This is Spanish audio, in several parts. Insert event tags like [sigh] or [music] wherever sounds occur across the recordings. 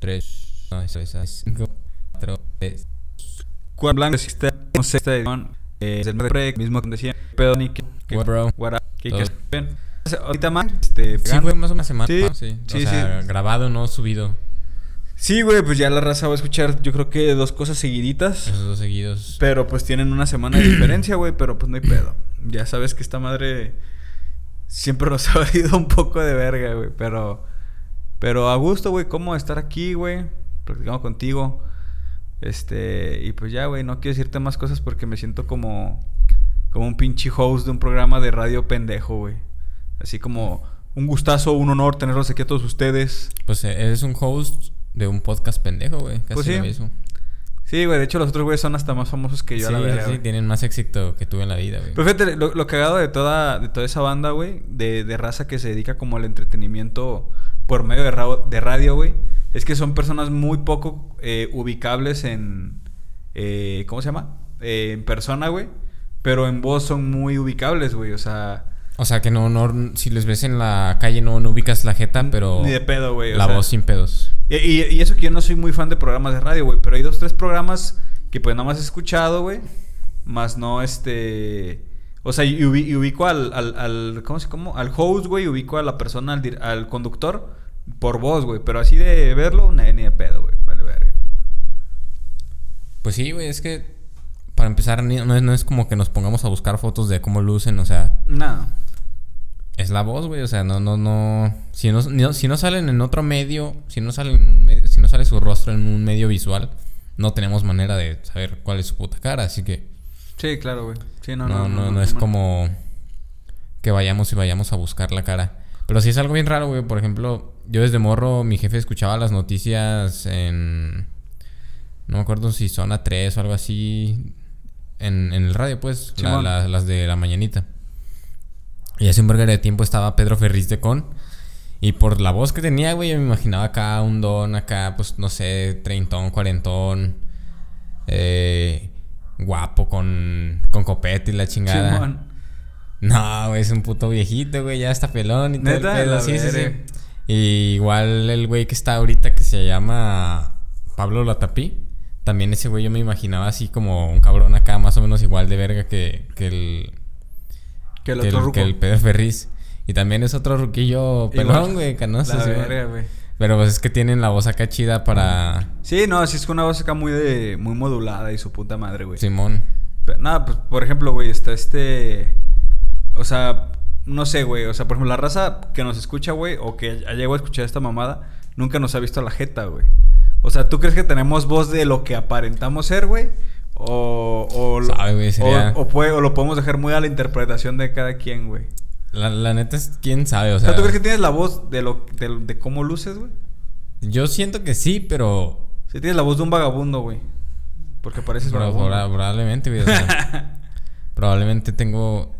3, no, eso es 5, 4, 3. Cuadro blanco, existe, no sé, esta edición, eh, del break, mismo que decía, pero ni que, What, bro? what up, bien. Ahorita más, este, Sí, fue más o menos una semana. Sí, ¿no? Sí, sí, o sea, sí. grabado, no subido. Sí, güey, pues ya la raza va a escuchar, yo creo que dos cosas seguiditas. Esos dos seguidos. Pero pues tienen una semana de diferencia, güey, pero pues no hay pedo. Ya sabes que esta madre siempre nos [laughs] ha valido un poco de verga, güey, pero pero a gusto, güey, cómo estar aquí, güey, platicando contigo. Este, y pues ya, güey, no quiero decirte más cosas porque me siento como como un pinche host de un programa de radio pendejo, güey. Así como un gustazo, un honor tenerlos aquí a todos ustedes. Pues eh, eres un host de un podcast pendejo, güey. Casi Pues sí. lo mismo. Sí, güey, de hecho los otros güeyes son hasta más famosos que yo a la verga. sí, tienen más éxito que tú en la vida, güey. Pero fíjate, lo, lo cagado de toda, de toda esa banda, güey, de, de raza que se dedica como al entretenimiento por medio de, ra- de radio, güey, es que son personas muy poco eh, ubicables en, eh, ¿cómo se llama? Eh, en persona, güey, pero en voz son muy ubicables, güey, o sea... O sea, que no, no, si les ves en la calle no, no ubicas la jeta, pero... Ni de pedo, güey. o La sea, voz sin pedos. Y, y- y eso que yo no soy muy fan de programas de radio, güey. Pero hay dos, tres programas que pues nada más he escuchado, güey. Más no, este... O sea, y, ubi- y ubico al, al, al- ¿Cómo se cómo? Al host, güey. Ubico a la persona, al conductor. Por voz, güey. Pero así de verlo, ni, ni de pedo, güey. Vale, verga. Pues sí, güey, es que... Para empezar, no es, no es como que nos pongamos a buscar fotos de cómo lucen, o sea... No. Es la voz, güey, o sea, no, no, no... Si no, no- si no salen en otro medio, si no salen en un medio- si no sale su rostro en un medio visual, no tenemos manera de saber cuál es su puta cara, así que... Sí, claro, güey. Sí, no, No, no, no, no, es como que vayamos y vayamos a buscar la cara. Pero sí es algo bien raro, güey. Por ejemplo, yo desde morro, mi jefe escuchaba las noticias en... No me acuerdo si zona 3 o algo así. En, en el radio, pues. la- Simón. la- las de la mañanita. Y hace un verga de tiempo estaba Pedro Ferriz de Con. Y por la voz que tenía, güey, yo me imaginaba acá un don, acá, pues, no sé, treintón, cuarentón. Eh, guapo, con, con copete y la chingada. No, güey, es un puto viejito, güey, ya está pelón y todo el Neta, pedo. Sí, sí, sí. Y igual el güey que está ahorita que se llama Pablo Latapí. También ese güey yo me imaginaba así como un cabrón acá, más o menos igual de verga que, que el, Que el que otro el, que el Pedro Ferriz. Y también es otro ruquillo pelón, güey, canoso. La verga, güey. Pero pues es que tienen la voz acá chida para Sí, no, sí es que una voz acá muy de... Muy modulada y su puta madre, güey. Simón. Pero, nada, pues por ejemplo, güey, está este. O sea, no sé, güey. O sea, por ejemplo, la raza que nos escucha, güey, o que ya llegó a escuchar esta mamada, nunca nos ha visto la jeta, güey. O sea, ¿tú crees que tenemos voz de lo que aparentamos ser, güey? O, o, Sabe, güey, sería- o, o puede- o lo podemos dejar muy a la interpretación de cada quien, güey. La, la neta es quién sabe, o sea. ¿tú crees que tienes la voz de, lo, de, de cómo luces, güey? Yo siento que sí, pero. Si tienes la voz de un vagabundo, güey. Porque pareces pero vagabundo. proba- probablemente, güey. o sea, [laughs] probablemente tengo.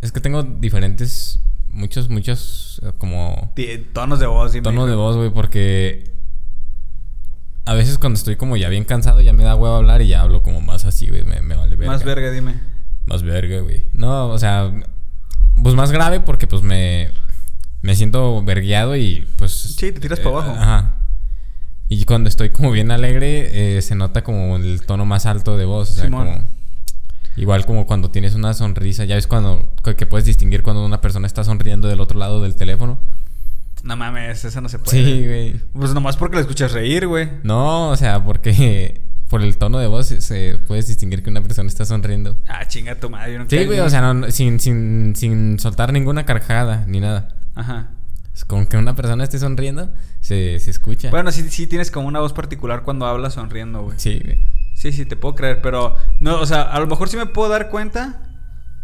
Es que tengo diferentes. Muchos, muchos. eh, Como. Tonos de voz, dime, Tonos de voz, güey, porque. A veces cuando estoy como ya bien cansado, ya me da huevo hablar y ya hablo como más así, güey. Me, me vale verga. Más verga, dime. Más verga, güey. No, o sea, pues más grave porque pues me, me siento vergueado y pues... Sí, te tiras pa' abajo. Ajá. Y cuando estoy como bien alegre, eh, se nota como el tono más alto de voz. O sea, Simón. como... Igual como cuando tienes una sonrisa, ya ves cuando que puedes distinguir cuando una persona está sonriendo del otro lado del teléfono. No mames, eso no se puede. Sí, güey. Pues nomás porque la escuchas reír, güey. No, o sea, porque [laughs] por el tono de voz se, se puedes distinguir que una persona está sonriendo. Ah, chinga tu madre. yo no Sí, güey, o sea, no- sin, sin, sin soltar ninguna carcajada ni nada. Ajá. Como que una persona esté sonriendo, se, se escucha. Bueno, sí, sí tienes como una voz particular cuando hablas sonriendo, güey. Sí, güey. Sí, sí, te puedo creer, pero... No, o sea, a lo mejor sí me puedo dar cuenta,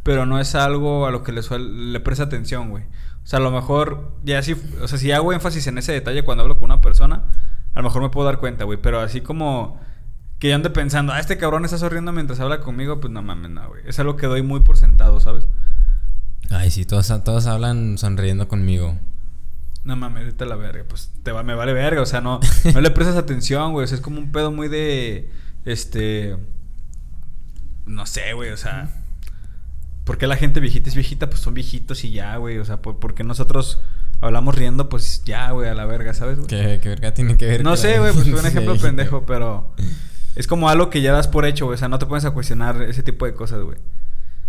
pero no es algo a lo que le, suel- le presta atención, güey. O sea, a lo mejor, ya sí... O sea, si hago énfasis en ese detalle cuando hablo con una persona, a lo mejor me puedo dar cuenta, güey. Pero así como... Que yo ande pensando, ah, este cabrón está sonriendo mientras habla conmigo, pues no mames, no, güey. Es algo que doy muy por sentado, ¿sabes? Ay, sí, todos, todos hablan sonriendo conmigo. No mames, vete a la verga. Pues te va, me vale verga. O sea, no, no le prestas atención, güey. O sea, es como un pedo muy de. Este. No sé, güey. O sea. ¿Por qué la gente viejita es viejita? Pues son viejitos y ya, güey. O sea, ¿por, por qué nosotros hablamos riendo, pues ya, güey, a la verga, ¿sabes? güey? ¿Qué, qué verga tiene que ver? No sé, güey, pues fue un [laughs] ejemplo pendejo, pero es como algo que ya das por hecho, güey. O sea, no te pones a cuestionar ese tipo de cosas, güey.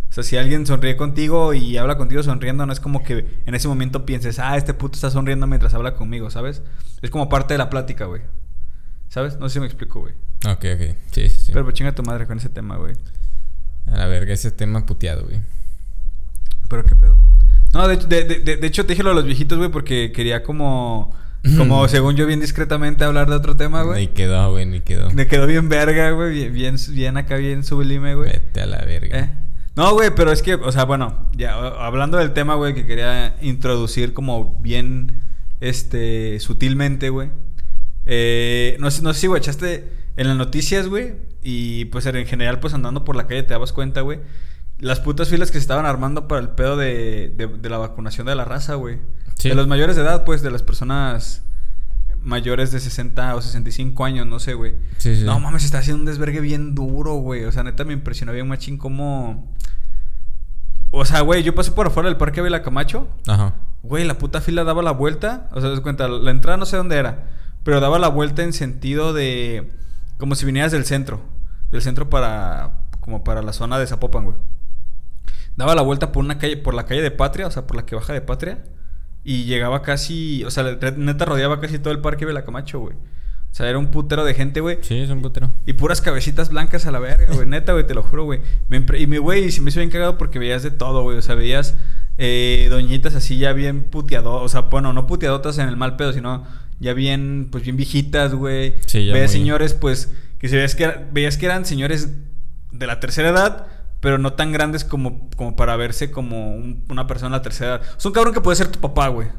O sea, si alguien sonríe contigo y habla contigo sonriendo, no es como que en ese momento pienses, ah, este puto está sonriendo mientras habla conmigo, ¿sabes? Es como parte de la plática, güey. ¿Sabes? No sé si me explico, güey. Ok, ok. Sí, sí, sí. Pero pues chinga tu madre con ese tema, güey. A la verga, ese tema puteado, güey. Pero qué pedo. No, de, hecho- de, de- de- hecho te dije lo de los viejitos, güey, porque quería como, como [laughs] según yo bien discretamente hablar de otro tema, Ni güey. quedó, güey, ni quedó. Me quedó bien verga, güey. Bien, bien, bien acá, bien sublime, güey. Vete a la verga. ¿Eh? No, güey, pero es que, o sea, bueno, ya hablando del tema, güey, que quería introducir como bien, este, sutilmente, güey. Eh, no sé, no sé si, güey, echaste en las noticias, güey, y pues en general, pues andando por la calle te dabas cuenta, güey. Las putas filas que se estaban armando para el pedo de, de, de la vacunación de la raza, güey. Sí. De los mayores de edad, pues, de las personas mayores de 60 o 65 años, no sé, güey. Sí, sí. No mames, está haciendo un desvergue bien duro, güey. O sea, neta me impresionó bien machín como... O sea, güey, yo pasé por afuera del parque Vila Camacho. Ajá. Güey, la puta fila daba la vuelta. O sea, das cuenta, la entrada no sé dónde era. Pero daba la vuelta en sentido de... Como si vinieras del centro. Del centro para... Como para la zona de Zapopan, güey. Daba la vuelta por una calle... Por la calle de Patria. O sea, por la que baja de Patria. Y llegaba casi... O sea, neta rodeaba casi todo el parque Vila Camacho, güey. O sea, era un putero de gente, güey. Sí, es un putero. Y puras cabecitas blancas a la verga, güey. Neta, güey, te lo juro, güey. Y mi güey, se me hizo bien cagado porque veías de todo, güey. O sea, veías eh, doñitas así ya bien puteadotas. O sea, bueno, no puteadotas en el mal pedo, sino ya bien, pues bien viejitas, güey. Sí, ya veías muy- señores, pues, que se veías que, era- veías que eran señores de la tercera edad, pero no tan grandes como, como para verse como un- una persona de la tercera edad. Es un cabrón que puede ser tu papá, güey.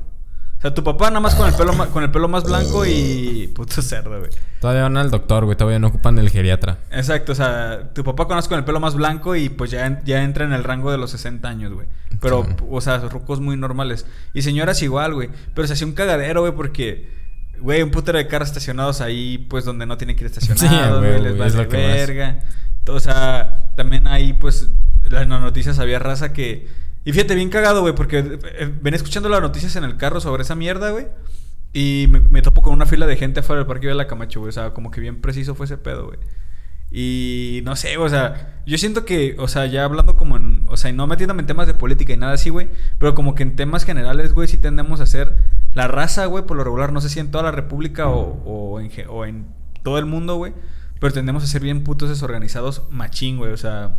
O sea, tu papá nada más con el pelo, ma- con el pelo más blanco y puto cerdo, güey. Todavía van al doctor, güey. Todavía no ocupan del geriatra. Exacto, o sea, tu papá conoce con el pelo más blanco y pues ya, ya entra en el rango de los 60 años, güey. Pero, Sí. o sea, rucos muy normales. Y señoras igual, güey. Pero se hacía un cagadero, güey, porque, güey, un putero de carros estacionados ahí, pues donde no tienen que ir [laughs] estacionados, güey, les güey, es vale lo que más. verga. O sea, también ahí, pues, en las noticias había raza que. Y fíjate, bien cagado, güey, porque eh, venía escuchando las noticias en el carro sobre esa mierda, güey. Y me, topo con una fila de gente afuera del parque de la Camacho, güey. O sea, como que bien preciso fue ese pedo, güey. Y no sé, o sea, yo siento que, o sea, ya hablando como en, o sea, y no metiéndome en temas de política y nada así, güey, pero como que en temas generales, güey, sí tendemos a ser la raza, güey, por lo regular, no sé si en toda la República o, o, en, o en todo el mundo, güey, pero tendemos a ser bien putos desorganizados machín, güey, o sea,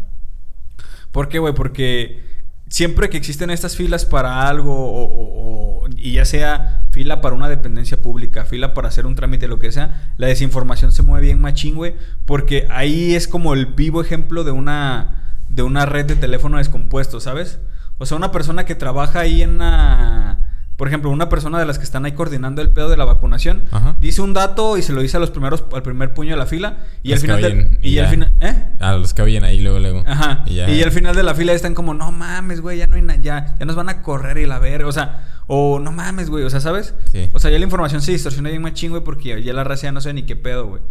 ¿por qué, güey? Porque siempre que existen estas filas para algo, o, o- o- y ya sea fila para una dependencia pública, fila para hacer un trámite, lo que sea, la desinformación se mueve bien machín, güey, porque ahí es como el vivo ejemplo de una, de una red de teléfono descompuesto, ¿sabes? O sea, una persona que trabaja ahí en una... Por ejemplo, una persona de las que están ahí coordinando el pedo de la vacunación Ajá. dice un dato y se lo dice a los primeros, al primer puño de la fila y Los al final y y al final, ¿eh? A los que oyen ahí luego, luego. Ajá. Y al final de la fila están como, no mames, güey, ya no hay na- ya, ya nos van a correr y la verga. O sea, o no mames, güey, o sea, ¿sabes? Sí. O sea, ya la información se distorsiona bien machín, güey, porque ya la raza ya no sabe ni qué pedo, güey.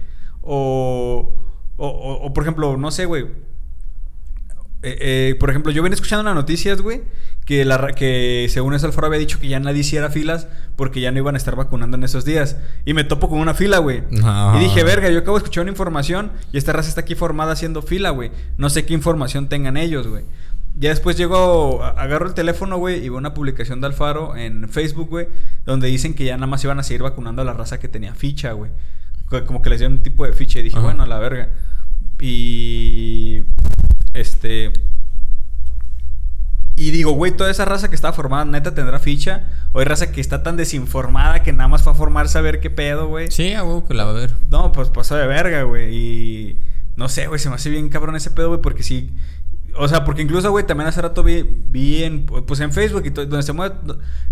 O, o, o, o, por ejemplo, no sé, güey. Eh, eh, por ejemplo, yo venía escuchando en las noticias, güey, que, la, que según eso el foro había dicho que ya nadie hiciera filas porque ya no iban a estar vacunando en esos días. Y me topo con una fila, güey. No. Y dije, verga, yo acabo de escuchar una información y esta raza está aquí formada haciendo fila, güey. No sé qué información tengan ellos, güey. Ya después llego, agarro el teléfono, güey, y veo una publicación de Alfaro en Facebook, güey, donde dicen que ya nada más iban a seguir vacunando a la raza que tenía ficha, güey. Co- Como que les dieron un tipo de ficha y dije, Ajá. bueno, a la verga. Y. Este. Y digo, güey, toda esa raza que estaba formada, neta, tendrá ficha. O hay raza que está tan desinformada que nada más fue a formarse a ver qué pedo, güey. Sí, a huevo que la va a ver. No, pues pasó de verga, güey. Y no sé, güey, se me hace bien cabrón ese pedo, güey, porque sí. O sea, porque incluso, güey, también hace rato vi, vi en, pues en Facebook y todo, donde se mueve,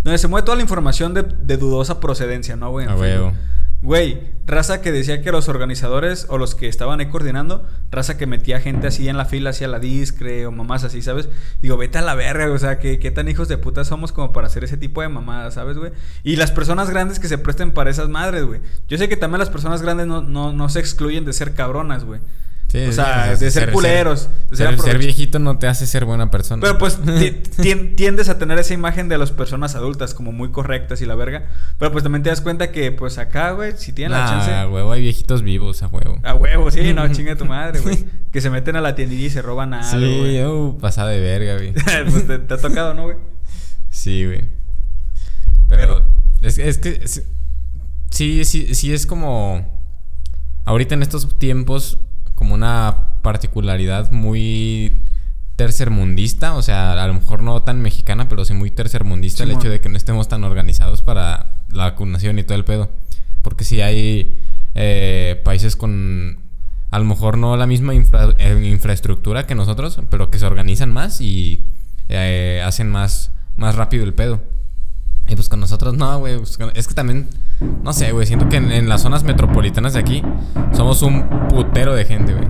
donde se mueve toda la información de, de dudosa procedencia, ¿no, güey? En A huevo. Facebook. Güey, raza que decía que los organizadores o los que estaban ahí coordinando, raza que metía gente así en la fila, hacia la discre o mamás así, ¿sabes? Digo, vete a la verga, o sea, ¿qué, qué tan hijos de puta somos como para hacer ese tipo de mamadas, ¿sabes, güey? Y las personas grandes que se presten para esas madres, güey. Yo sé que también las personas grandes no, no, no se excluyen de ser cabronas, güey. O sea, de ser, culeros. de ser, ser, viejito no te hace ser buena persona. Pero pues [laughs] tiendes a tener esa imagen de las personas adultas como muy correctas y la verga. Pero pues también te das cuenta que pues acá, güey, si tienen la chance. A huevo, hay viejitos vivos, a huevo. A huevo, sí, no, [laughs] chinga tu madre, güey. [laughs] que se meten a la tiendilla y se roban algo, Sí, uh, pasada de verga, güey. pues te, ha tocado, ¿no, güey? Sí, güey. Pero, es, es que sí, sí, sí es como ahorita en estos tiempos como una particularidad muy tercermundista, o sea, a lo mejor no tan mexicana, pero sí muy tercermundista el hecho de que no estemos tan organizados para la vacunación y todo el pedo. Porque si hay eh, países con a lo mejor no la misma eh, infraestructura que nosotros, pero que se organizan más y eh, hacen más, más rápido el pedo. Y pues con nosotros no, güey. Pues es que también, no sé, güey. Siento que en, las zonas metropolitanas de aquí somos un putero de gente, güey.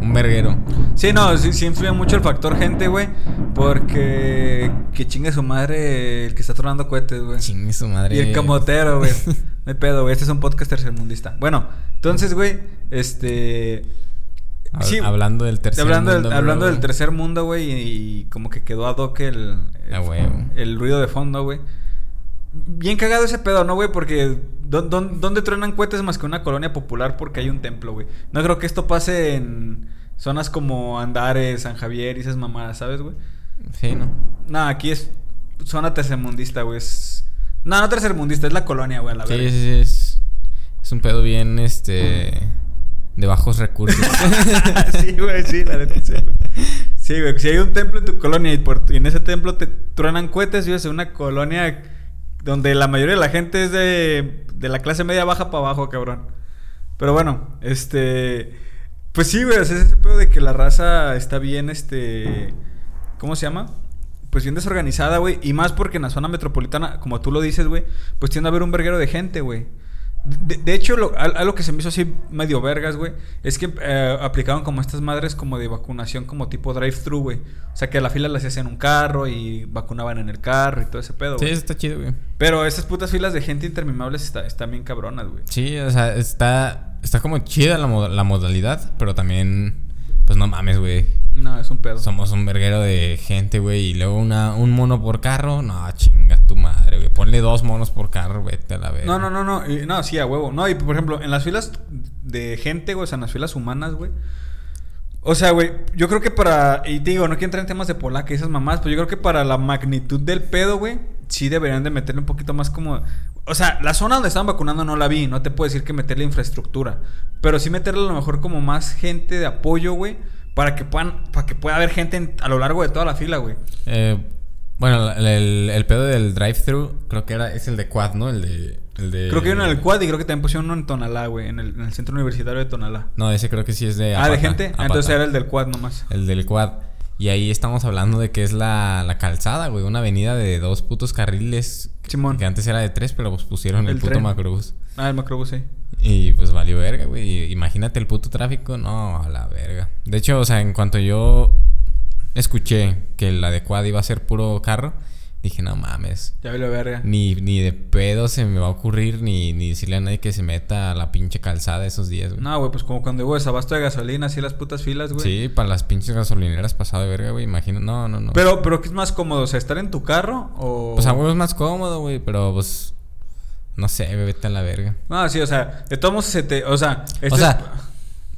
Un verguero. Sí, no, sí, sí, influye mucho el factor gente, güey. Porque que chingue su madre el que está tronando cohetes, güey. Chingue su madre. Y el camotero, güey. [laughs] no hay pedo, güey. Este es un podcast tercermundista. Bueno, entonces, güey, este. Sí, hablando del tercer hablando mundo. Del, hablando del tercer mundo, güey, y, como que quedó ad hoc el, el, ah, el ruido de fondo, güey. Bien cagado ese pedo, ¿no, güey? Porque ¿dónde truenan cohetes más que una colonia popular porque hay un templo, güey? No creo que esto pase en zonas como Andares, San Javier y esas mamadas, ¿sabes, güey? Sí, ¿no? No, aquí es zona tercermundista, güey. No, no tercermundista, es la colonia, güey, la verdad. Sí, sí, sí. Es, es un pedo bien, este... De bajos recursos. [laughs] sí, güey, sí, la neta, sí, güey. Sí, güey. Si hay un templo en tu colonia y, por, y en ese templo te truenan cohetes, vives en una colonia donde la mayoría de la gente es de, de la clase media baja para abajo, cabrón. Pero bueno, este. Pues sí, güey, es ese pedo de que la raza está bien, este. ¿Cómo se llama? Pues bien desorganizada, güey. Y más porque en la zona metropolitana, como tú lo dices, güey, pues tiende a haber un verguero de gente, güey. De, hecho, lo, algo que se me hizo así medio vergas, güey, es que eh, aplicaban como estas madres como de vacunación como tipo drive-thru, güey. O sea, que la fila las hacían en un carro y vacunaban en el carro y todo ese pedo, güey. Sí, está chido, güey. Pero esas putas filas de gente interminables está, están bien cabronas, güey. Sí, o sea, está, está como chida la, la modalidad, pero también, pues no mames, güey. No, es un pedo. Somos un verguero de gente, güey. Y luego una, un mono por carro. No, chinga tu madre, güey. Ponle dos monos por carro, vete a la vez. No, no, no, no. no, sí, a huevo. No, y por ejemplo, en las filas de gente, güey, o sea, en las filas humanas, güey. O sea, güey, yo creo que para. Y te digo, no quiero entrar en temas de polaca y esas mamás, pero yo creo que para la magnitud del pedo, güey, sí deberían de meterle un poquito más como. O sea, la zona donde estaban vacunando no la vi, no te puedo decir que meterle infraestructura. Pero sí meterle a lo mejor como más gente de apoyo, güey para que puedan, para que pueda haber gente a lo largo de toda la fila, güey. Eh, bueno, el, el, pedo del drive-thru creo que era, es el de Quad, ¿no? El de, el de... Creo que hay uno en el Quad y creo que también pusieron uno en Tonalá, güey, en el, en el centro universitario de Tonalá. No, ese creo que sí es de... ah, de gente. Entonces era el del Quad nomás. El del Quad. Y ahí estamos hablando de que es la, la calzada, güey. Una avenida de dos putos carriles. Simón. Que antes era de tres, pero pues pusieron el, puto macrobús. Ah, el macrobús, sí. Y pues valió verga, güey. Imagínate el puto tráfico. No, a la verga. De hecho, o sea, en cuanto yo escuché que el adecuado iba a ser puro carro, Dije, no mames. Ya vi verga. Ni, ni de pedo se me va a ocurrir ni, ni decirle a nadie que se meta a la pinche calzada esos días, güey. No, güey, pues como cuando hubo desabasto de gasolina, así las putas filas, güey. Sí, para las pinches gasolineras pasado de verga, güey. Imagino, no, no, no. Pero, pero ¿qué es más cómodo? O sea, estar en tu carro o. Pues a huevo es más cómodo, güey, pero pues. No sé, vete a la verga. No, sí, o sea, de todos modos se te. O sea, este o sea.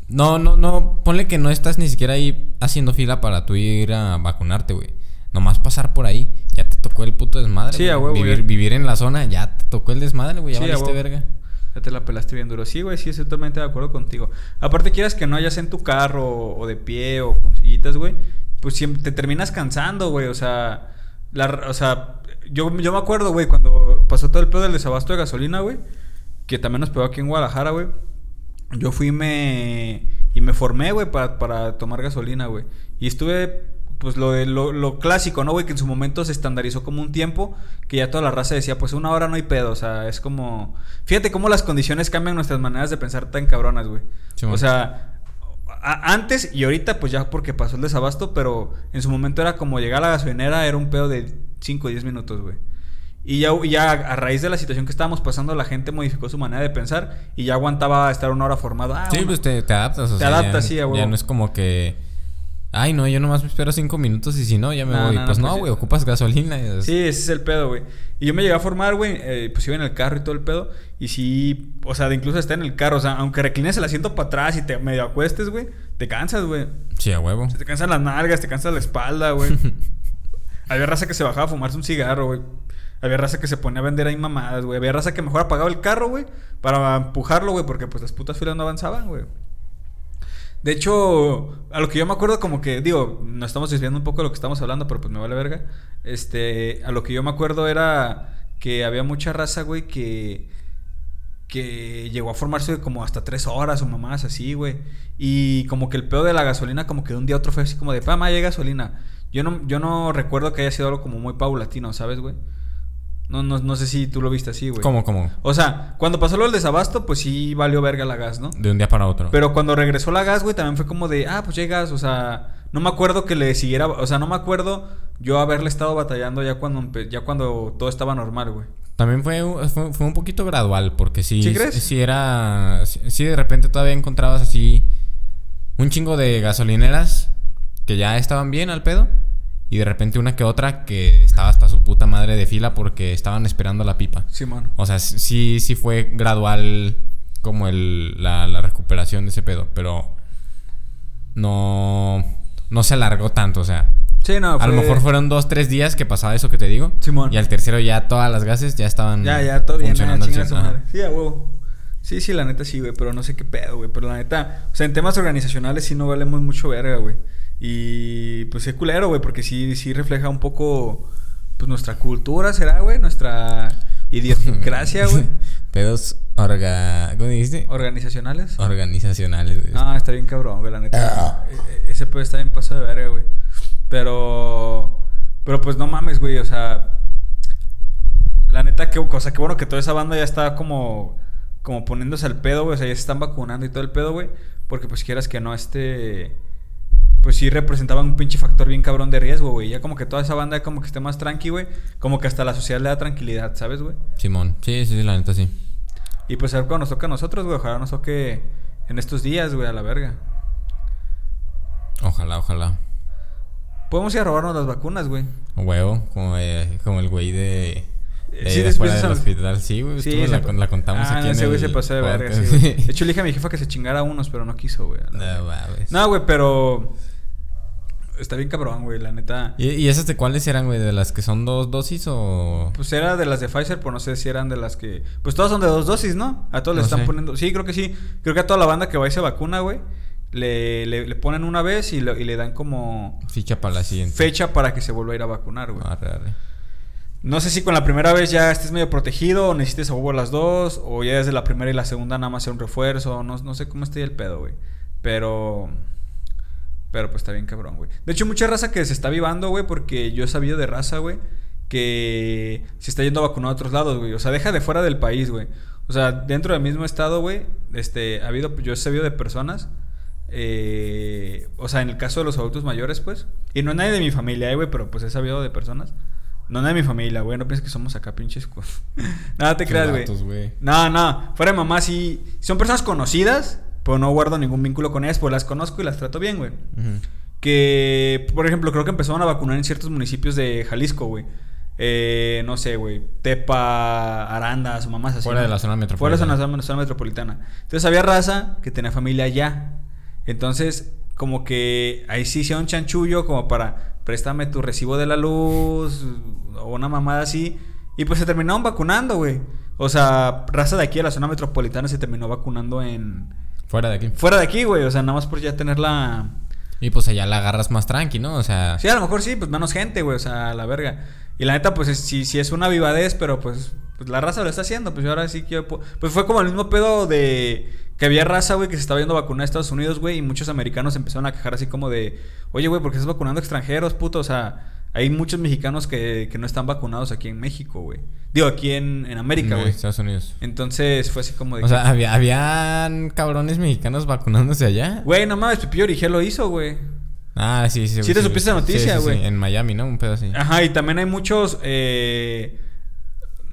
No, no, no. Ponle que no estás ni siquiera ahí haciendo fila para tú ir a vacunarte, güey. Nomás pasar por ahí, ya te tocó el puto desmadre. Sí, huevo. Vivir, vivir en la zona, ya te tocó el desmadre, güey. Ya sí, valiste verga. Ya te la pelaste bien duro. Sí, güey, sí, estoy totalmente de acuerdo contigo. Aparte, quieras que no hayas en tu carro o de pie o con sillitas, güey, pues siempre te terminas cansando, güey. O sea, la, o sea yo, yo me acuerdo, güey, cuando pasó todo el pedo del desabasto de gasolina, güey, que también nos pegó aquí en Guadalajara, güey. Yo fui me, y me formé, güey, para, para tomar gasolina, güey. Y estuve pues lo, de, lo, clásico, ¿no, güey? Que en su momento se estandarizó como un tiempo, que ya toda la raza decía, pues una hora no hay pedo, o sea, es como... Fíjate cómo las condiciones cambian nuestras maneras de pensar tan cabronas, güey. o sea, antes y ahorita, pues ya porque pasó el desabasto, pero en su momento era como llegar a la gasolinera, era un pedo de 5 o 10 minutos, güey. Y ya, ya a raíz de la situación que estábamos pasando, la gente modificó su manera de pensar y ya aguantaba estar una hora formado. Ah, Sí, pues te, te adaptas. O Te sea, adaptas, ya, sí, a huevo. Ya no es como que. Ay, no, yo nomás me espero cinco minutos y si no, ya me No, voy. no, no, pues no, pues güey, ocupas gasolina. y- Sí, ese es el pedo, güey. Y yo me llegué a formar, güey, eh, pues iba en el carro y todo el pedo. Y sí, o sea, de incluso estar en el carro, o sea, aunque reclines el asiento para atrás y te medio acuestes, güey, te cansas, güey. Sí, a huevo. Te cansan las nalgas, te cansa la espalda, güey. [laughs] Había raza que se bajaba a fumarse un cigarro, güey. Había raza que se ponía a vender ahí mamadas, güey. Había raza que mejor apagaba el carro, güey, para empujarlo, güey, porque pues las putas filas no avanzaban, güey. De hecho, a lo que yo me acuerdo, como que, digo, nos estamos desviando un poco de lo que estamos hablando, pero pues me vale verga. Este, a lo que yo me acuerdo era que había mucha raza, güey, que que llegó a formarse como hasta tres horas o mamás así, güey. Y como que el pedo de la gasolina, como que de un día a otro fue así como de, pa, ma, llega gasolina. Yo no, yo no recuerdo que haya sido algo como muy paulatino, ¿sabes, güey? No, no, no sé si tú lo viste así, güey. ¿Cómo, cómo? O sea, cuando pasó lo del desabasto, pues sí valió verga la gas, ¿no? De un día para otro. Pero cuando regresó la gas, güey, también fue como de, ah, pues llegas, o sea, no me acuerdo que le siguiera, o sea, no me acuerdo yo haberle estado batallando ya cuando, ya cuando todo estaba normal, güey. También fue, fue, fue un poquito gradual, porque sí. ¿Sí crees? Sí era. Sí, sí de repente todavía encontrabas así. Un chingo de gasolineras que ya estaban bien al pedo. Y de repente una que otra que estaba hasta su puta madre de fila porque estaban esperando la pipa. Simón. O sea, sí, sí fue gradual como el, la, la recuperación de ese pedo, pero no, no se alargó tanto, o sea, Sí, no, a lo fue- mejor fueron dos, tres días que pasaba eso que te digo, Simón. y al tercero ya todas las gases ya estaban Ya, ya, todo bien, funcionando nada, al chinga su 100, ajá. madre. Sí, a huevo. Sí, sí, la neta sí, güey, pero no sé qué pedo, güey. Pero la neta, o sea, en temas organizacionales sí no valemos mucho verga, güey. Y pues es culero, güey, porque sí, sí refleja un poco, pues nuestra cultura, ¿será, güey? Nuestra idiosincrasia, güey. [laughs] Pedos orga... ¿Cómo dijiste? Organizacionales. Organizacionales. güey. Ah, está bien cabrón, güey, la neta. E- e- Ese pedo está bien paso de verga, güey. Pero, pero pues no mames, güey, o sea, la neta, que, o sea, qué bueno que toda esa banda ya está como, como poniéndose al pedo, güey. O sea, ya se están vacunando y todo el pedo, güey. Porque pues quieras que no, este... Pues sí representaban un pinche factor bien cabrón de riesgo, güey. Ya como que toda esa banda como que esté más tranqui, güey. Como que hasta la sociedad le da tranquilidad, ¿sabes, güey? Simón, sí, sí, sí, la neta sí. Y pues a ver cuando nos toca a nosotros, güey. Ojalá nos toque en estos días, güey, a la verga. Ojalá, ojalá. Podemos ir a robarnos las vacunas, güey. Huevo, como, eh, como el güey de... de Sí, después del hospital, sí, güey. Sí, la, pa- la contamos ah, aquí en ese güey el se pasó de verga, sí, güey. [laughs] De hecho, le dije a mi jefa que se chingara unos, pero no quiso, güey. a No. No, güey, pero... Está bien cabrón, güey, la neta. ¿Y, y esas de cuáles eran, güey? ¿De las que son dos dosis o...? Pues era de las de Pfizer, pero no sé si eran de las que... Pues todas son de dos dosis, ¿no? A todos les No están sé. poniendo... Sí, creo que sí. Creo que a toda la banda que va y se vacuna, güey, le, le, le ponen una vez y, lo- y le dan como Ficha para la siguiente. fecha para que se vuelva a ir a vacunar, güey. Arre, arre. No sé si con la primera vez ya estés medio protegido o necesites a huevo las dos, o ya desde la primera y la segunda nada más sea un refuerzo, no, no sé cómo esté el pedo, güey. Pero... Pero pues está bien cabrón, güey. De hecho, mucha raza que se está vivando, güey, porque yo he sabido de raza, güey, que se está yendo a vacunar a otros lados, güey. O sea, deja de fuera del país, güey. O sea, dentro del mismo estado, güey, este, ha habido, yo he sabido de personas, eh, o sea, en el caso de los adultos mayores, pues, y no es nadie de mi familia, eh, güey, pero pues he sabido de personas. No nadie de mi familia, güey, no pienses que somos acá pinches. [laughs] Nada te creas, güey. No, no, fuera de mamá, sí. Son personas conocidas, pero no guardo ningún vínculo con ellas, pues las conozco y las trato bien, güey. Que, por ejemplo, creo que empezaron a vacunar en ciertos municipios de Jalisco, güey. Eh, no sé, güey. Tepa, Arandas o mamás así. Fuera ¿no? de la zona Fuera de metropolitana. la zona, zona metropolitana. Entonces había raza que tenía familia allá. Entonces, como que ahí sí hicieron chanchullo, como para préstame tu recibo de la luz o una mamada así. Y pues se terminaron vacunando, güey. O sea, raza de aquí a la zona metropolitana se terminó vacunando en. Fuera de aquí. Fuera de aquí, güey. O sea, nada más por ya tener la. Y pues allá la agarras más tranqui, ¿no? O sea... Sí, a lo mejor sí, pues menos gente, güey, o sea, la verga. Y la neta, pues es- sí, sí es una vivadez, pero pues, pues la raza lo está haciendo. Pues yo ahora sí que yo pu- Pues fue como el mismo pedo de que había raza, güey, que se estaba yendo a vacunar a Estados Unidos, güey, y muchos americanos empezaron a quejar así como de, oye, güey, ¿por qué estás vacunando extranjeros, puto? O sea, hay muchos mexicanos que, que no están vacunados aquí en México, güey. Digo, aquí en, en América, güey. Estados Unidos. Entonces fue así como de... O que- sea, había, habían cabrones mexicanos vacunándose allá. Güey, no mames, Pepillo Origel lo hizo, güey. Ah, sí, sí. Sí te sí, supiste la noticia, sí, güey. En Miami, ¿no? Un pedo así. Ajá, y también hay muchos. eh,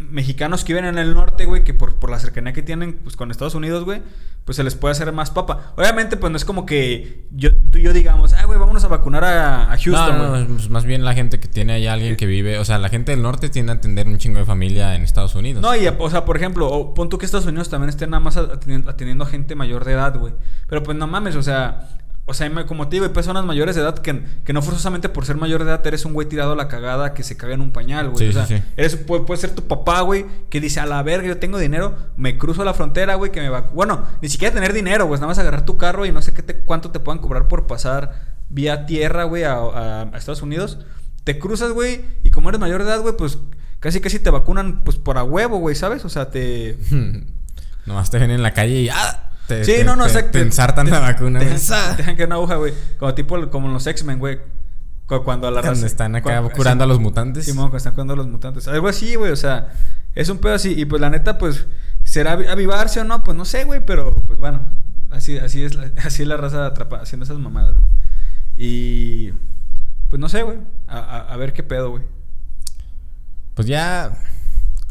mexicanos que viven en el norte, güey, que por, por la cercanía que tienen pues, con Estados Unidos, güey, pues se les puede hacer más papa. Obviamente, pues no es como que yo, tú y yo digamos, ah, güey, vámonos a vacunar a, a Houston, no, no, pues más bien la gente que tiene ahí alguien que vive, o sea, la gente del norte tiende a atender un chingo de familia en Estados Unidos. No, y, o sea, por ejemplo, o pon tú que Estados Unidos también esté nada más atendiendo, atendiendo a gente mayor de edad, güey. Pero pues no mames, o sea, o sea, como te digo, hay personas mayores de edad que, que no forzosamente por ser mayor de edad eres un güey tirado a la cagada que se caga en un pañal, güey. Sí, o sea, sí, sí. eres, puede, puede ser tu papá, güey, que dice, a la verga, yo tengo dinero, me cruzo la frontera, güey, que me va... Bueno, ni siquiera tener dinero, güey, nada más agarrar tu carro y no sé qué te, cuánto te puedan cobrar por pasar vía tierra, güey, a, a- a Estados Unidos. Te cruzas, güey, y como eres mayor de edad, güey, pues casi casi te vacunan, pues por a huevo, güey, ¿sabes? O sea, te... [laughs] Nomás te ven en la calle y ¡ah! Te, Sí, te- no, no, te, ensartan la vacuna. Te, dejan que una aguja, güey. Como tipo, como en los X-Men, güey. Cu- Cuando a la Cuando raza- están acá cuando- curando a los mutantes. Simón, cuando están curando a los mutantes. Algo así, güey. O sea, es un pedo así. Y pues la neta, pues, ¿será avi- avivarse o no? Pues no sé, güey. Pero pues bueno, así, así, es, la, [laughs] así es la raza atrapada, haciendo esas mamadas, güey. Y pues no sé, güey. A, a- a ver qué pedo, güey. Pues ya.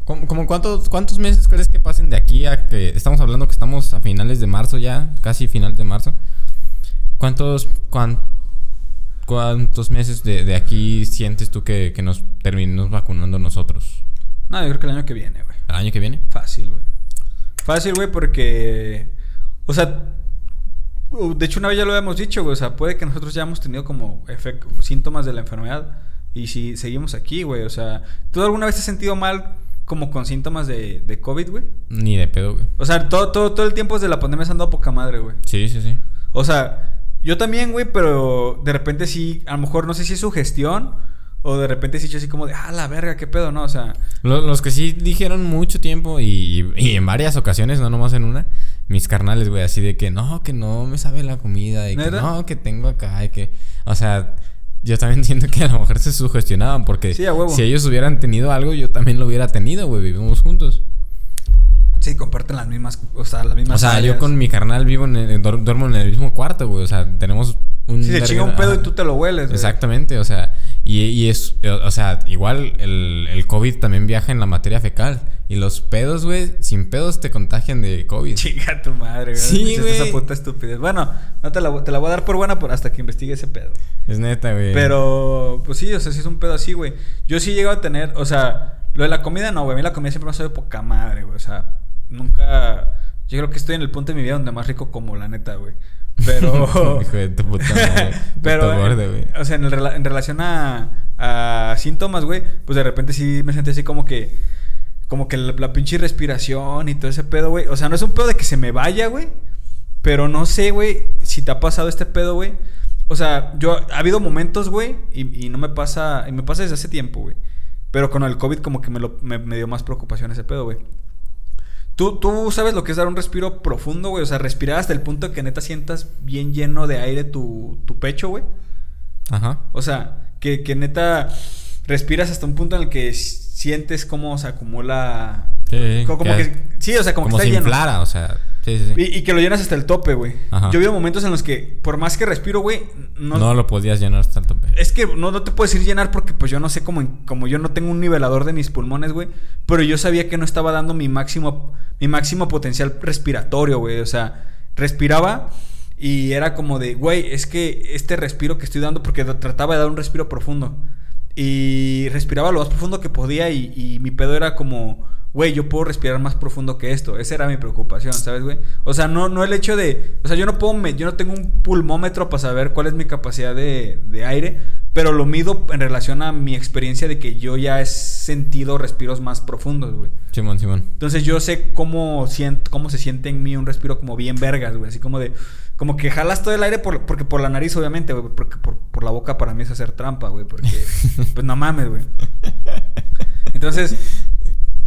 ¿Cómo, cómo cuántos, ¿Cuántos meses crees que pasen de aquí a que estamos hablando que estamos a finales de marzo ya? Casi finales de marzo. ¿Cuántos, cuán- cuántos meses de, de aquí sientes tú que, que nos terminemos vacunando nosotros? No, yo creo que el año que viene, güey. ¿El año que viene? Fácil, güey. Fácil, güey, porque. O sea. De hecho, una vez ya lo habíamos dicho, güey. O sea, puede que nosotros ya hemos tenido como síntomas de la enfermedad. Y si seguimos aquí, güey. O sea, ¿tú alguna vez te has sentido mal como con síntomas de, de COVID, güey? Ni de pedo, güey. O sea, todo, todo, todo el tiempo desde la pandemia se han dado poca madre, güey. Sí, sí, sí. O sea, yo también, güey, pero de repente sí, a lo mejor no sé si es su gestión. O de repente sí, yo así como de, ah, la verga, qué pedo, ¿no? O sea, Lo- Los, que sí dijeron mucho tiempo y, y en varias ocasiones, no nomás en una, mis carnales, güey, así de que no, que no me sabe la comida y que no, que tengo acá y que, o sea, yo también [laughs] entiendo que a lo mejor se sugestionaban porque Sí, si ellos hubieran tenido algo, yo también lo hubiera tenido, güey, vivimos juntos. sí, comparten las mismas, o sea, las mismas O sea, yo con mi carnal vivo en el- duer- duermo en el mismo cuarto, güey, o sea, tenemos un... Si se chinga un pedo y tú te lo hueles, güey. Exactamente, o sea, y, y es, o sea, igual el, el COVID también viaja en la materia fecal. Y los pedos, güey, sin pedos te contagian de COVID. Chinga tu madre, güey. Sí, güey. Esa puta estupidez. Bueno, no te la, te la voy a dar por buena por hasta que investigue ese pedo. Es neta, güey. Pero, pues sí, o sea, sí es un pedo así, güey. Yo sí llego a tener, o sea, lo de la comida no, güey. A mí la comida siempre me ha sabido poca madre, güey. O sea, nunca. Yo creo que estoy en el punto de mi vida donde más rico como, la neta, güey. Pero. [laughs] Hijo de tu puta madre. [laughs] Pero, gordo, güey. o sea, en, el en relación a, a síntomas, güey, pues de repente sí me sentí así como que, como que la, la pinche respiración y todo ese pedo, güey. O sea, no es un pedo de que se me vaya, güey. Pero no sé, güey, si te ha pasado este pedo, güey. O sea, yo, ha habido momentos, güey, y, y no me pasa, y me pasa desde hace tiempo, güey. Pero con el COVID como que me, lo- me, me dio más preocupación ese pedo, güey. ¿Tú, tú sabes lo que es dar un respiro profundo, güey. O sea, respirar hasta el punto que neta sientas bien lleno de aire tu, tu pecho, güey. Ajá. O sea, que, que neta respiras hasta un punto en el que sientes cómo se acumula. Sí, sí, co- como que- que, sí, o sea, como, Como que está lleno. inflara, o sea. Sí, sí, sí. Y, y que lo llenas hasta el tope, güey. Yo habido momentos en los que, por más que respiro, güey, no, No, lo podías llenar hasta el tope. es que no, no te puedes ir llenar porque pues yo no sé cómo, como yo no tengo un nivelador de mis pulmones, güey. Pero yo sabía que no estaba dando mi máximo, mi máximo potencial respiratorio, güey. O sea, respiraba y era como de, güey, es que este respiro que estoy dando, porque trataba de dar un respiro profundo. Y respiraba lo más profundo que podía y, y mi pedo era como, güey, yo puedo respirar más profundo que esto. Esa era mi preocupación, ¿sabes, güey? O sea, no, no el hecho de, o sea, yo no puedo, me- yo no tengo un pulmómetro para saber cuál es mi capacidad de, de aire, pero lo mido en relación a mi experiencia de que yo ya he sentido respiros más profundos, güey. Simón, Simón. Entonces yo sé cómo, siento, cómo se siente en mí un respiro como bien vergas, güey. Así como de... Como que jalas todo el aire por, porque por la nariz, obviamente, güey. Porque por, por la boca para mí es hacer trampa, güey. Porque... [laughs] pues no mames, güey. Entonces...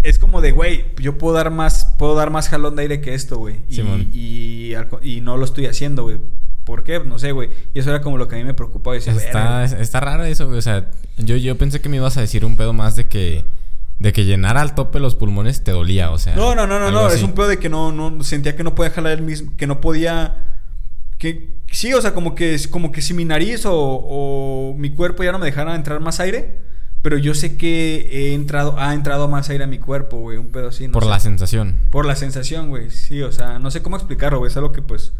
Es como de, güey, yo puedo dar más, puedo dar más jalón de aire que esto, güey. Y, y, no lo estoy haciendo, güey. ¿Por qué? No sé, güey. Y eso era como lo que a mí me preocupaba. Decía, Está, está raro eso, güey. O sea, yo, yo pensé que me ibas a decir un pedo más de que. De que llenar al tope los pulmones te dolía, o sea. No, no, no, no, no. Es un pedo de que no, no sentía que no podía jalar el mismo, que no podía. Que sí, o sea, como que como que si mi nariz o, o mi cuerpo ya no me dejara entrar más aire, pero yo sé que he entrado, ha entrado más aire a mi cuerpo, güey, un pedo así. no Por sé. la sensación. Por la sensación, güey, sí, o sea, no sé cómo explicarlo, güey, es algo que pues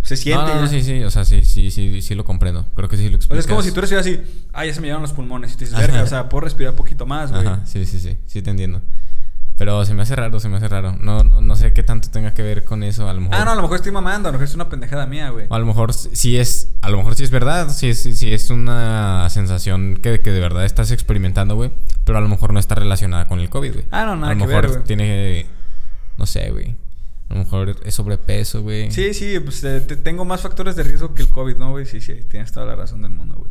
se siente. No, no, no, ya. sí, sí, o sea, sí, sí, sí, sí lo comprendo. Creo que sí lo O sea, explicas. es como si tú recibieras así, ah, ya se me llenaron los pulmones, y tú dices, verga, o sea, puedo respirar un poquito más, güey. Ajá, sí, sí, sí, sí te entiendo. Pero se me hace raro, se me hace raro. No, no, no sé qué tanto tenga que ver con eso, a lo mejor. Ah, no, a lo mejor estoy mamando, a lo mejor es una pendejada mía, güey. O a lo mejor sí es, a lo mejor sí es verdad, sí es, sí es una sensación que, que de verdad estás experimentando, güey. Pero a lo mejor no está relacionada con el COVID, güey. Ah, no, nada A lo que mejor ver, tiene, no sé, güey. A lo mejor es sobrepeso, güey. Sí, sí, pues eh, te- tengo más factores de riesgo que el COVID, ¿no, güey? Sí, sí, tienes toda la razón del mundo, güey.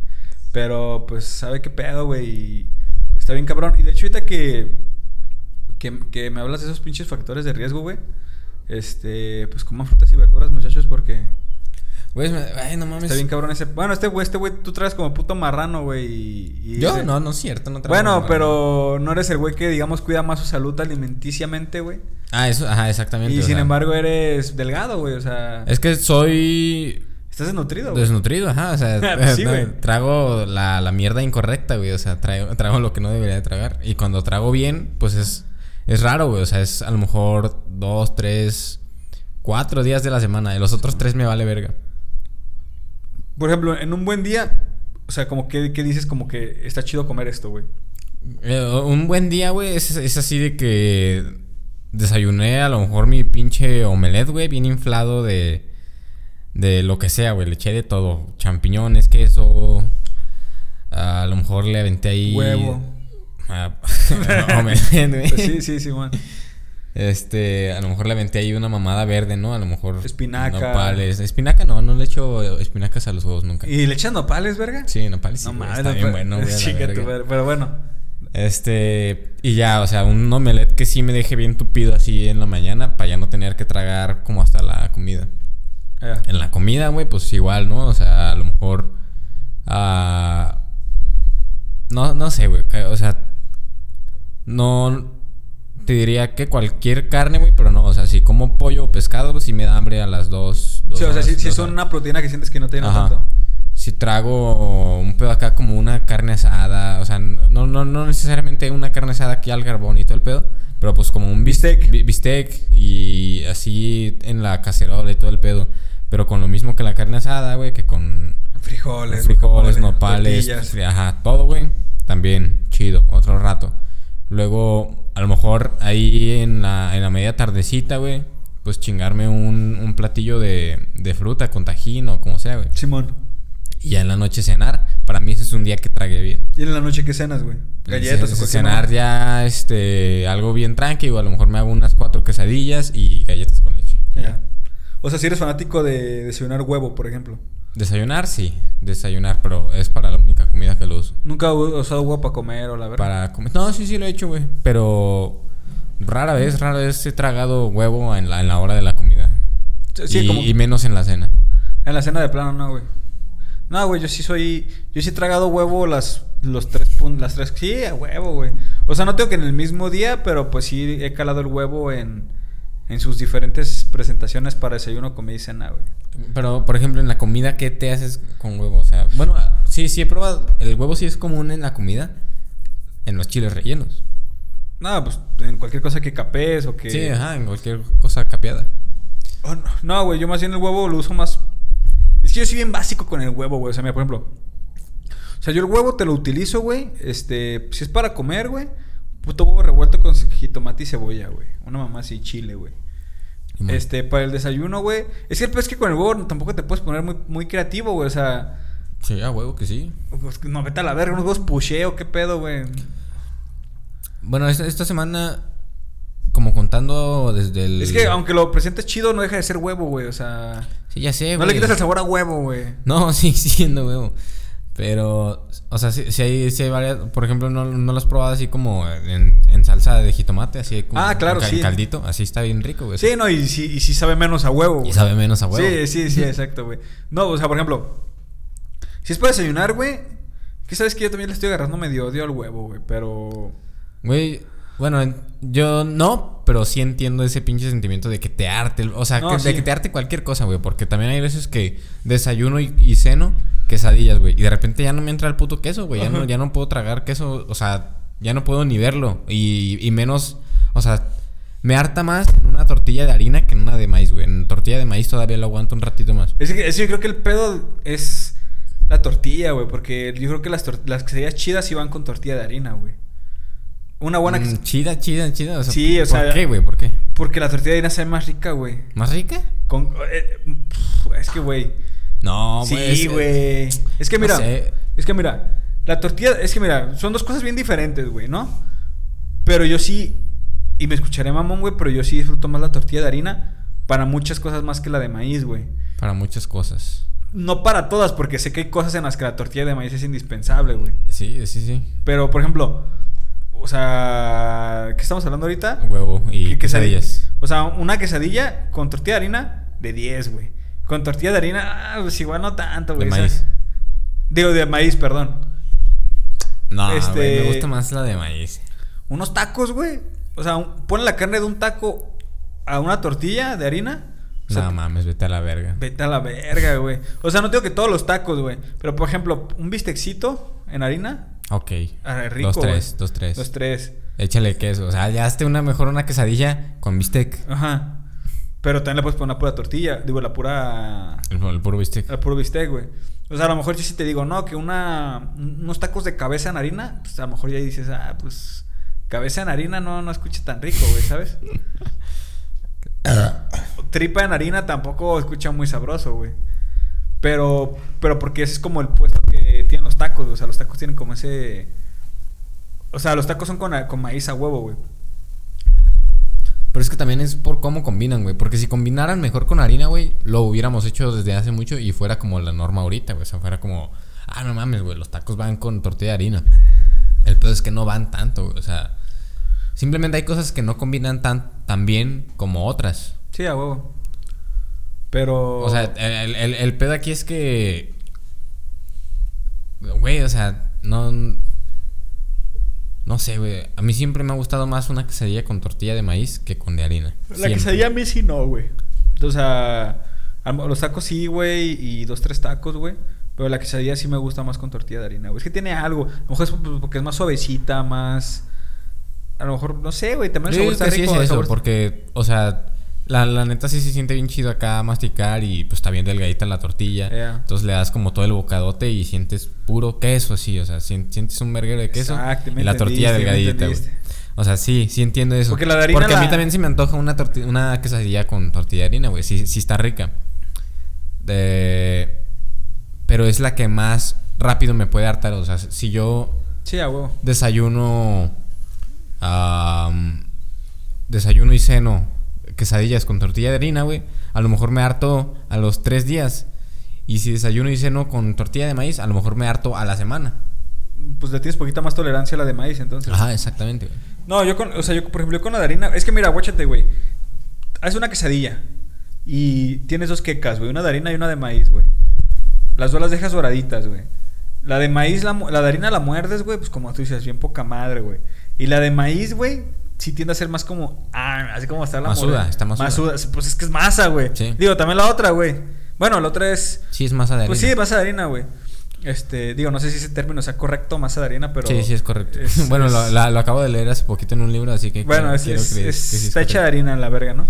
Pero, pues, sabe qué pedo, güey. Y pues, está bien cabrón. Y de hecho, ahorita que, que, que me hablas de esos pinches factores de riesgo, güey. Este, pues coman frutas y verduras, muchachos, porque Güey, ay, no mames. está bien cabrón ese. Bueno, este güey, este güey, tú traes como puto marrano, güey. Y, y Yo, ese- no, no es cierto, no traigo Bueno, pero no eres el güey que, digamos, cuida más su salud alimenticiamente, güey. Ah, eso, ajá, exactamente. Y sin sea, embargo eres delgado, güey. O sea, Es que soy estás desnutrido, güey. desnutrido, ajá. O sea, Pues [laughs] sí, [laughs] no, trago la, la mierda incorrecta, güey. O sea, traigo, trago lo que no debería de tragar. Y cuando trago bien, pues es, es raro, güey. O sea, es a lo mejor dos, tres, cuatro días de la semana. Y los otros tres me vale verga. Por ejemplo, en un buen día, o sea, como que, que dices como que está chido comer esto, güey. Eh, un buen día, güey, es, es así de que desayuné a lo mejor mi pinche omelette, güey, bien inflado de, de lo que sea, güey. Le eché de todo. Champiñones, queso. A lo mejor le aventé ahí... Huevo. Ah, [laughs] omelette, güey. Pues sí, sí, sí, man. Este, a lo mejor le aventé ahí una mamada verde, ¿no? A lo mejor... Espinaca. Nopales. Espinaca no, no le echo espinacas a los huevos nunca. ¿Y le echan nopales, verga? Sí, nopales sí, no mames, está no, bien pero- bueno, güey. Chica tu verga. Pero bueno. Este, y ya, o sea, un omelette que sí me deje bien tupido así en la mañana para ya no tener que tragar como hasta la comida. ya. En la comida, güey, pues igual, ¿no? O sea, a lo mejor. ah, no, no sé, güey. O sea, no te diría que cualquier carne, güey, pero no, o sea, si como pollo o pescado, pues sí me da hambre a las dos. dos Sí, o sea, si, si es una proteína que sientes que no tiene Ajá. tanto. Si trago un pedo acá como una carne asada, o sea, no, no, no necesariamente una carne asada aquí al carbón y todo el pedo, pero pues como un Bistec. bistec, y así en la cacerola y todo el pedo, pero con lo mismo que la carne asada, güey, que con Frijoles, frijoles, nopales, tortillas. ajá, todo, güey, también chido, otro rato. Luego, a lo mejor ahí en la, en la media tardecita, güey, pues chingarme un, un platillo de, de fruta con tajín o como sea, güey. Simón. Y ya en la noche cenar. Para mí ese es un día que tragué bien. ¿Y en la noche qué cenas, güey? Galletas o Cenar ya este algo bien tranqui. O a lo mejor me hago unas cuatro quesadillas y galletas con leche. Ya. O sea, si eres fanático de desayunar huevo, por ejemplo. Desayunar, sí. Desayunar, pero es para la única comida que lo uso. Nunca he usado huevo para comer o la verdad. Para comer. No, sí, sí lo he hecho, güey. Pero rara vez, rara vez he tragado huevo en la, en la hora de la comida. Sí, y, como y menos en la cena. en la cena de plano, no, güey. No, güey, yo sí soy. Yo sí he tragado huevo las, los tres. Las tres. Sí, a huevo, güey. O sea, no tengo que en el mismo día, pero pues sí he calado el huevo en, en sus diferentes presentaciones para desayuno, comida y cena, güey. Pero, por ejemplo, en la comida, ¿qué te haces con huevo? O sea, bueno, sí, sí he probado. El huevo sí es común en la comida. En los chiles rellenos. No, pues en cualquier cosa que capes o que. Sí, ajá, en cualquier cosa capeada. Oh, no. no, güey, yo más bien el huevo lo uso más. Es que yo soy bien básico con el huevo, güey. O sea, mira, por ejemplo. O sea, yo el huevo te lo utilizo, güey. Este, si es para comer, güey. Puto huevo revuelto con jitomate y cebolla, güey. Una mamá así, chile, güey. Este, para el desayuno, güey. Es que el pez que con el huevo tampoco te puedes poner muy, muy creativo, güey. O sea, Sí, a huevo que sí. pues, no, vete a la verga, unos huevos pucheo, qué pedo, güey. Bueno, esta, esta semana, como contando desde el. Es que aunque lo presentes chido, no deja de ser huevo, güey. O sea, Sí, ya sé, no güey. le quitas el sabor a huevo, güey. No, [laughs] sí, siendo huevo. Pero, o sea, si, hay, sí hay varias. Por ejemplo, no, no lo has probado así como en, en salsa de jitomate, así como. Ah, claro, en ca- sí. caldito, así está bien rico, güey. Sí, no, y sí, y sí sabe menos a huevo. Y sabe menos a huevo. Sí, sí, sí, exacto, güey. No, o sea, por ejemplo, si es para desayunar, güey, que sabes que yo también le estoy agarrando medio odio al huevo, güey, pero... Güey, bueno, en- yo no, pero sí entiendo ese pinche sentimiento de que te arte. O sea, No, que- sí. de que te arte cualquier cosa, güey. Porque también hay veces que desayuno y, y ceno quesadillas, güey. Y de repente ya no me entra el puto queso, güey. Ya no, ya no puedo tragar queso. O sea, ya no puedo ni verlo. Y, y menos, o sea, me harta más en una tortilla de harina que en una de maíz, güey. En tortilla de maíz todavía lo aguanto un ratito más. Es que, es yo creo que el pedo es la tortilla, güey. Porque yo creo que las, las quesadillas chidas iban con tortilla de harina, güey. Una buena Mm, chida, chida, chida. O sea, Sí, o ¿por sea- qué, güey? ¿Por qué? Porque la tortilla de harina sabe más rica, güey. ¿Más rica? Con, eh, es que, güey. No, güey. sí, güey. Es que no mira. sé. Es que mira. La tortilla. Es que mira. Son dos cosas bien diferentes, güey, ¿no? Pero yo sí. Y me escucharé mamón, güey. Pero yo sí disfruto más la tortilla de harina. Para muchas cosas más que la de maíz, güey. Para muchas cosas. No para todas, porque sé que hay cosas en las que la tortilla de maíz es indispensable, güey. Sí, sí, sí. Pero, por ejemplo. O sea. ¿Qué estamos hablando ahorita? Huevo y ¿Qué quesadillas. O sea, una quesadilla con tortilla de harina de 10, güey. Con tortilla de harina, ah, pues igual no tanto, De güey. maíz. ¿sabes? Digo, de maíz, perdón. No, Este- me gusta más la de maíz. Unos tacos, güey. O sea, un- pon la carne de un taco a una tortilla de harina. O sea, no mames, vete a la verga. vete a la verga, güey. O sea, no digo que todos los tacos, güey. Pero, por ejemplo, un bistecito en harina. Ok. Ah, rico, dos, tres, dos, tres. Los tres. Échale queso. O sea, ya hazte una mejor una quesadilla con bistec. Ajá. Pero también le puedes poner la pura tortilla. Digo, la pura. El, el puro bistec. El puro bistec, güey. O sea, a lo mejor yo sí te digo, no, que una, unos tacos de cabeza en harina, pues a lo mejor ya dices, ah, pues cabeza en harina no, no escucha tan rico, güey, ¿sabes? [laughs] Tripa en harina tampoco escucha muy sabroso, güey. Pero, pero porque ese es como el puesto que tienen los tacos, güey. o sea, los tacos tienen como ese... O sea, los tacos son con, con maíz a huevo, güey. Pero es que también es por cómo combinan, güey. Porque si combinaran mejor con harina, güey, lo hubiéramos hecho desde hace mucho y fuera como la norma ahorita, güey. O sea, fuera como, ah, no mames, güey, los tacos van con tortilla de harina. El pedo es que no van tanto, güey. O sea, simplemente hay cosas que no combinan tan, tan bien como otras. Sí, a huevo. Pero... O sea, el, el- el pedo aquí es que. Güey, o sea, no. No sé, güey. A mí siempre me ha gustado más una quesadilla con tortilla de maíz que con de harina. La Siempre. quesadilla a mí sí no, güey. O sea, los tacos sí, güey, y dos, tres tacos, güey. Pero la quesadilla sí me gusta más con tortilla de harina, güey. Es que tiene algo. A lo mejor es p- porque es más suavecita, más... A lo mejor, no sé, güey. También el sabor está sí es eso, sabor- porque, o sea, la, la neta sí se siente bien chido acá masticar y pues está bien delgadita la tortilla. Yeah. Entonces le das como todo el bocadote y sientes puro queso así, o sea, sien- sientes un verguero de queso Exacto, y la tortilla delgadita, güey. O sea, sí, sí entiendo eso. Porque la harina Porque a mí también sí me antoja una una quesadilla con tortilla de harina, güey. Sí, sí está rica. De... Pero es la que más rápido me puede hartar. O sea, si yo Sí, a huevo. desayuno. desayuno y ceno quesadillas con tortilla de harina, güey. A lo mejor me harto a los tres días. Y si desayuno y ceno con tortilla de maíz, a lo mejor me harto a la semana. Pues le tienes poquita más tolerancia a la de maíz, entonces. Ajá, exactamente, güey. No, yo con, o sea, yo por ejemplo yo con la de harina, es que mira, guáchate, güey. Haces una quesadilla y tienes dos quecas, güey, una de harina y una de maíz, güey. Las dos las dejas doraditas, güey. La de maíz, la, la de harina la muerdes, güey, pues como tú dices, bien poca madre, güey. Y la de maíz, güey, sí tiende a ser más como, ah, así como está la Masuda, está masuda. Masuda, pues es que es masa, güey. Sí. Digo, también la otra, güey. Bueno, la otra es, Sí, es masa de harina. pues sí, masa de harina, güey. Este, digo, no sé si ese término sea correcto, masa de harina, pero... sí, sí, es correcto. es- [laughs] bueno, es- Lo, la- lo acabo de leer hace poquito en un libro, así que. bueno, quiero- es, quiero creer que sí es está hecha de harina la verga, ¿no?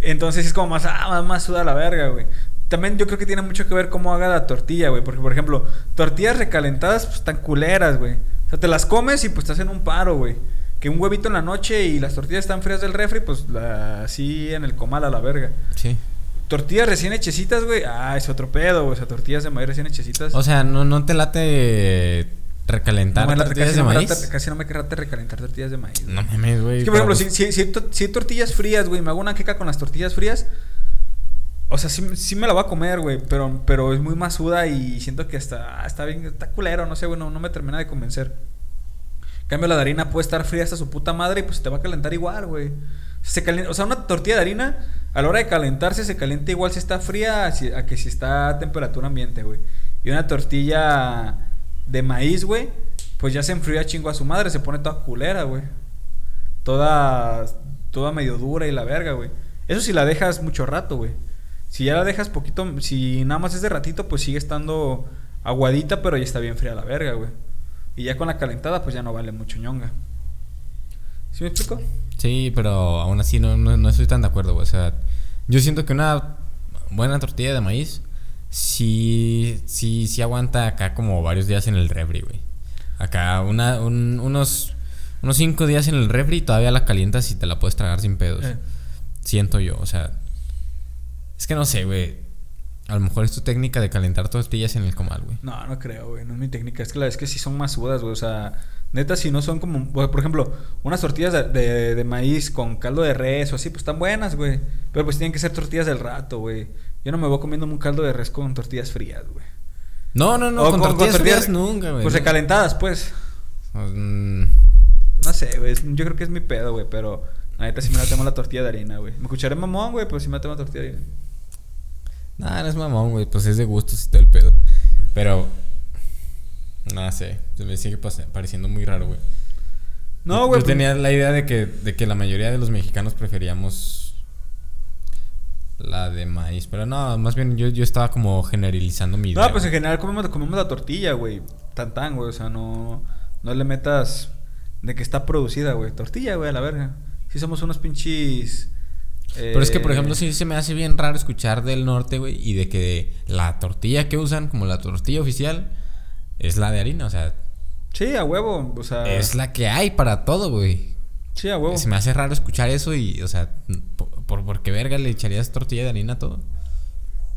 Entonces es como más, ah, más, más suda la verga, güey. También yo creo que tiene mucho que ver cómo haga la tortilla, güey. Porque, por ejemplo, tortillas recalentadas, pues están culeras, güey. O sea, te las comes y pues te hacen un paro, güey. Que un huevito en la noche y las tortillas están frías del refri, pues la, así en el comal a la verga. Sí. Tortillas recién hechecitas, güey. Ah, es otro pedo, güey. O sea, tortillas de maíz recién hechecitas. O sea, ¿no, no te late recalentar no me late- tortillas casi, de no me maíz? late- casi no me late recalentar tortillas de maíz. güey. No mames, güey. Es que, por ejemplo, si, pues, si, si, si tortillas frías, güey, me hago una queca con las tortillas frías. O sea, sí, sí me la voy a comer, güey, pero, pero es muy masuda y siento que está, está bien, está culero, no sé, güey, no, no me termina de convencer. Cambio, la de harina puede estar fría hasta su puta madre y pues te va a calentar igual, güey. Se calienta, o sea, una tortilla de harina, a la hora de calentarse, se calienta igual si está fría a que si está a temperatura ambiente, güey. Y una tortilla de maíz, güey, pues ya se enfría chingo a su madre, se pone toda culera, güey. Toda, toda medio dura y la verga, güey. Eso si la dejas mucho rato, güey. Si ya la dejas poquito, si nada más es de ratito, pues sigue estando aguadita, pero ya está bien fría la verga, güey. Y ya con la calentada, pues ya no vale mucho ñonga. ¿Sí me explico? Sí, pero aún así no, no, no estoy tan de acuerdo, güey. O sea, yo siento que una buena tortilla de maíz sí, sí, sí aguanta acá como varios días en el refri, güey. Acá una, un- unos, unos cinco días en el refri y todavía la calientas y te la puedes tragar sin pedos. Eh. Siento yo, o sea. Es que no sé, güey. A lo mejor es tu técnica de calentar tortillas en el comal, güey. No, no creo, güey. No es mi técnica. Es que la verdad es que sí son más sudas, güey. O sea, neta, si no son como. Por ejemplo, unas tortillas de, de- de maíz con caldo de res o así, pues están buenas, güey. Pero pues tienen que ser tortillas del rato, güey. Yo no me voy comiendo un caldo de res con tortillas frías, güey. No, no, no, O con, tortillas frías nunca, güey. Pues recalentadas, pues. Mm, No sé, güey. Yo creo que es mi pedo, güey. Pero neta sí me la tengo la tortilla de harina, güey. Me escucharé mamón, güey, pero sí me la tengo la tortilla de harina. Nah, no es mamón, güey. Pues es de gustos y todo el pedo. Pero. No sé. Me sigue pareciendo muy raro, güey. No, güey. Yo tenía la idea de que, de que la mayoría de los mexicanos preferíamos. La de maíz. Pero no, más bien yo, yo estaba como generalizando mi idea. No, pues en general comemos, comemos la tortilla, güey. Tan tan, güey. O sea, no, no le metas de que está producida, güey. Tortilla, güey, a la verga. Si somos unos pinches. Pero es que, por eh, ejemplo, sí se me hace bien raro escuchar del norte, güey. Y de que la tortilla que usan, como la tortilla oficial, es la de harina. O sea, Sí, a huevo. O sea. es la que hay para todo, güey. Sí, a huevo. Se me hace raro escuchar eso y, o sea, por, por, ¿por qué verga le echarías tortilla de harina a todo?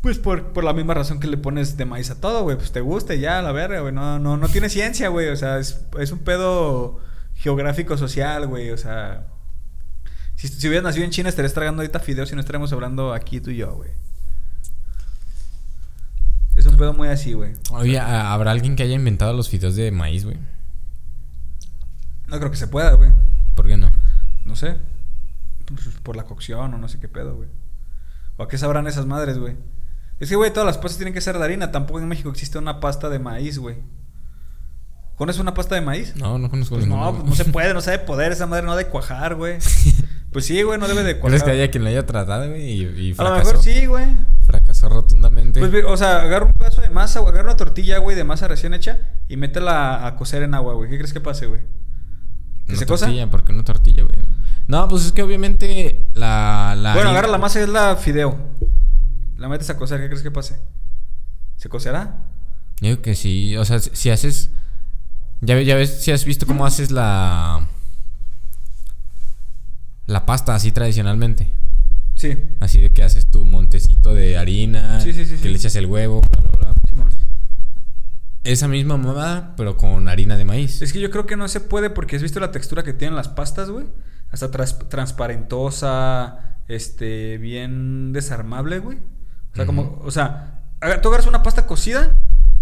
Pues por, por la misma razón que le pones de maíz a todo, güey. Pues te gusta y ya, la verga, güey. No, no, no tiene ciencia, güey. O sea, es, es un pedo geográfico social, güey. O sea. Si, si hubieras nacido en China, estarías tragando ahorita fideos y no estaríamos hablando aquí tú y yo, güey. Es un pedo muy así, güey. Oye, ¿ha- ¿habrá alguien que haya inventado los fideos de maíz, güey? No creo que se pueda, güey. ¿Por qué no? No sé. Pues, por la cocción o no sé qué pedo, güey. ¿O a qué sabrán esas madres, güey? Es que, güey, todas las pastas tienen que ser de harina. Tampoco en México existe una pasta de maíz, güey. ¿Conoces una pasta de maíz? No, no conozco Pues ninguna, no, pues no se puede, no sabe poder. Esa madre no ha de cuajar, güey. [laughs] Pues sí, güey, no debe de cuajar. ¿Crees que haya quien lo haya tratado, güey? Y, y A lo fracasó. mejor sí, güey. Fracasó rotundamente. Pues, o sea, agarra un pedazo de masa, güey, agarra una tortilla, güey, de masa recién hecha y métela a cocer en agua, güey. ¿Qué crees que pase, güey? ¿Que Una se cosa? tortilla, ¿por qué una tortilla, güey? No, pues es que obviamente la... la Bueno, agarra la masa y es la fideo. La metes a cocer, ¿qué crees que pase? ¿Se cocerá? Yo digo que sí. O sea, si si haces... Ya, ya ves, si has visto cómo haces la... La pasta así tradicionalmente. Sí. Así de que haces tu montecito de harina. Sí, sí, sí, Que le echas el huevo, bla, bla, bla. Esa misma mamada, pero con harina de maíz. Es que yo creo que no se puede porque has visto la textura que tienen las pastas, güey. Hasta transparentosa, este, bien desarmable, güey. O sea, como, o sea, tú agarras una pasta cocida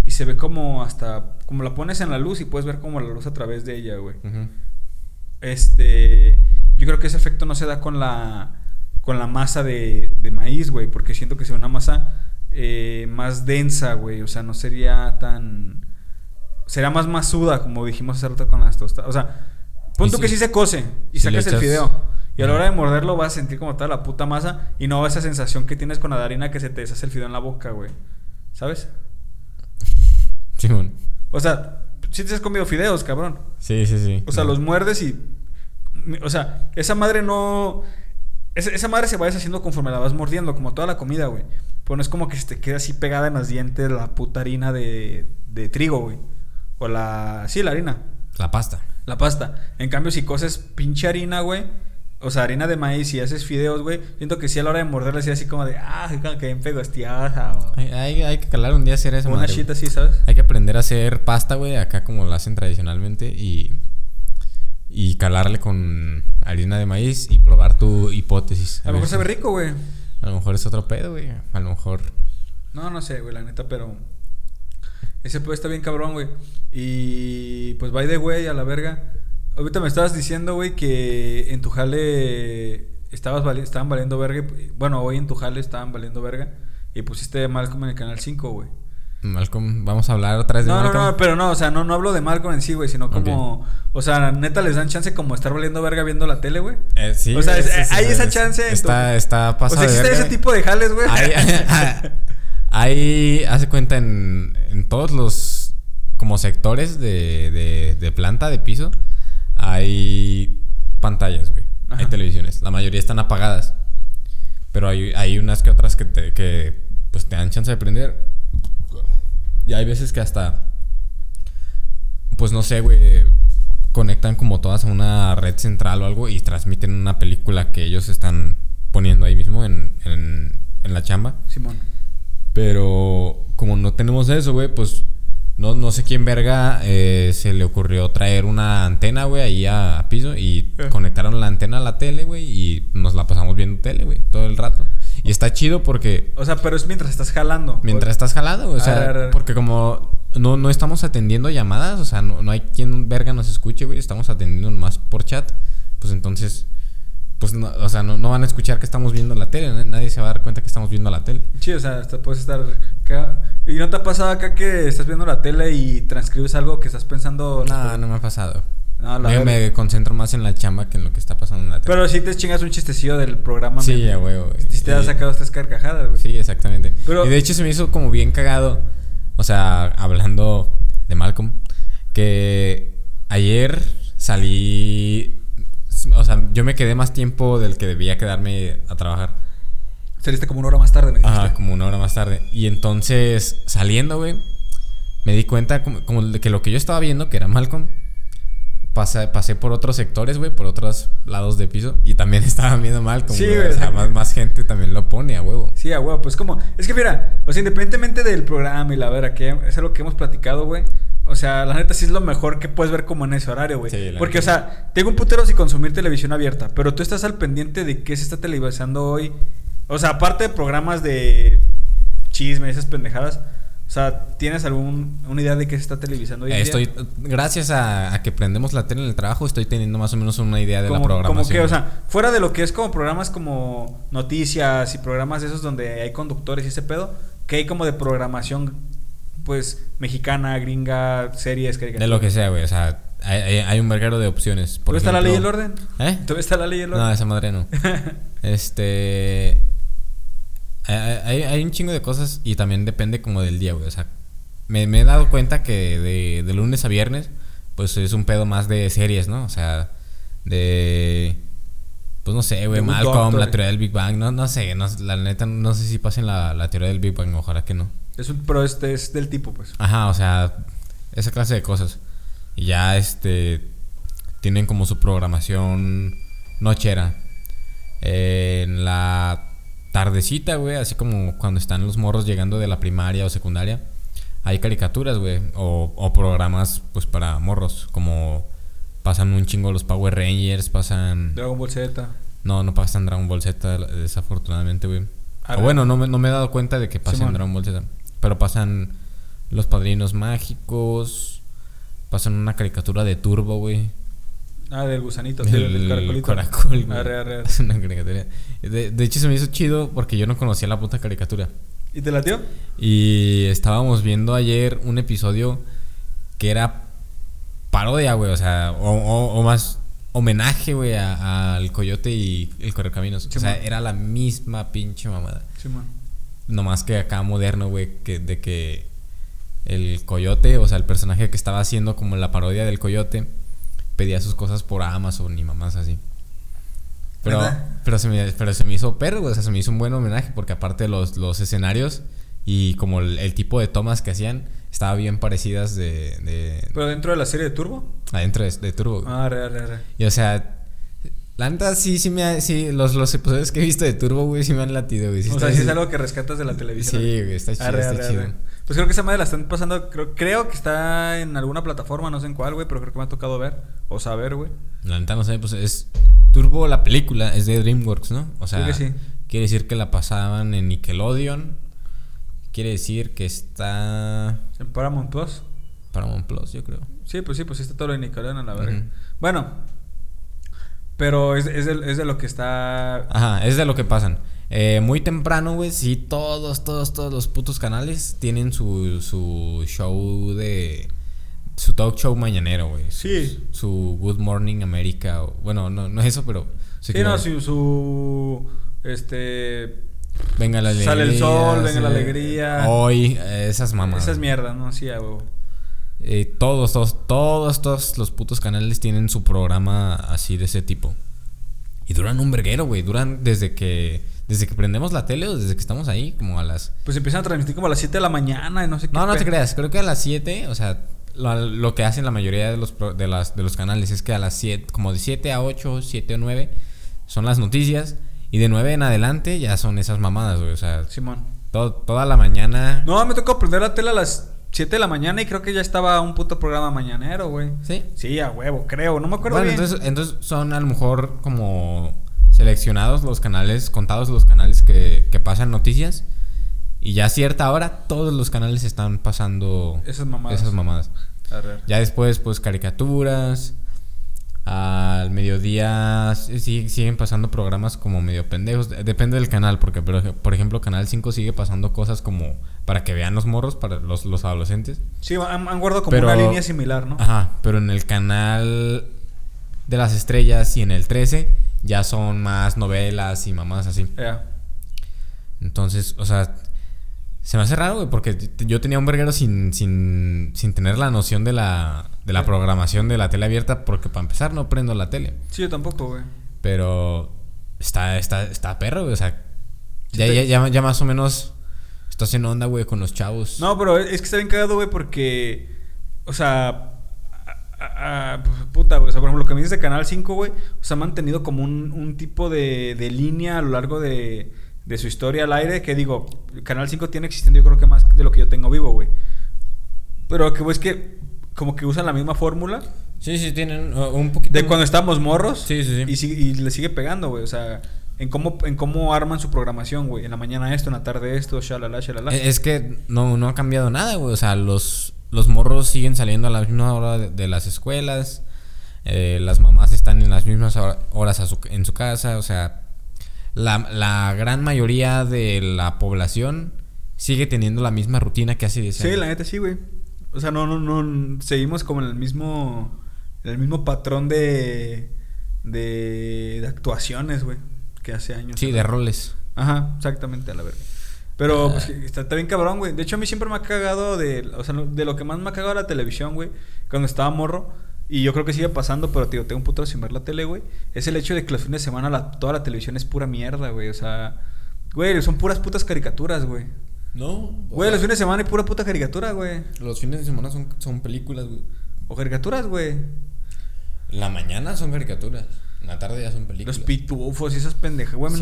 y se ve como hasta, como la pones en la luz y puedes ver como la luz a través de ella, güey. Este, yo creo que ese efecto no se da con la, con la masa de, de maíz, güey, porque siento que sería una masa eh, más densa, güey, o sea, no sería tan, sería más masuda, como dijimos hace rato con las tostadas, o sea, punto que sí se cose y si sacas el fideo. Y a la hora de morderlo vas a sentir como toda la puta masa y no esa sensación que tienes con la harina que se te deshace el fideo en la boca, güey. ¿Sabes? Simón. O sea, si te has comido fideos, cabrón. Sí, sí, sí. O sea, No. los muerdes y. O sea, esa madre no. Esa, esa madre se va deshaciendo conforme la vas mordiendo, como toda la comida, güey. Pero no es como que se te quede así pegada en los dientes la puta harina de, de trigo, güey. O la. Sí, la harina. La pasta. La pasta. En cambio, si coces pinche harina, güey. O sea, harina de maíz y haces fideos, güey. Siento que sí a la hora de morderla, sí así como de. Ah, que bien pegosteada. Hay, hay, hay que calar un día a hacer eso, una madre, güey. así, ¿sabes? Hay que aprender a hacer pasta, güey, acá como la hacen tradicionalmente y y calarle con harina de maíz y probar tu hipótesis. A lo mejor si- sabe rico, güey. A lo mejor es otro pedo, güey. A lo mejor No, no sé, güey, la neta, pero. Ese pedo está bien cabrón, güey. Y pues by the way, a la verga. Ahorita me estabas diciendo, güey, que en tu jale estabas vali- estaban valiendo verga. Bueno, hoy en tu jale estaban valiendo verga. Y pusiste Malcolm en el canal 5, güey. Malcolm, vamos a hablar otra vez de No, no, Malcolm. no, pero no, o sea, no, no hablo de Malcolm en sí, güey, sino como. O sea, neta les dan chance como estar valiendo verga viendo la tele, güey. Eh, sí, O sea, es- hay es- esa chance Está, está O pasado sea, existe ese tipo de jales, güey. Hay, [laughs] [laughs] Hay, hace cuenta, en, en todos los como sectores de, de, de planta, de piso, hay pantallas, güey. Hay televisiones. La mayoría están apagadas. Pero hay, hay unas que otras que te, que, pues, te dan chance de prender. Y hay veces que hasta, pues no sé, güey, conectan como todas a una red central o algo y transmiten una película que ellos están poniendo ahí mismo en, en, en la chamba. Simón. Pero como no tenemos eso, güey, pues no, no sé quién verga eh, se le ocurrió traer una antena, güey, ahí a, a piso y Eh. conectaron la antena a la tele, güey, y nos la pasamos viendo tele, güey, todo el rato. Y está chido porque O sea, pero es mientras estás jalando. mientras estás jalado, o sea, porque como no, no estamos atendiendo llamadas, o sea, no, no hay quien verga nos escuche, güey, estamos atendiendo nomás por chat, pues entonces, pues, no, o sea, no, no van a escuchar que estamos viendo la tele, ¿no? nadie se va a dar cuenta que estamos viendo la tele. Sí, o sea, hasta puedes estar acá. ¿Y no te ha pasado acá que estás viendo la tele y transcribes algo que estás pensando? No, no me ha pasado. No, la Yo verga. me concentro más en la chamba que en lo que está pasando en la tele. Pero sí te chingas un chistecillo del programa. sí, men. a huevo, güey. Si te has sacado estas carcajadas, güey. Sí, exactamente. Pero- y de hecho se me hizo como bien cagado. O sea, hablando de Malcolm, que ayer salí. O sea, yo me quedé más tiempo del que debía quedarme a trabajar. Saliste como una hora más tarde, me dijiste. Ajá, como una hora más tarde. Y entonces, saliendo, güey, me di cuenta como, como de que lo que yo estaba viendo, que era Malcolm, pasé, pasé por otros sectores, güey, por otros lados de piso. Y también [laughs] estaban viendo Malcolm, Sí, güey. O sea, más, más gente también lo pone a huevo. Sí, a huevo, pues como, es que mira, o sea, independientemente del programa y la vera, que es algo que hemos platicado, güey. O sea, la neta sí es lo mejor que puedes ver como en ese horario, güey. Sí, la Porque, o sea, tengo un putero si consumir televisión abierta, pero tú estás al pendiente de qué se está televisando hoy. O sea, aparte de programas de chisme, esas pendejadas. O sea, ¿tienes alguna idea de qué se está televisando hoy en Eh, día? Estoy, gracias a, a que prendemos la tele en el trabajo, estoy teniendo más o menos una idea de la como, programación. como que, o sea, fuera de lo que es como programas como noticias y programas esos donde hay conductores y ese pedo, que hay como de programación, pues, mexicana, gringa, series, de lo que sea, güey. O sea, hay, un verguero de opciones. Por ¿Todavía está la ley y el ejemplo- orden? ¿Eh? ¿Todavía está la ley y el No, orden? esa madre no. [laughs] este. Hay, hay- un chingo de cosas y también depende como del día, güey. O sea, me, me he dado cuenta que de, de lunes a viernes, pues es un pedo más de series, ¿no? O sea, de. Pues no sé, güey, Malcolm, Doctor. la teoría del Big Bang, no, no sé, no, la neta no sé si pasen la, la teoría del Big Bang, ojalá que no. Es un, pero este es del tipo, pues. Ajá, o sea, esa clase de cosas. Y ya, este, tienen como su programación nochera. Eh, en la tardecita, güey, así como cuando están los morros llegando de la primaria o secundaria, hay caricaturas, güey, o, o programas, pues, para morros, como pasan un chingo los Power Rangers, pasan... Dragon Ball Z. No, no pasan Dragon Ball Z, desafortunadamente, güey. Bueno, no me, no me he dado cuenta de que pasen Simón. Dragon Ball Z. Pero pasan Los Padrinos Mágicos. Pasan una caricatura de Turbo, güey. Ah, del gusanito, sí, del El caracolito. caracol, güey. Arre, arre, arre. [laughs] Es una caricatura. De, de hecho, se me hizo chido porque yo no conocía la puta caricatura. ¿Y te latió? Y estábamos viendo ayer un episodio que era parodia, güey. O sea, o, o- o más homenaje, güey, a- al coyote y el correcaminos. o sea, era la misma pinche mamada. Man. Nomás que acá moderno, güey, que, de que el coyote, o sea, el personaje que estaba haciendo como la parodia del coyote, pedía sus cosas por Amazon y mamás así. Pero, pero, se me, pero se me hizo perro, güey, o sea, se me hizo un buen homenaje porque aparte los, los escenarios y como el, el tipo de tomas que hacían estaba bien parecidas de, de ¿Pero dentro de la serie de Turbo? adentro de, de Turbo. Ah, arre, arre, arre. Y o sea, la neta sí, sí me ha, sí, los, los episodios que he visto de Turbo, güey, sí me han latido, güey. sí o sea, sí es algo que rescatas de la televisión. Sí, güey, está chido, Arre, está arre, chido. arre. Pues creo que esa madre la están pasando, creo, creo que está en alguna plataforma, no sé en cuál, güey, pero creo que me ha tocado ver o saber, güey. La neta no sé, pues es Turbo la película, es de DreamWorks, ¿no? O sea, Creo que sí. quiere decir que la pasaban en Nickelodeon. Quiere decir que está En Paramount Plus. Paramount Plus, yo creo. Sí, pues sí, pues sí está todo lo de Nickelodeon a la verga. Ujú. Bueno, pero es, es, de, es de lo que está... Ajá, es de lo que pasan. Eh, muy temprano, güey, sí, todos, todos, todos los putos canales tienen su, su show de... Su talk show mañanero, güey. Sí. Su Good Morning America. o- bueno, no, no es eso, pero... Sí, no, su, su... Este... Venga la alegría. Sale el sol, venga la alegría. Hoy, esas mamás. Esas mierdas, ¿no? Sí, a huevo. Eh, todos, todos, todos, todos los putos canales tienen su programa así de ese tipo. Y duran un verguero, güey. Duran desde que desde que prendemos la tele o desde que estamos ahí, como a las... Pues empiezan a transmitir como a las 7 de la mañana y no sé qué. No, no te creas. Creo que a las 7, o sea, lo, lo, que hacen la mayoría de los, de, las, de los canales es que a las 7, como de 7 a 8, 7 o 9, son las noticias. Y de 9 en adelante ya son esas mamadas, güey. O sea, Simón. Todo, toda la mañana. No, me tocó prender la tele a las 7 de la mañana y creo que ya estaba un puto programa mañanero, güey. ¿Sí? Sí, a huevo, creo. No me acuerdo bueno, bien. Entonces, entonces son a lo mejor como seleccionados los canales, contados los canales que, que pasan noticias. Y ya a cierta hora todos los canales están pasando esas mamadas. Esas mamadas. Ya después, pues, caricaturas. Al mediodía siguen pasando programas como medio pendejos. Depende del canal, porque, por ejemplo, Canal 5 sigue pasando cosas como para que vean los morros, para los, los adolescentes. Sí, han, han guardado como una línea similar, ¿no? Ajá, pero en el canal de las estrellas y en el 13 ya son más novelas y mamás así. Entonces, o sea, se me hace raro, güey, porque yo tenía un verguero sin, sin, sin tener la noción de la, de la programación de la tele abierta, porque para empezar no prendo la tele. Sí, yo tampoco, güey. Pero está, está, está perro, güey, o sea, ya, ya, ya, más o menos estás en onda, güey, con los chavos. No, pero es que está bien cagado, güey, porque, o sea, pues, puta, güey. O sea, por ejemplo, lo que me dices de Canal 5, güey. O sea, ha mantenido como un, un tipo de, de, línea a lo largo de, de, su historia al aire. Que digo, Canal 5 tiene existiendo, yo creo que más de lo que yo tengo vivo, güey. Pero que, güey, es que como que usan la misma fórmula. Sí, sí, tienen uh, un poquito. De cuando estamos morros. Sí, sí, sí. Y, y le sigue pegando, güey. O sea, en cómo, en cómo arman su programación, güey. En la mañana esto, en la tarde esto, shalala, shalala. Es que no, no ha cambiado nada, güey. O sea, los los morros siguen saliendo a la misma hora de, las escuelas. Eh, las mamás están en las mismas horas en su casa. O sea, la, gran mayoría de la población sigue teniendo la misma rutina que hace 10 años. Sí, la neta sí, güey. O sea, no, no, no. Seguimos como en el mismo. En el mismo patrón de. De, de actuaciones, güey. Que hace años. Sí, de roles. Ajá, exactamente, a la verga. Pero pues, está, bien cabrón, güey. De hecho, a mí siempre me ha cagado de... O sea, de lo que más me ha cagado la televisión, güey. Cuando estaba morro. Y yo creo que sigue pasando, pero tío, tengo un puto sin ver la tele, güey. Es el hecho de que los fines de semana la, toda la televisión es pura mierda, güey. O sea, güey, son puras putas caricaturas, güey. No. Güey, los fines de semana hay pura puta caricatura, güey. Los fines de semana son, son películas, güey. O caricaturas, güey. La mañana son caricaturas. En la tarde ya son películas. Los pitufos y esas pendejas. Güey,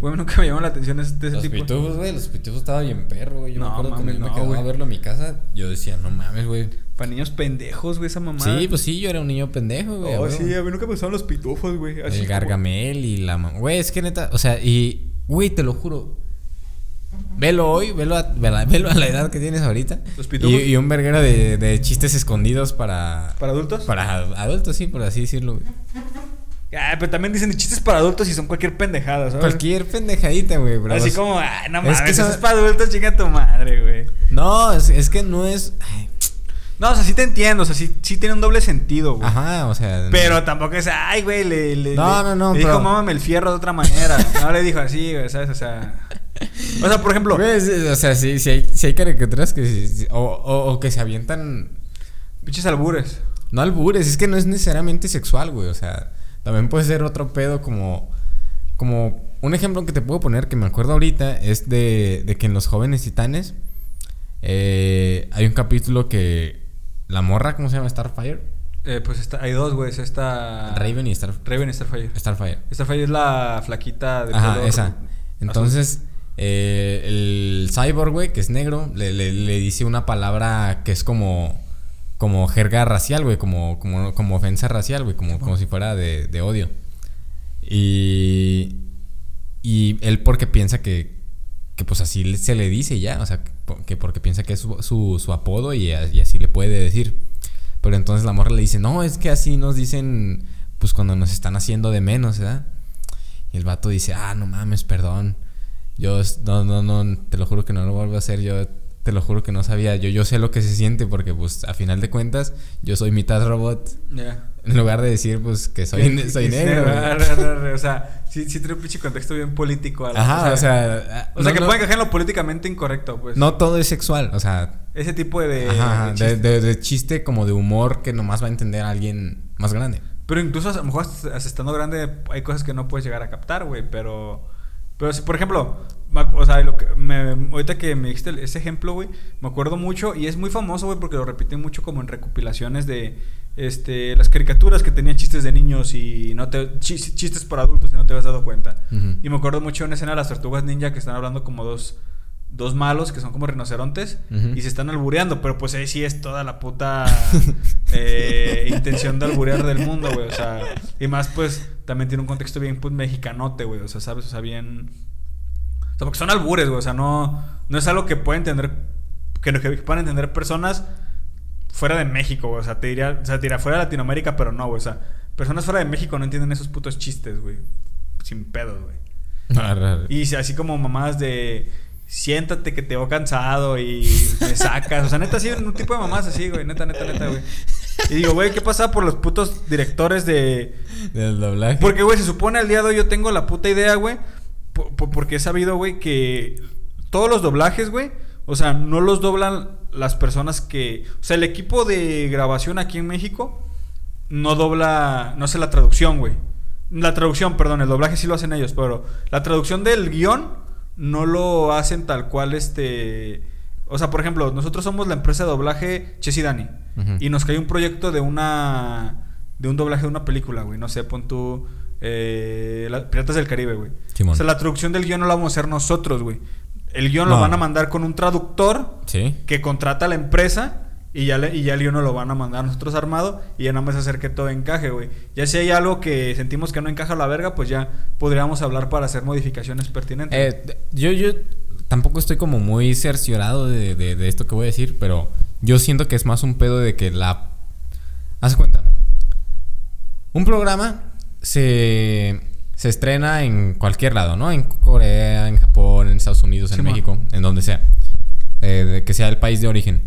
güey. nunca me llamó la atención ese, ese los tipo. Los pitufos, güey. Los pitufos estaban bien perro, güey. Yo no, me acuerdo que me, no, quedaba a verlo en mi casa. Yo decía, no mames, güey. Para niños pendejos, güey, esa mamá. Sí, pues sí, yo era un niño pendejo, güey. Oh, sí, a mí nunca me gustaban los pitufos, güey. El gargamel y la mamá. Güey, es que neta, o sea, y, güey, te lo juro. Velo hoy, velo a, [laughs] velo a la edad que tienes ahorita. Los. Y, y un verguero de, de, chistes escondidos para. ¿Para adultos? Para adultos, sí, por así decirlo. Ah, pero también dicen chistes para adultos y son cualquier pendejada, ¿sabes? Cualquier pendejadita, güey, bro. Así como, ah, no mames, es que es para adultos, chinga tu madre, güey. No, es, es, que no es. No, o sea, sí te entiendo, o sea, sí, sí tiene un doble sentido, güey. Ajá, o sea. Pero tampoco es, ay, güey, le, le. No, no, no. Le dijo, mámame el fierro de otra manera. [laughs] no le dijo así, güey, ¿sabes? O sea. O sea, por ejemplo. o sea, sí, sí, hay, sí hay caricaturas que. o, o, o que se avientan. Pinches albures. No albures, es que no es necesariamente sexual, güey, o sea. También puede ser otro pedo como... Como un ejemplo que te puedo poner que me acuerdo ahorita es de, de que en Los Jóvenes Titanes eh, hay un capítulo que la morra, ¿cómo se llama? Starfire. Eh, pues está, hay dos, güey. Está. Raven y Starfire. Raven y Starfire. Starfire. Starfire es la flaquita de Ajá, esa. Entonces, eh, el cyborg, güey, que es negro, le, le, le, dice una palabra que es como como jerga racial, güey, como, como, como ofensa racial, güey, como, como si fuera de, de odio. Y, y él porque piensa que, que pues así se le dice ya, o sea, que porque piensa que es su, su, apodo y, así le puede decir. Pero entonces la morra le dice, no, es que así nos dicen, pues cuando nos están haciendo de menos, ¿verdad? Y el vato dice, ah, no mames, perdón. Yo, no, no, no, te lo juro que no lo vuelvo a hacer. Yo te lo juro que no sabía. Yo, yo sé lo que se siente porque, pues, a final de cuentas, yo soy mitad robot. En lugar de decir, pues, que soy, Que- soy que negro. O sea, sí, sí tiene un pinche contexto bien político. a la- Ajá, o sea. o sea, no, que no- pueden caer en lo políticamente incorrecto, pues. No todo es sexual, o sea. Ese tipo de. ajá, de de, chiste. de- de chiste como de humor que nomás va a entender a alguien más grande. Pero incluso a lo mejor hasta estando grande hay cosas que no puedes llegar a captar, güey. Pero. Pero si, por ejemplo, o sea, lo que me, ahorita que me diste el- ese ejemplo, güey, me acuerdo mucho y es muy famoso, güey, porque lo repiten mucho como en recopilaciones de este las caricaturas que tenían chistes de niños y no te chis- chistes para adultos y no te habías dado cuenta. Y me acuerdo mucho de una escena de las tortugas ninja que están hablando como dos dos malos que son como rinocerontes y se están albureando, pero pues ahí sí es toda la puta [laughs] eh, intención de alburear del mundo, güey. O sea, y más pues también tiene un contexto bien pues mexicanote, güey. O sea, sabes, o sea, bien... O sea, porque son albures, güey. O sea, no, no es algo que pueden entender, que, que puedan entender personas fuera de México, güey. O sea, te diría, o sea, te diría fuera de Latinoamérica, pero no, güey. O sea, personas fuera de México no entienden esos putos chistes, güey. Sin pedos, güey. Arre. Y así como mamadas de siéntate que te veo cansado y me sacas. O sea, neta, sí, un tipo de mamadas así, güey. Neta, neta, neta, güey. Y digo, güey, ¿qué pasa por los putos directores de. Del doblaje. Porque, güey, se supone al día de hoy yo tengo la puta idea, güey. po- po- Porque he sabido, güey, que todos los doblajes, güey. O sea, no los doblan las personas que. O sea, el equipo de grabación aquí en México no dobla. No hace la traducción, güey. La traducción, perdón, el doblaje sí lo hacen ellos, pero la traducción del guion no lo hacen tal cual este. O sea, por ejemplo, nosotros somos la empresa de doblaje Chess y Dani. Ujú. Y nos cae un proyecto de una. de un doblaje de una película, güey. No sé, pon tú. Eh, la- Piratas del Caribe, güey. O sea, la traducción del guion no la vamos a hacer nosotros, güey. El guion lo van a mandar con un traductor Sí. que contrata a la empresa y ya, le- y ya el guion lo van a mandar nosotros armado y ya nada más hacer que todo encaje, güey. Ya si hay algo que sentimos que no encaja a la verga, pues ya podríamos hablar para hacer modificaciones pertinentes. Eh, yo, yo tampoco estoy como muy cerciorado de, de- de esto que voy a decir, pero yo siento que es más un pedo de que la... Haz cuenta. Un programa se, se estrena en cualquier lado, ¿no? En Corea, en Japón, en Estados Unidos, en. México, en donde sea. Eh, de que sea el país de origen.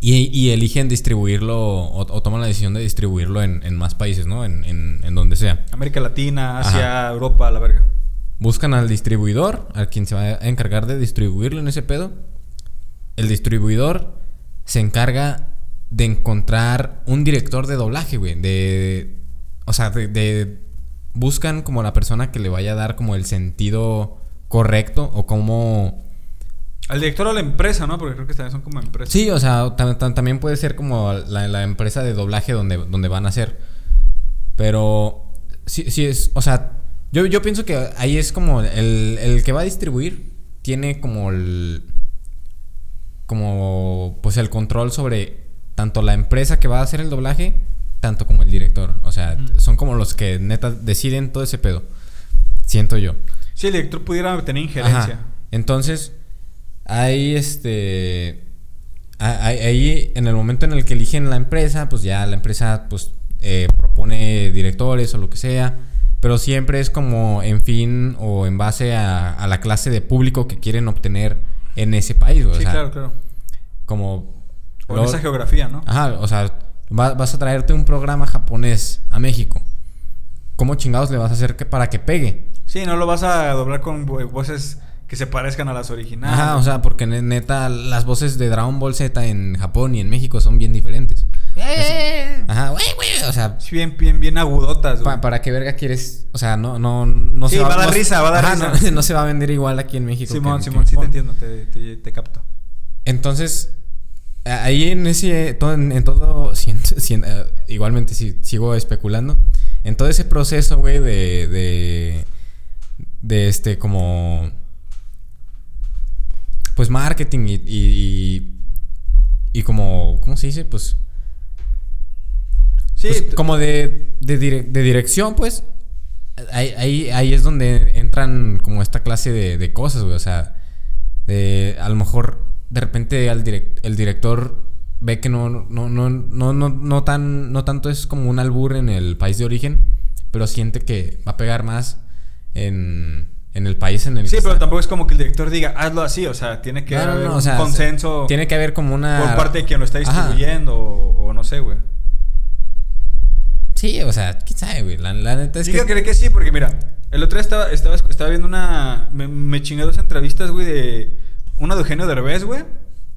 Y, y eligen distribuirlo o, o toman la decisión de distribuirlo en, en más países, ¿no? En, en, en donde sea. América Latina, Asia, Europa, la verga. Buscan al distribuidor, al quien se va a encargar de distribuirlo en ese pedo. El distribuidor se encarga de encontrar un director de doblaje, güey. De. O sea, de, de- Buscan como la persona que le vaya a dar como el sentido correcto o como. Al director o a la empresa, ¿no? Porque creo que también son como empresas. Sí, o sea, tam- también puede ser como la, la empresa de doblaje donde, donde van a hacer. Pero sí, sí es, o sea, yo, yo pienso que ahí es como el, el que va a distribuir tiene como el, como pues el control sobre tanto la empresa que va a hacer el doblaje, tanto como el director. O sea, Ujú. son como los que neta deciden todo ese pedo. Siento yo. Sí, el director pudiera tener injerencia. Ajá. Entonces, hay este. Ahí, en el momento en el que eligen la empresa, pues ya la empresa pues eh, propone directores o lo que sea. Pero siempre es como en fin o en base a, a la clase de público que quieren obtener en ese país. Sí, o sea, claro, claro. Como. O en esa geografía, ¿no? Ajá, o sea, va- vas a traerte un programa japonés a México. ¿Cómo chingados le vas a hacer que, para que pegue? Sí, no lo vas a doblar con vo- voces que se parezcan a las originales. Ajá, o sea, porque ne- neta, las voces de Dragon Ball Z en Japón y en México son bien diferentes. Ajá, güey, güey. O sea, bien, bien, bien agudotas, güey. pa- ¿para qué verga quieres? O sea, no, no, no Sí, va a dar no- risa, va a dar ajá, risa. No, [laughs] no se va a vender igual aquí en México. Simón, que Simón, sí te entiendo, te, te, te capto. Entonces, ahí en ese, todo, en, en todo, [laughs] eh, igualmente si, sigo especulando, en todo ese proceso, güey, de, de, de este, como, pues marketing y, y, y, y como, ¿cómo se dice? Pues, Sí, pues, como de, de, dire- de dirección, pues, ahí, ahí, ahí es donde entran como esta clase de, de cosas, güey. O sea, de, a lo mejor de repente al direc- el director ve que no, no, no, no, no, no, tan, no tanto es como un albur en el país de origen, pero siente que va a pegar más en, en el país en el sí, que pero está. tampoco es como que el director diga, hazlo así, o sea, tiene que No, haber no, un o sea, consenso Tiene que haber como una... por parte de quien lo está distribuyendo o, o no sé, güey. Sí, o sea, quién sabe, güey. La, la neta es que. que... que sí, porque mira, el otro día estaba, estaba, estaba viendo una. Me, me chingué dos entrevistas, güey, de. Una de Eugenio Derbez, güey,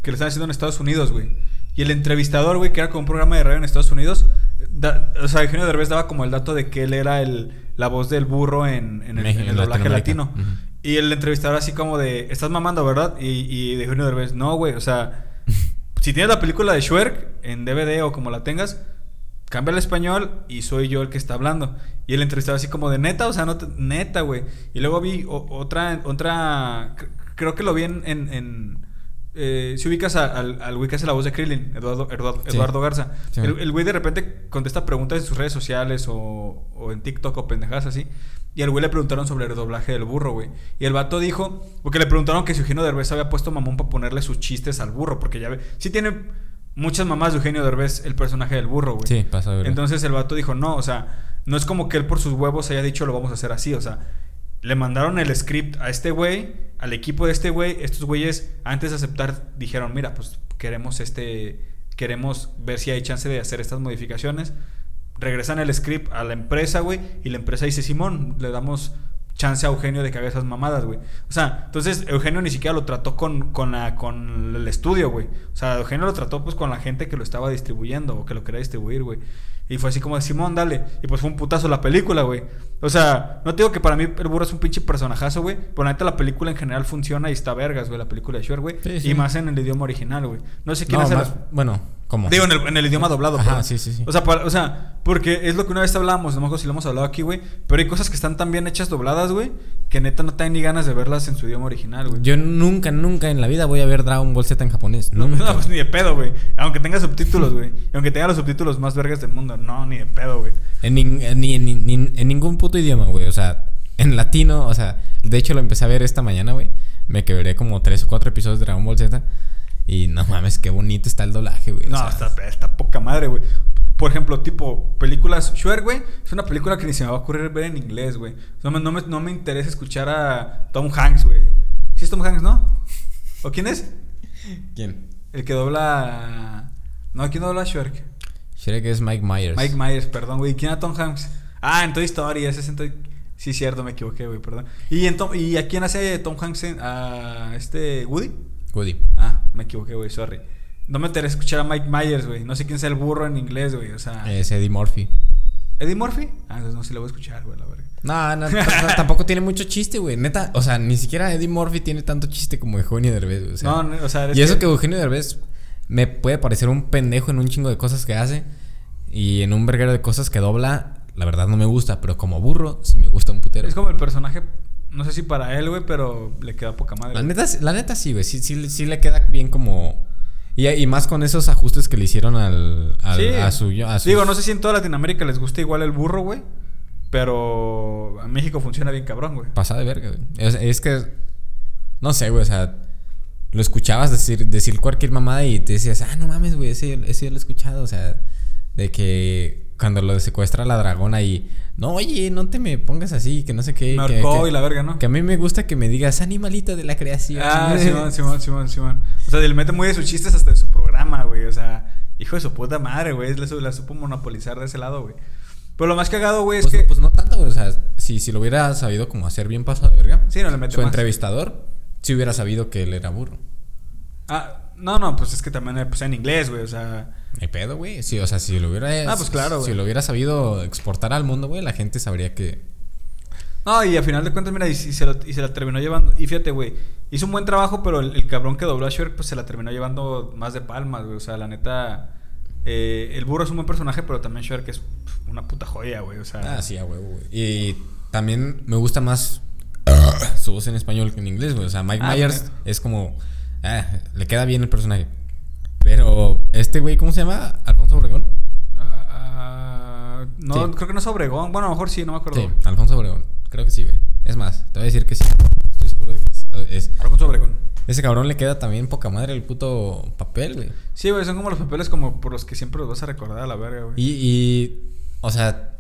que le están haciendo en Estados Unidos, güey. Y el entrevistador, güey, que era como un programa de radio en Estados Unidos. da- o sea, Eugenio Derbez daba como el dato de que él era el, la voz del burro en, en el, México, en el en doblaje latino. Y el entrevistador así como de, estás mamando, ¿verdad? Y, y de Eugenio Derbez, no, güey, o sea, [laughs] si tienes la película de Shrek en DVD o como la tengas, cambia el español y soy yo el que está hablando. Y el entrevistador así como de neta, o sea, no te- neta, güey. Y luego vi o- otra, otra, cr- creo que lo vi en, en, en, eh, si ubicas a- al, al güey que hace la voz de Krillin, Eduardo, Eduardo, Sí. Eduardo Garza. Sí. El, el güey de repente contesta preguntas en sus redes sociales o, o en TikTok o pendejadas así. Y al güey le preguntaron sobre el doblaje del burro, güey. Y el vato dijo, porque le preguntaron que si Eugenio Derbez había puesto mamón para ponerle sus chistes al burro, porque ya ve, sí tiene muchas mamás de Eugenio Derbez el personaje del burro, güey. Sí, pasa. Entonces el vato dijo, no, o sea, no es como que él por sus huevos haya dicho lo vamos a hacer así, o sea, le mandaron el script a este güey, al equipo de este güey, estos güeyes antes de aceptar dijeron, mira, pues queremos este, queremos ver si hay chance de hacer estas modificaciones. Regresan el script a la empresa, güey, y la empresa dice, Simón, le damos chance a Eugenio de que mamadas, güey. O sea, entonces Eugenio ni siquiera lo trató con, con, la, con el estudio, güey. O sea, Eugenio lo trató pues con la gente que lo estaba distribuyendo o que lo quería distribuir, güey. Y fue así como de Simón, dale. Y pues fue un putazo la película, güey. O sea, no te digo que para mí el burro es un pinche personajazo, güey. Pero la neta la película en general funciona y está vergas, güey. La película de Shrek, güey. Sí, sí. Y más en el idioma original, güey. No sé quién No, hace más- Bueno, ¿cómo? Digo, en el, en el idioma doblado. Ajá, sí, sí, sí. O sea, para- o sea, porque es lo que una vez hablábamos, no me acuerdo si lo hemos hablado aquí, güey. Pero hay cosas que están tan bien hechas dobladas, güey, que neta no te dan ni ganas de verlas en su idioma original, güey. Yo nunca, nunca en la vida voy a ver Dragon Ball Z en japonés. No, Nunca. no, pues ni de pedo, güey. Aunque tenga subtítulos, [laughs] güey. Y aunque tenga los subtítulos más vergas del mundo. No, ni de pedo, güey. En, nin- en ni- en ningún puto idioma, güey. O sea, en latino, o sea, de hecho lo empecé a ver esta mañana, güey. Me quebré como tres o cuatro episodios de Dragon Ball Z. Y no mames, qué bonito está el doblaje, güey. o No, sea, está, está poca madre, güey. Por ejemplo, tipo, películas. Shrek, güey, es una película que ni se me va a ocurrir ver en inglés, güey. No me, no, me, no me interesa escuchar a Tom Hanks, güey. ¿Sí es Tom Hanks, no? ¿O quién es? ¿Quién? El que dobla. No, ¿quién dobla a Shrek? Shrek es Mike Myers. Mike Myers, perdón, güey. ¿Quién era Tom Hanks? Ah, en Toy Story, ese es en Toy- Sí, cierto, me equivoqué, güey, perdón. ¿Y, en Tom- ¿Y a quién hace Tom Hanks en, a este Woody? Woody. Ah, me equivoqué, güey, sorry. No me interesa escuchar a Mike Myers, güey. No sé quién sea el burro en inglés, güey. O sea, Es Eddie Murphy. ¿Eddie Murphy? Ah, entonces no sé, lo voy a escuchar, güey, la verga. No, no, [laughs] tampoco tiene mucho chiste, güey. Neta, o sea, ni siquiera Eddie Murphy tiene tanto chiste como Eugenio Derbez, güey. O sea, no, no, o sea, y eso que Eugenio Derbez me puede parecer un pendejo en un chingo de cosas que hace. Y en un verguero de cosas que dobla, la verdad no me gusta. Pero como burro, sí me gusta un putero. Es como el personaje, no sé si para él, güey, pero le queda poca madre. La neta, la neta sí, güey. Sí, sí, sí le queda bien como... Y, y más con esos ajustes que le hicieron al, al- Sí. a su... A sus- Digo, no sé si en toda Latinoamérica les gusta igual el burro, güey. Pero en México funciona bien cabrón, güey. Pasada de verga, güey. Es, es que. No sé, güey. O sea, lo escuchabas decir, decir cualquier mamada y te decías, ah, no mames, güey, ese, ese yo lo he escuchado. O sea, de que cuando lo secuestra la dragona y. No, oye, no te me pongas así, que no sé qué. Me que, y la verga, ¿no? que a mí me gusta que me digas animalito de la creación. Ah, Simón, Simón, Simón, Simón. O sea, le mete muy de sus chistes hasta en su programa, güey. O sea, hijo de su puta madre, güey. La, la supo monopolizar de ese lado, güey. Pero lo más cagado, güey, es Pues, que. pues no tanto, güey. O sea, si, si lo hubiera sabido como hacer bien pasado de verga. Sí, no le mete Su más. entrevistador, si hubiera sabido que él era burro. Ah, no, no, pues es que también eh, pues, en inglés, güey. O sea, Hay pedo, güey. Sí, o sea, si lo hubiera. Ah, pues claro, Si lo hubiera sabido exportar al mundo, güey, la gente sabría que. No, y a final de cuentas, mira, y, y se, lo- y se la terminó llevando. Y fíjate, güey, hizo un buen trabajo, pero el, el cabrón que dobló a Shrek, pues se la terminó llevando más de palmas, güey. O sea, la neta. eh, el burro es un buen personaje, pero también Shrek es una puta joya, güey. O sea, Ah, sí, a huevo, güey. Y también me gusta más su voz en español que en inglés, güey. O sea, Mike Ah, Myers es como. Ah, le queda bien el personaje. Pero este güey, ¿cómo se llama? Alfonso Obregón. ah, ah, no, Sí. creo que no es Obregón. Bueno, a lo mejor sí, no me acuerdo. Sí, Alfonso Obregón. Creo que sí, güey. Es más, te voy a decir que sí. Estoy seguro de que es- es. Alfonso Obregón. Ese cabrón le queda también poca madre el puto papel, güey. Sí, güey, son como los papeles como por los que siempre los vas a recordar a la verga, güey. Y, y, o sea,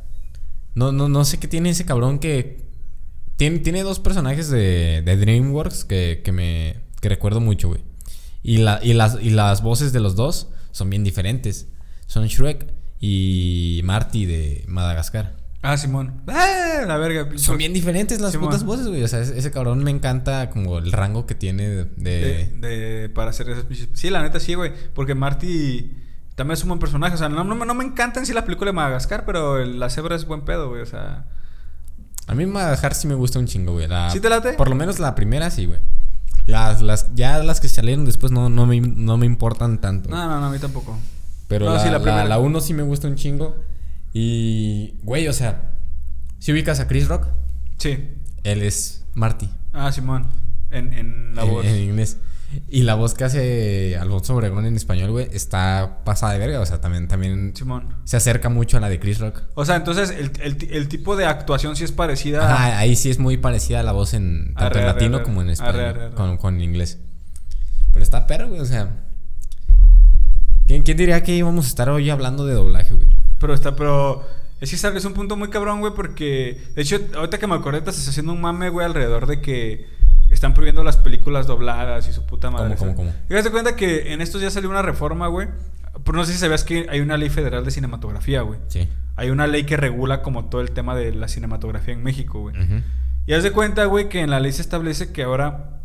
no, no, no sé qué tiene ese cabrón que... Tiene, tiene dos personajes de, de DreamWorks que, que me que recuerdo mucho, güey. Y, la, y, las, y las voces de los dos son bien diferentes. Son Shrek y Marty de Madagascar. Ah, Simón. ¡Ah! La verga. Son bien diferentes las Simón. putas voces, güey. O sea, ese, ese cabrón me encanta como el rango que tiene de... de- De, de- para hacer esas Sí, la neta sí, güey. Porque Marty también es un buen personaje. O sea, no, no, me- no me encanta en sí la película de Madagascar, pero el- la cebra es buen pedo, güey. O sea. A mí Madagascar sí me gusta un chingo, güey. La- ¿Sí te late? Por lo menos la primera sí, güey. Las, las, ya las que salieron después no, no, me, no me importan tanto. No, no, no, a mí tampoco. Pero No, la, sí, la la, primera. la uno sí me gusta un chingo. Y, güey, o sea, si ubicas a Chris Rock, Sí. él es Marty. Ah, Simón. En, en la en, voz. en inglés. Y la voz que hace Alfonso Obregón en español, güey, está pasada de verga. O sea, también, también Simón. se acerca mucho a la de Chris Rock. O sea, entonces el, el, el tipo de actuación sí es parecida. Ajá, ahí sí es muy parecida a la voz en tanto Arre, en latino arre. como en español. Arre. Con, con inglés. Pero está perro, güey, o sea. ¿quién, ¿Quién diría que íbamos a estar hoy hablando de doblaje, güey? Pero está, pero. Es que ¿sabes? es un punto muy cabrón, güey, porque. De hecho, ahorita que me acordé, estás haciendo un mame, güey, alrededor de que están prohibiendo las películas dobladas y su puta madre. ¿Cómo, cómo, cómo? Y haz de cuenta que en estos días salió una reforma, güey. Pero no sé si sabías que hay una ley federal de cinematografía, güey. Sí. Hay una ley que regula como todo el tema de la cinematografía en México, güey. Y haz de cuenta, güey, que en la ley se establece que ahora.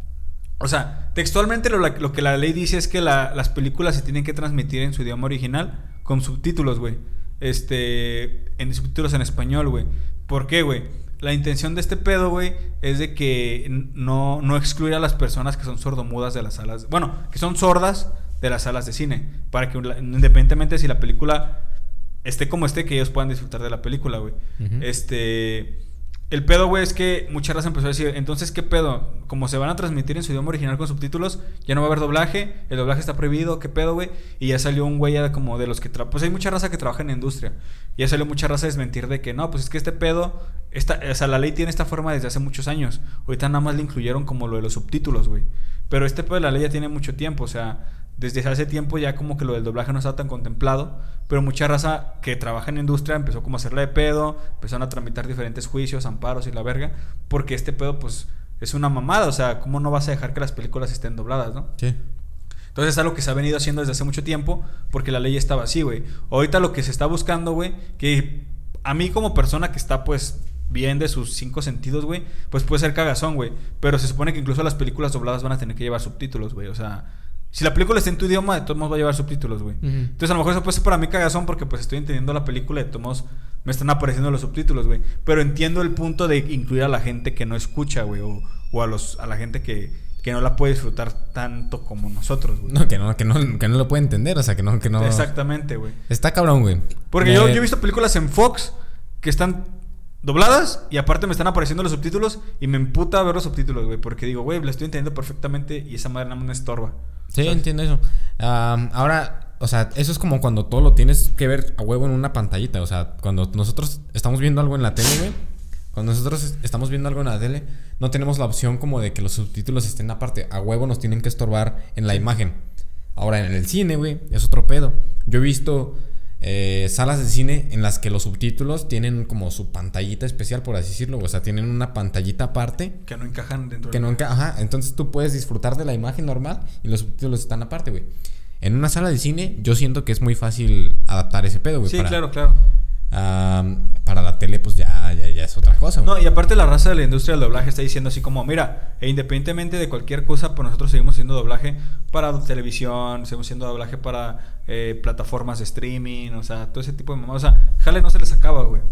O sea, textualmente lo, lo que la ley dice es que la- las películas se tienen que transmitir en su idioma original con subtítulos, güey. Este. En subtítulos en español, güey. ¿Por qué, güey? La intención de este pedo, güey, es de que no, no excluir a las personas que son sordomudas de las salas. Bueno, que son sordas de las salas de cine. Para que, independientemente si la película esté como esté, que ellos puedan disfrutar de la película, güey. Este. El pedo, güey, es que mucha raza empezó a decir, entonces, ¿qué pedo? Como se van a transmitir en su idioma original con subtítulos, ya no va a haber doblaje, el doblaje está prohibido, ¿qué pedo, güey? Y ya salió un güey como de los que... Pues hay mucha raza que trabaja en la industria. Y ya salió mucha raza a desmentir de que no, pues es que este pedo... Esta, o sea, la ley tiene esta forma desde hace muchos años. Ahorita nada más le incluyeron como lo de los subtítulos, güey. Pero este pedo de la ley ya tiene mucho tiempo, o sea... Desde hace tiempo ya como que lo del doblaje no estaba tan contemplado, pero mucha raza que trabaja en la industria empezó como a hacerla de pedo, empezaron a tramitar diferentes juicios, amparos y la verga, porque este pedo pues es una mamada, o sea, ¿cómo no vas a dejar que las películas estén dobladas, no? Sí. Entonces es algo que se ha venido haciendo desde hace mucho tiempo, porque la ley estaba así, güey. Ahorita lo que se está buscando, güey, que a mí como persona que está pues bien de sus cinco sentidos, güey, pues puede ser cagazón, güey. Pero se supone que incluso las películas dobladas van a tener que llevar subtítulos, güey. O sea, si la película está en tu idioma, de todos modos va a llevar subtítulos, güey. Entonces a lo mejor eso puede ser para mí cagazón porque pues estoy entendiendo la película y de todos modos me están apareciendo los subtítulos, güey. Pero entiendo el punto de incluir a la gente que no escucha, güey. O, o a, los, a la gente que, que no la puede disfrutar tanto como nosotros, güey. No, que no, que no, que no lo puede entender, o sea, que no, que no. Exactamente, güey. Está cabrón, güey. Porque yo he visto películas en Fox que están dobladas y aparte me están apareciendo los subtítulos y me emputa ver los subtítulos, güey. Porque digo, güey, la estoy entendiendo perfectamente y esa madre nada más me estorba. Sí, ¿sabes? entiendo eso. Ahora, o sea, eso es como cuando todo lo tienes que ver a huevo en una pantallita. O sea, cuando nosotros estamos viendo algo en la tele, güey. Cuando nosotros es- estamos viendo algo en la tele, no tenemos la opción como de que los subtítulos estén aparte. A huevo nos tienen que estorbar en la imagen. Ahora, en el cine, güey, es otro pedo. Yo he visto eh, salas de cine en las que los subtítulos tienen como su pantallita especial, por así decirlo. O sea, tienen una pantallita aparte Que no encajan dentro que de no enca- Ajá, entonces tú puedes disfrutar de la imagen normal y los subtítulos están aparte, güey. En una sala de cine, yo siento que es muy fácil adaptar ese pedo, güey. Sí, para, claro, claro. Am, para la tele, pues ya, ya, ya es otra cosa, güey. No, y aparte la raza de la industria del doblaje está diciendo así como, mira, e independientemente de cualquier cosa, pues nosotros seguimos haciendo doblaje para televisión, seguimos haciendo doblaje para eh, plataformas de streaming, o sea, todo ese tipo de mamadas. O sea, jale no se les acaba, güey.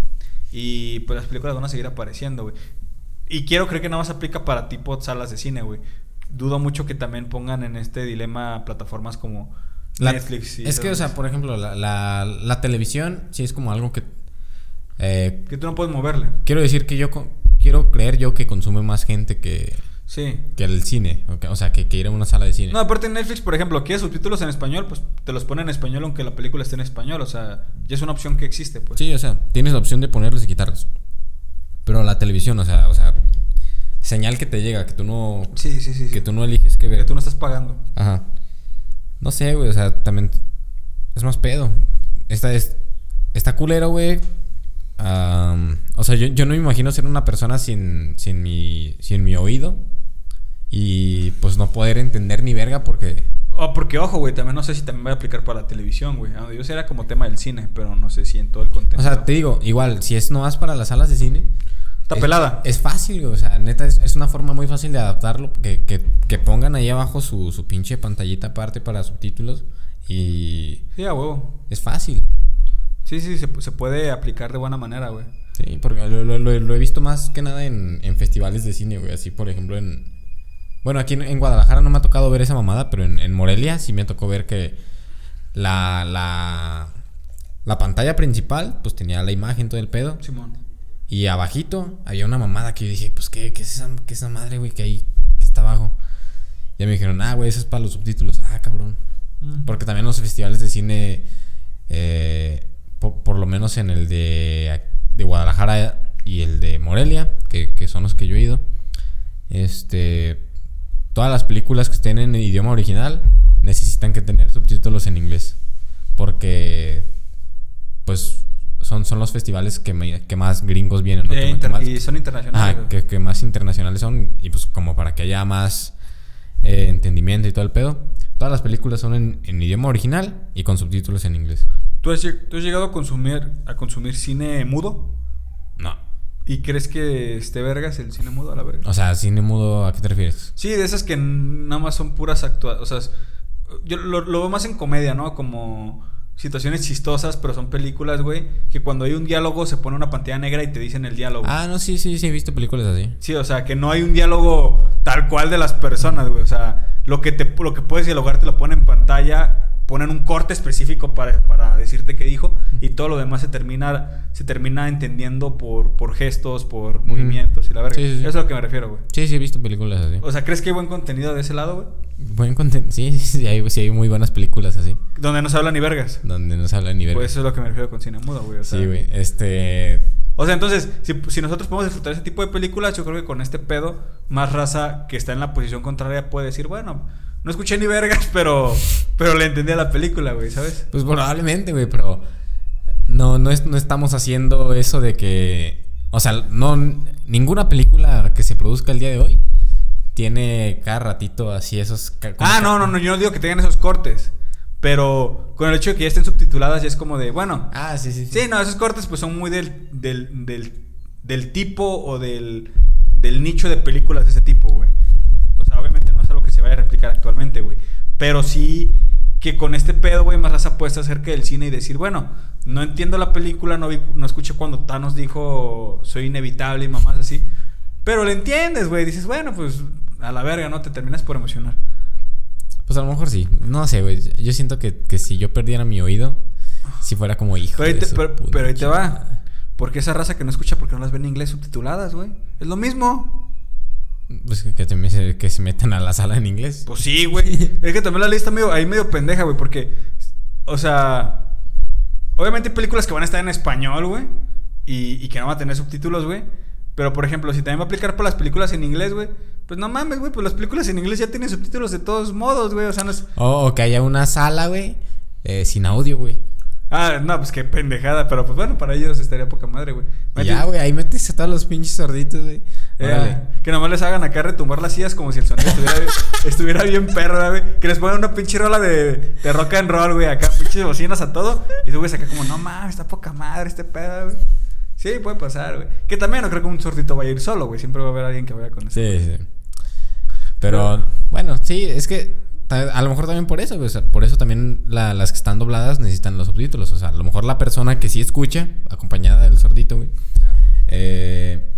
Y pues las películas van a seguir apareciendo, güey. Y quiero creer que nada más aplica para tipo salas de cine, güey. Dudo mucho que también pongan en este dilema plataformas como La- Netflix. y es que, o sea, por ejemplo, la, la, la televisión sí es como algo que... eh, Que tú no puedes moverle. quiero decir que yo... quiero creer yo que consume más gente que, Sí. que el cine. o sea, que, que ir a una sala de cine. No, aparte Netflix, por ejemplo, quieres subtítulos en español, pues te los pone en español aunque la película esté en español. O sea, ya es una opción que existe, pues. Sí, o sea, tienes la opción de ponerlos y quitarlos. Pero la televisión, o sea, o sea, señal que te llega, que tú no, sí, sí, sí. sí. que tú no eliges qué ver. Que tú no estás pagando. Ajá. No sé, güey, o sea, también es más pedo. Esta es, está culero, güey. Am, o sea, yo, yo no me imagino ser una persona sin, sin mi, sin mi oído y pues no poder entender ni verga porque Oh, porque ojo, güey, también no sé si también voy a aplicar para la televisión, güey. Donde yo sé era como tema del cine, pero no sé si en todo el contenido. O sea, te digo, igual, si es nomás para las salas de cine. Está es- pelada. Es fácil, güey. O sea, neta, es, es una forma muy fácil de adaptarlo. Que, que, que pongan ahí abajo su, su pinche pantallita aparte para subtítulos. Y Sí, a huevo. es fácil. Sí, sí, se, se puede aplicar de buena manera, güey. Sí, porque lo, lo- lo- lo he visto más que nada en, en festivales de cine, güey. Así, por ejemplo, en... Bueno, aquí en, en Guadalajara no me ha tocado ver esa mamada, pero en, en Morelia sí me tocó ver que la, la, la pantalla principal, pues tenía la imagen, todo el pedo. Simón. Y abajito había una mamada que yo dije, pues, ¿qué, qué es, esa, qué es esa madre, güey, que ahí que está abajo? Ya me dijeron, ah, güey, eso es para los subtítulos. Ah, cabrón. Mm. Porque también los festivales de cine, eh, por, por lo menos en el de, de Guadalajara y el de Morelia, que, que son los que yo he ido, este, todas las películas que estén en idioma original necesitan que tener subtítulos en inglés. Porque, pues, son, son los festivales que, me- que más gringos vienen. ¿no? Eh, Que- más- y son internacionales. Ajá, que, que más internacionales son. Y pues como para que haya más eh, entendimiento y todo el pedo. Todas las películas son en, en idioma original y con subtítulos en inglés. ¿Tú, has, lleg- tú has llegado a consumir, a consumir cine mudo? No. ¿Y crees que esté vergas el cine mudo a la verga? O sea, cine mudo, ¿a qué te refieres? Sí, de esas que nada más son puras actuaciones. O sea, yo lo, lo veo más en comedia, ¿no? Como situaciones chistosas, pero son películas, güey, que cuando hay un diálogo se pone una pantalla negra y te dicen el diálogo. Ah, no, sí, sí, sí, he visto películas así. Sí, o sea, que no hay un diálogo tal cual de las personas, güey. O sea, lo que, te, lo que puedes dialogar te lo ponen en pantalla, ponen un corte específico para, para decirte qué dijo y todo lo demás se termina, se termina entendiendo por, por gestos, por movimientos y la verga. Sí, sí, sí. Eso es a lo que me refiero, güey. Sí, sí, he visto películas así. O sea, ¿crees que hay buen contenido de ese lado, güey? Buen contenido. Sí, sí, sí, hay, sí, hay muy buenas películas así. Donde no se habla ni vergas. Donde no se habla ni ver. Pues eso es lo que me refiero con cine mudo, güey. O sea, sí, güey. Este. O sea, entonces, si, si nosotros podemos disfrutar ese tipo de películas, yo creo que con este pedo, más raza que está en la posición contraria puede decir, bueno, no escuché ni vergas, pero, pero le entendí a la película, güey, ¿sabes? Pues probablemente, güey, pero no, no, es, no estamos haciendo eso de que, o sea, no, ninguna película que se produzca el día de hoy tiene cada ratito así esos... Ah, no, no, no, yo no digo que tengan esos cortes, pero con el hecho de que ya estén subtituladas ya es como de, bueno, Ah, sí, sí, sí, no, esos cortes pues son muy del, del, del, del tipo o del, del nicho de películas de ese tipo, güey. O sea, obviamente no es algo que se vaya a replicar actualmente, güey. Pero sí que con este pedo, güey, más raza puesta acerca del cine y decir, bueno, no entiendo la película, no, vi, no escuché cuando Thanos dijo soy inevitable y mamás así. Pero le entiendes, güey. Dices, bueno, pues a la verga, ¿no? Te terminas por emocionar. Pues a lo mejor sí. No sé, güey. Yo siento que, que si yo perdiera mi oído, si fuera como hijo. Pero ahí te, pero, pero ahí te va. Porque esa raza que no escucha porque no las ven en inglés subtituladas, güey. Es lo mismo. Pues que, que, te me- que se metan a la sala en inglés. Pues sí, güey. [laughs] es que también la lista medio, ahí medio pendeja, güey, porque, o sea, obviamente hay películas que van a estar en español, güey, y, y que no van a tener subtítulos, güey. Pero, por ejemplo, si también va a aplicar para las películas en inglés, güey, pues no mames, güey, pues las películas en inglés ya tienen subtítulos de todos modos, güey, o sea, no es... O, o que haya una sala, güey, eh, sin audio, güey. Ah, no, pues qué pendejada, pero pues bueno, para ellos estaría poca madre, güey. Ya, güey, ahí metes a todos los pinches sorditos, güey. Eh, que nomás les hagan acá retumbar las sillas como si el sonido estuviera, [laughs] estuviera bien perro, güey. Que les pongan una pinche rola de, de rock and roll, güey. Acá pinches bocinas a todo. Y tú, güey, acá como, no mames, está poca madre este pedo, güey. Sí, puede pasar, güey. Que también no creo que un sordito vaya a ir solo, güey. Siempre va a haber alguien que vaya con eso. Sí, sí. Pero, bueno, sí, es que a lo mejor también por eso, güey. O sea, por eso también la- las que están dobladas necesitan los subtítulos. O sea, a lo mejor la persona que sí escucha, acompañada del sordito, güey, eh,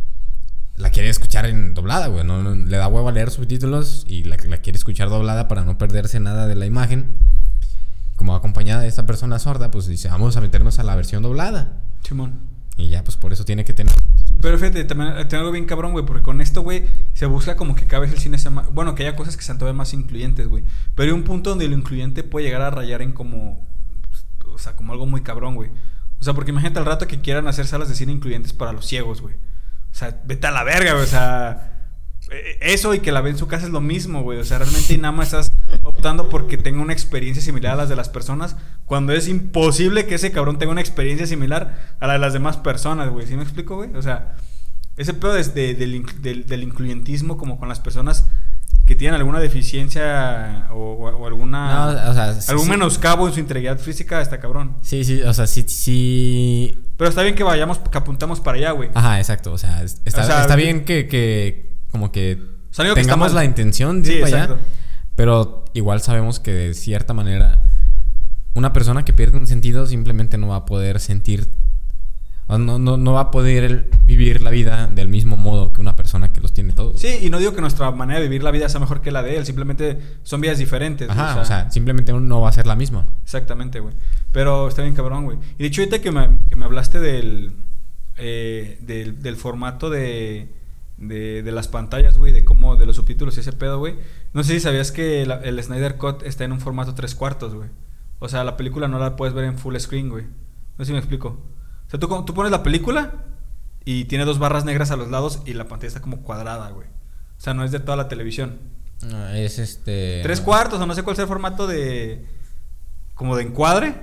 la quiere escuchar en doblada, güey. No, no- le da huevo a leer subtítulos y la, la quiere escuchar doblada para no perderse nada de la imagen. Como acompañada de esta persona sorda, pues dice, vamos a meternos a la versión doblada. Simón. Y ya, pues por eso tiene que tener. Pero fíjate, también eh, tengo algo bien cabrón, güey, porque con esto, güey, se busca como que cada vez el cine sea más... Bueno, que haya cosas que sean todavía más incluyentes, güey. Pero hay un punto donde lo incluyente puede llegar a rayar en como... O sea, como algo muy cabrón, güey. O sea, porque imagínate al rato que quieran hacer salas de cine incluyentes para los ciegos, güey. O sea, vete a la verga, güey. O sea, eso y que la ve en su casa es lo mismo, güey. O sea, realmente y nada más estás optando porque tenga una experiencia similar a las de las personas, cuando es imposible que ese cabrón tenga una experiencia similar a la de las demás personas, güey. ¿Sí me explico, güey? O sea, ese pedo desde del, del, del incluyentismo como con las personas que tienen alguna deficiencia o, o alguna. No, o sea, sí, algún sí. menoscabo en su integridad física, está cabrón. Sí, sí, o sea, sí, sí. Pero está bien que vayamos, que apuntamos para allá, güey. Ajá, exacto. O sea, es- está, O sea, está bien que, que como que O sea, tengamos la intención de Sí, ir para allá. Pero igual sabemos que de cierta manera una persona que pierde un sentido simplemente no va a poder sentir o no, no, no va a poder vivir la vida del mismo modo que una persona que los tiene todos. Sí, y no digo que nuestra manera de vivir la vida sea mejor que la de él, simplemente son vidas diferentes. Ajá, o sea, simplemente no va a ser la misma. Exactamente, güey. Pero está bien cabrón, güey. Y de hecho, ahorita que me, que me hablaste del, eh, del, del formato de, de, de las pantallas, güey, de cómo, de los subtítulos y ese pedo, güey. No sé si sabías que la- el Snyder Cut está en un formato tres cuartos, güey. O sea, la película no la puedes ver en full screen, güey. No sé si me explico. O sea, tú, tú pones la película y tiene dos barras negras a los lados y la pantalla está como cuadrada, güey. O sea, no es de toda la televisión. No, es este. Tres cuartos, o no sé cuál sea el formato de. como de encuadre.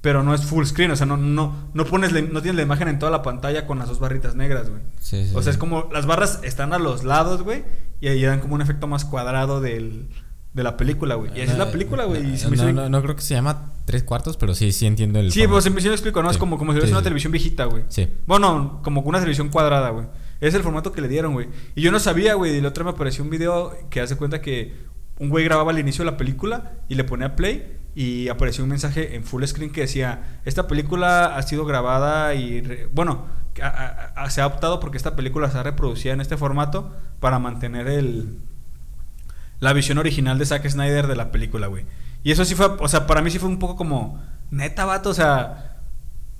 Pero no es full screen, o sea, no, no, no pones la- no tienes la imagen en toda la pantalla con las dos barritas negras, güey. Sí, sí, O sea, es como las barras están a los lados, güey, y ahí dan como un efecto más cuadrado del, de la película, güey. Y así es la película, güey. hizo No, no, no creo que se llama tres cuartos, pero sí, sí entiendo el. Sí, formato. pues sí me explico, ¿no? Es como, como si fuese una televisión viejita, güey. Sí. Bueno, como una televisión cuadrada, güey. Es el formato que le dieron, güey. Y yo no sabía, güey. Y la otra me apareció un video que hace cuenta que un güey grababa al inicio de la película y le ponía play y apareció un mensaje en full screen que decía, esta película ha sido grabada y, bueno, se ha optado porque esta película se ha reproducido en este formato para mantener el, la visión original de Zack Snyder de la película, güey. Y eso sí fue, o sea, para mí sí fue un poco como, neta, vato, o sea,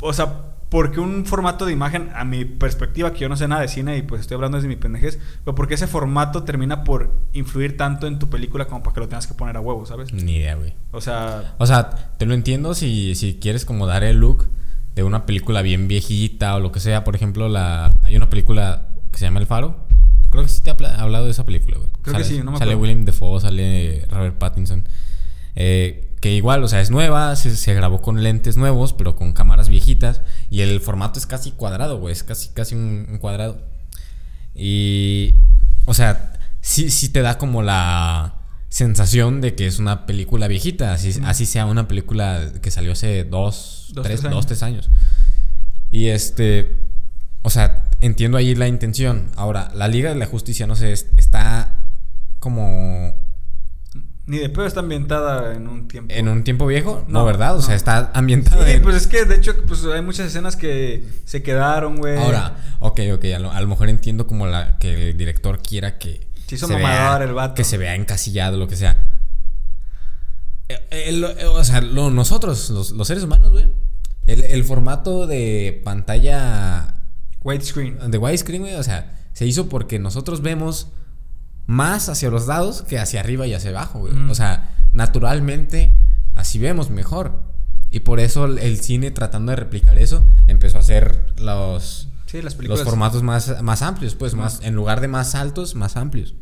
o sea, porque un formato de imagen, a mi perspectiva, que yo no sé nada de cine y pues estoy hablando desde mi pendejez, pero porque ese formato termina por influir tanto en tu película como para que lo tengas que poner a huevo, ¿sabes? Ni idea, güey. O sea, O sea, te lo entiendo si, si quieres como dar el look de una película bien viejita o lo que sea. Por ejemplo, la hay una película que se llama El Faro. Creo que sí te habla- hablado de esa película, güey. Creo que Sale- sí, no me Sale acuerdo. William Defoe, sale Robert Pattinson. Eh, que igual, o sea, es nueva, se, se grabó con lentes nuevos, pero con cámaras viejitas. Y el formato es casi cuadrado, güey. Es casi, casi un, un cuadrado. Y. O sea, sí, sí te da como la sensación de que es una película viejita. Así, así sea una película que salió hace dos, Dos, tres, tres dos, años. tres años. Y este. O sea, entiendo ahí la intención. Ahora, la Liga de la Justicia, no sé, es- está como ni de pedo está ambientada en un tiempo. en un tiempo viejo. No, No, ¿verdad? O no. sea, está ambientada Sí, en- pues es que de hecho pues hay muchas escenas que se quedaron, güey. Ahora, ok, ok, a lo, a lo mejor entiendo como la que el director quiera que Se hizo se mamador el vato. que se vea encasillado, lo que sea. Eh, eh, lo- eh, o sea, lo- nosotros, los, los seres humanos, güey, el, el formato de pantalla Widescreen. de widescreen, güey, o sea, se hizo porque nosotros vemos más hacia los lados que hacia arriba y hacia abajo, güey. Ujú. O sea, naturalmente así vemos mejor. Y por eso el, cine tratando de replicar eso empezó a hacer los Sí, las películas. los formatos más, más amplios, pues, más, en lugar de más altos, más amplios.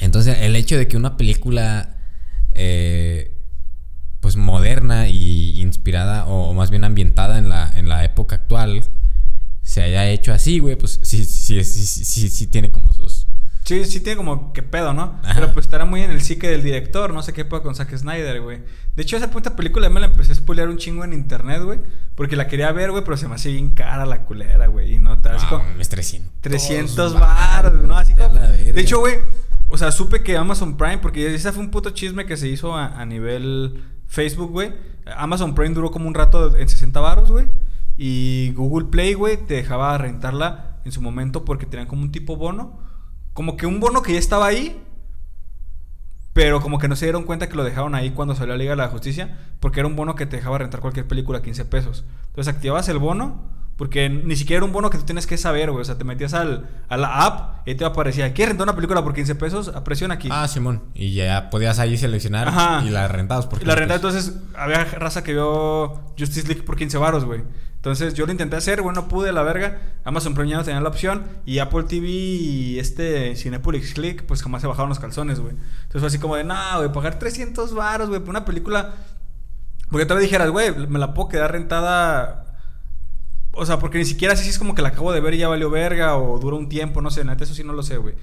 Entonces, el hecho de que una película, eh, pues, moderna y inspirada, o, o más bien ambientada en la, en la época actual, se haya hecho así, güey, pues, sí, sí, sí, sí, sí, sí tiene como. Sí, sí tiene como que pedo, ¿no? Ajá. Pero pues estará muy en el psique del director, no sé qué pedo con Zack Snyder, güey. De hecho, esa puta película me la empecé a spoilear un chingo en internet, güey. Porque la quería ver, güey, pero se me hacía bien cara la culera, güey. Y no, tal, así Ah, como mames, 300. 300 baros, ¿no? Así como... De hecho, güey, o sea, supe que Amazon Prime, porque ese fue un puto chisme que se hizo a, a nivel Facebook, güey. Amazon Prime duró como un rato en 60 baros, güey. Y Google Play, güey, te dejaba rentarla en su momento porque tenían como un tipo bono. Como que un bono que ya estaba ahí, pero como que no se dieron cuenta que lo dejaron ahí cuando salió la Liga de la Justicia, porque era un bono que te dejaba rentar cualquier película a 15 pesos. Entonces activabas el bono, porque ni siquiera era un bono que tú tienes que saber, güey. O sea, te metías al, a la app y te aparecía, ¿quieres rentar una película por 15 pesos? Presiona aquí. Ah, Simón. Y ya podías ahí seleccionar Ajá. y la rentabas. Porque Y la renta, pues, entonces, había raza que vio Justice League por 15 baros, güey. Entonces, yo lo intenté hacer, güey, no pude, la verga. Amazon Prime ya no tenía la opción. Y Apple TV y este Cinepolis Click, pues jamás se bajaron los calzones, güey. Entonces fue así como de, no, güey, pagar 300 baros, güey, por una película. Porque todavía dijeras, güey, me la puedo quedar rentada. O sea, porque ni siquiera así es como que la acabo de ver y ya valió verga o dura un tiempo, no sé, neta, eso sí no lo sé, güey.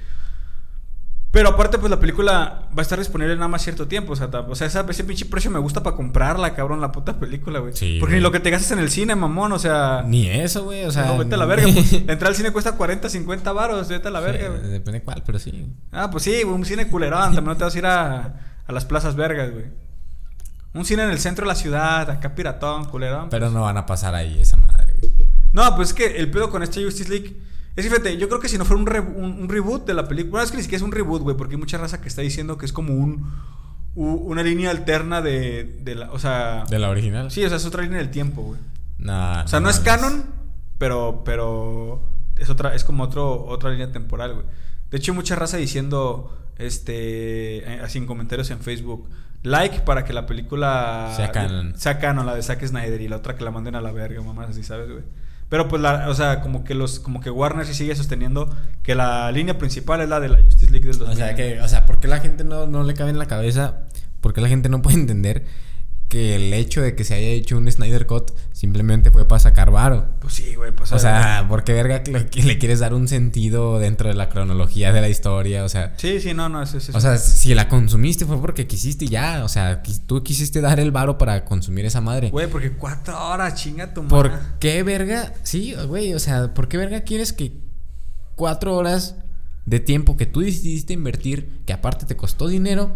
Pero aparte, pues la película va a estar disponible nada más cierto tiempo. O sea, o sea ese pinche precio me gusta para comprarla, cabrón, la puta película, güey. Sí, Porque güey. ni lo que te gastes en el cine, mamón, o sea. Ni eso, güey. O sea. no, vete a la verga. pues. [laughs] Entrar al cine cuesta 40, 50 baros, vete a la verga, Sí, güey. Depende cuál, pero sí. Ah, pues sí, un cine culerón. También no te vas a ir a, a las plazas vergas, güey. Un cine en el centro de la ciudad, acá piratón, culerón. Pero no van a pasar ahí esa madre. No, pues es que el pedo con este Justice League. Es que fíjate, yo creo que si no fuera un, re- un, un reboot de la película. Bueno, es que ni siquiera es un reboot, güey, porque hay mucha raza que está diciendo que es como un. una línea alterna de, de la. O sea. ¿De la original? Sí, o sea, es otra línea del tiempo, güey. Nah, O sea, no es canon, pero. pero. Es otra, es como otro, otra línea temporal, güey. De hecho, hay mucha raza diciendo. Este. eh, Así en comentarios en Facebook. Like para que la película. Sea canon. Sea canon, la de Zack Snyder. Y la otra que la manden a la verga, mamás, así, ¿sabes, güey? Pero pues la, o sea, como que los, como que Warner sí sigue sosteniendo que la línea principal es la de la Justice League del 2000. O sea, que, o sea, ¿por qué la gente no, no le cabe en la cabeza? ¿Por qué la gente no puede entender que el hecho de que se haya hecho un Snyder Cut simplemente fue para sacar varo? Pues sí, güey, pues O sea, ¿por qué verga que le, que le quieres dar un sentido dentro de la cronología de la historia? O sea, Sí, sí, no, no, es, es, o sea, si la consumiste fue porque quisiste ya. O sea, tú quisiste dar el varo para consumir esa madre. Güey, porque cuatro horas, chinga tu ¿Por madre. qué verga? Sí, güey, o sea, ¿por qué verga quieres que cuatro horas de tiempo que tú decidiste invertir, que aparte te costó dinero,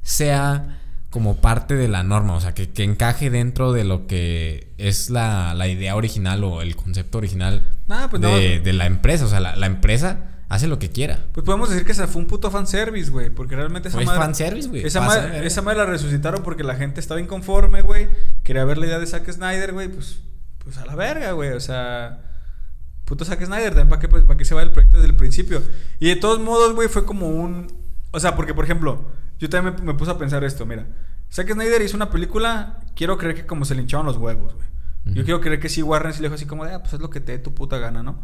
sea como parte de la norma? O sea, que, que encaje dentro de lo que es la, la idea original o el concepto original Ah, pues no. de, de la empresa. O sea, la, la empresa hace lo que quiera. Pues podemos decir que esa fue un puto fanservice, güey. Porque realmente esa Fue madre. fanservice, güey. Esa madre, esa madre la resucitaron porque la gente estaba inconforme, güey. Quería ver la idea de Zack Snyder, güey. Pues, pues a la verga, güey. O sea, puto Zack Snyder, también para qué, pues, para qué se va el proyecto desde el principio. Y de todos modos, güey, fue como un. O sea, porque por ejemplo, yo también me, me puse a pensar esto, mira. Zack Snyder hizo una película, quiero creer que como se le hinchaban los huevos, güey. Yo quiero creer que sí, Warren sí le dijo así como de, ah, pues es lo que te dé tu puta gana, ¿no?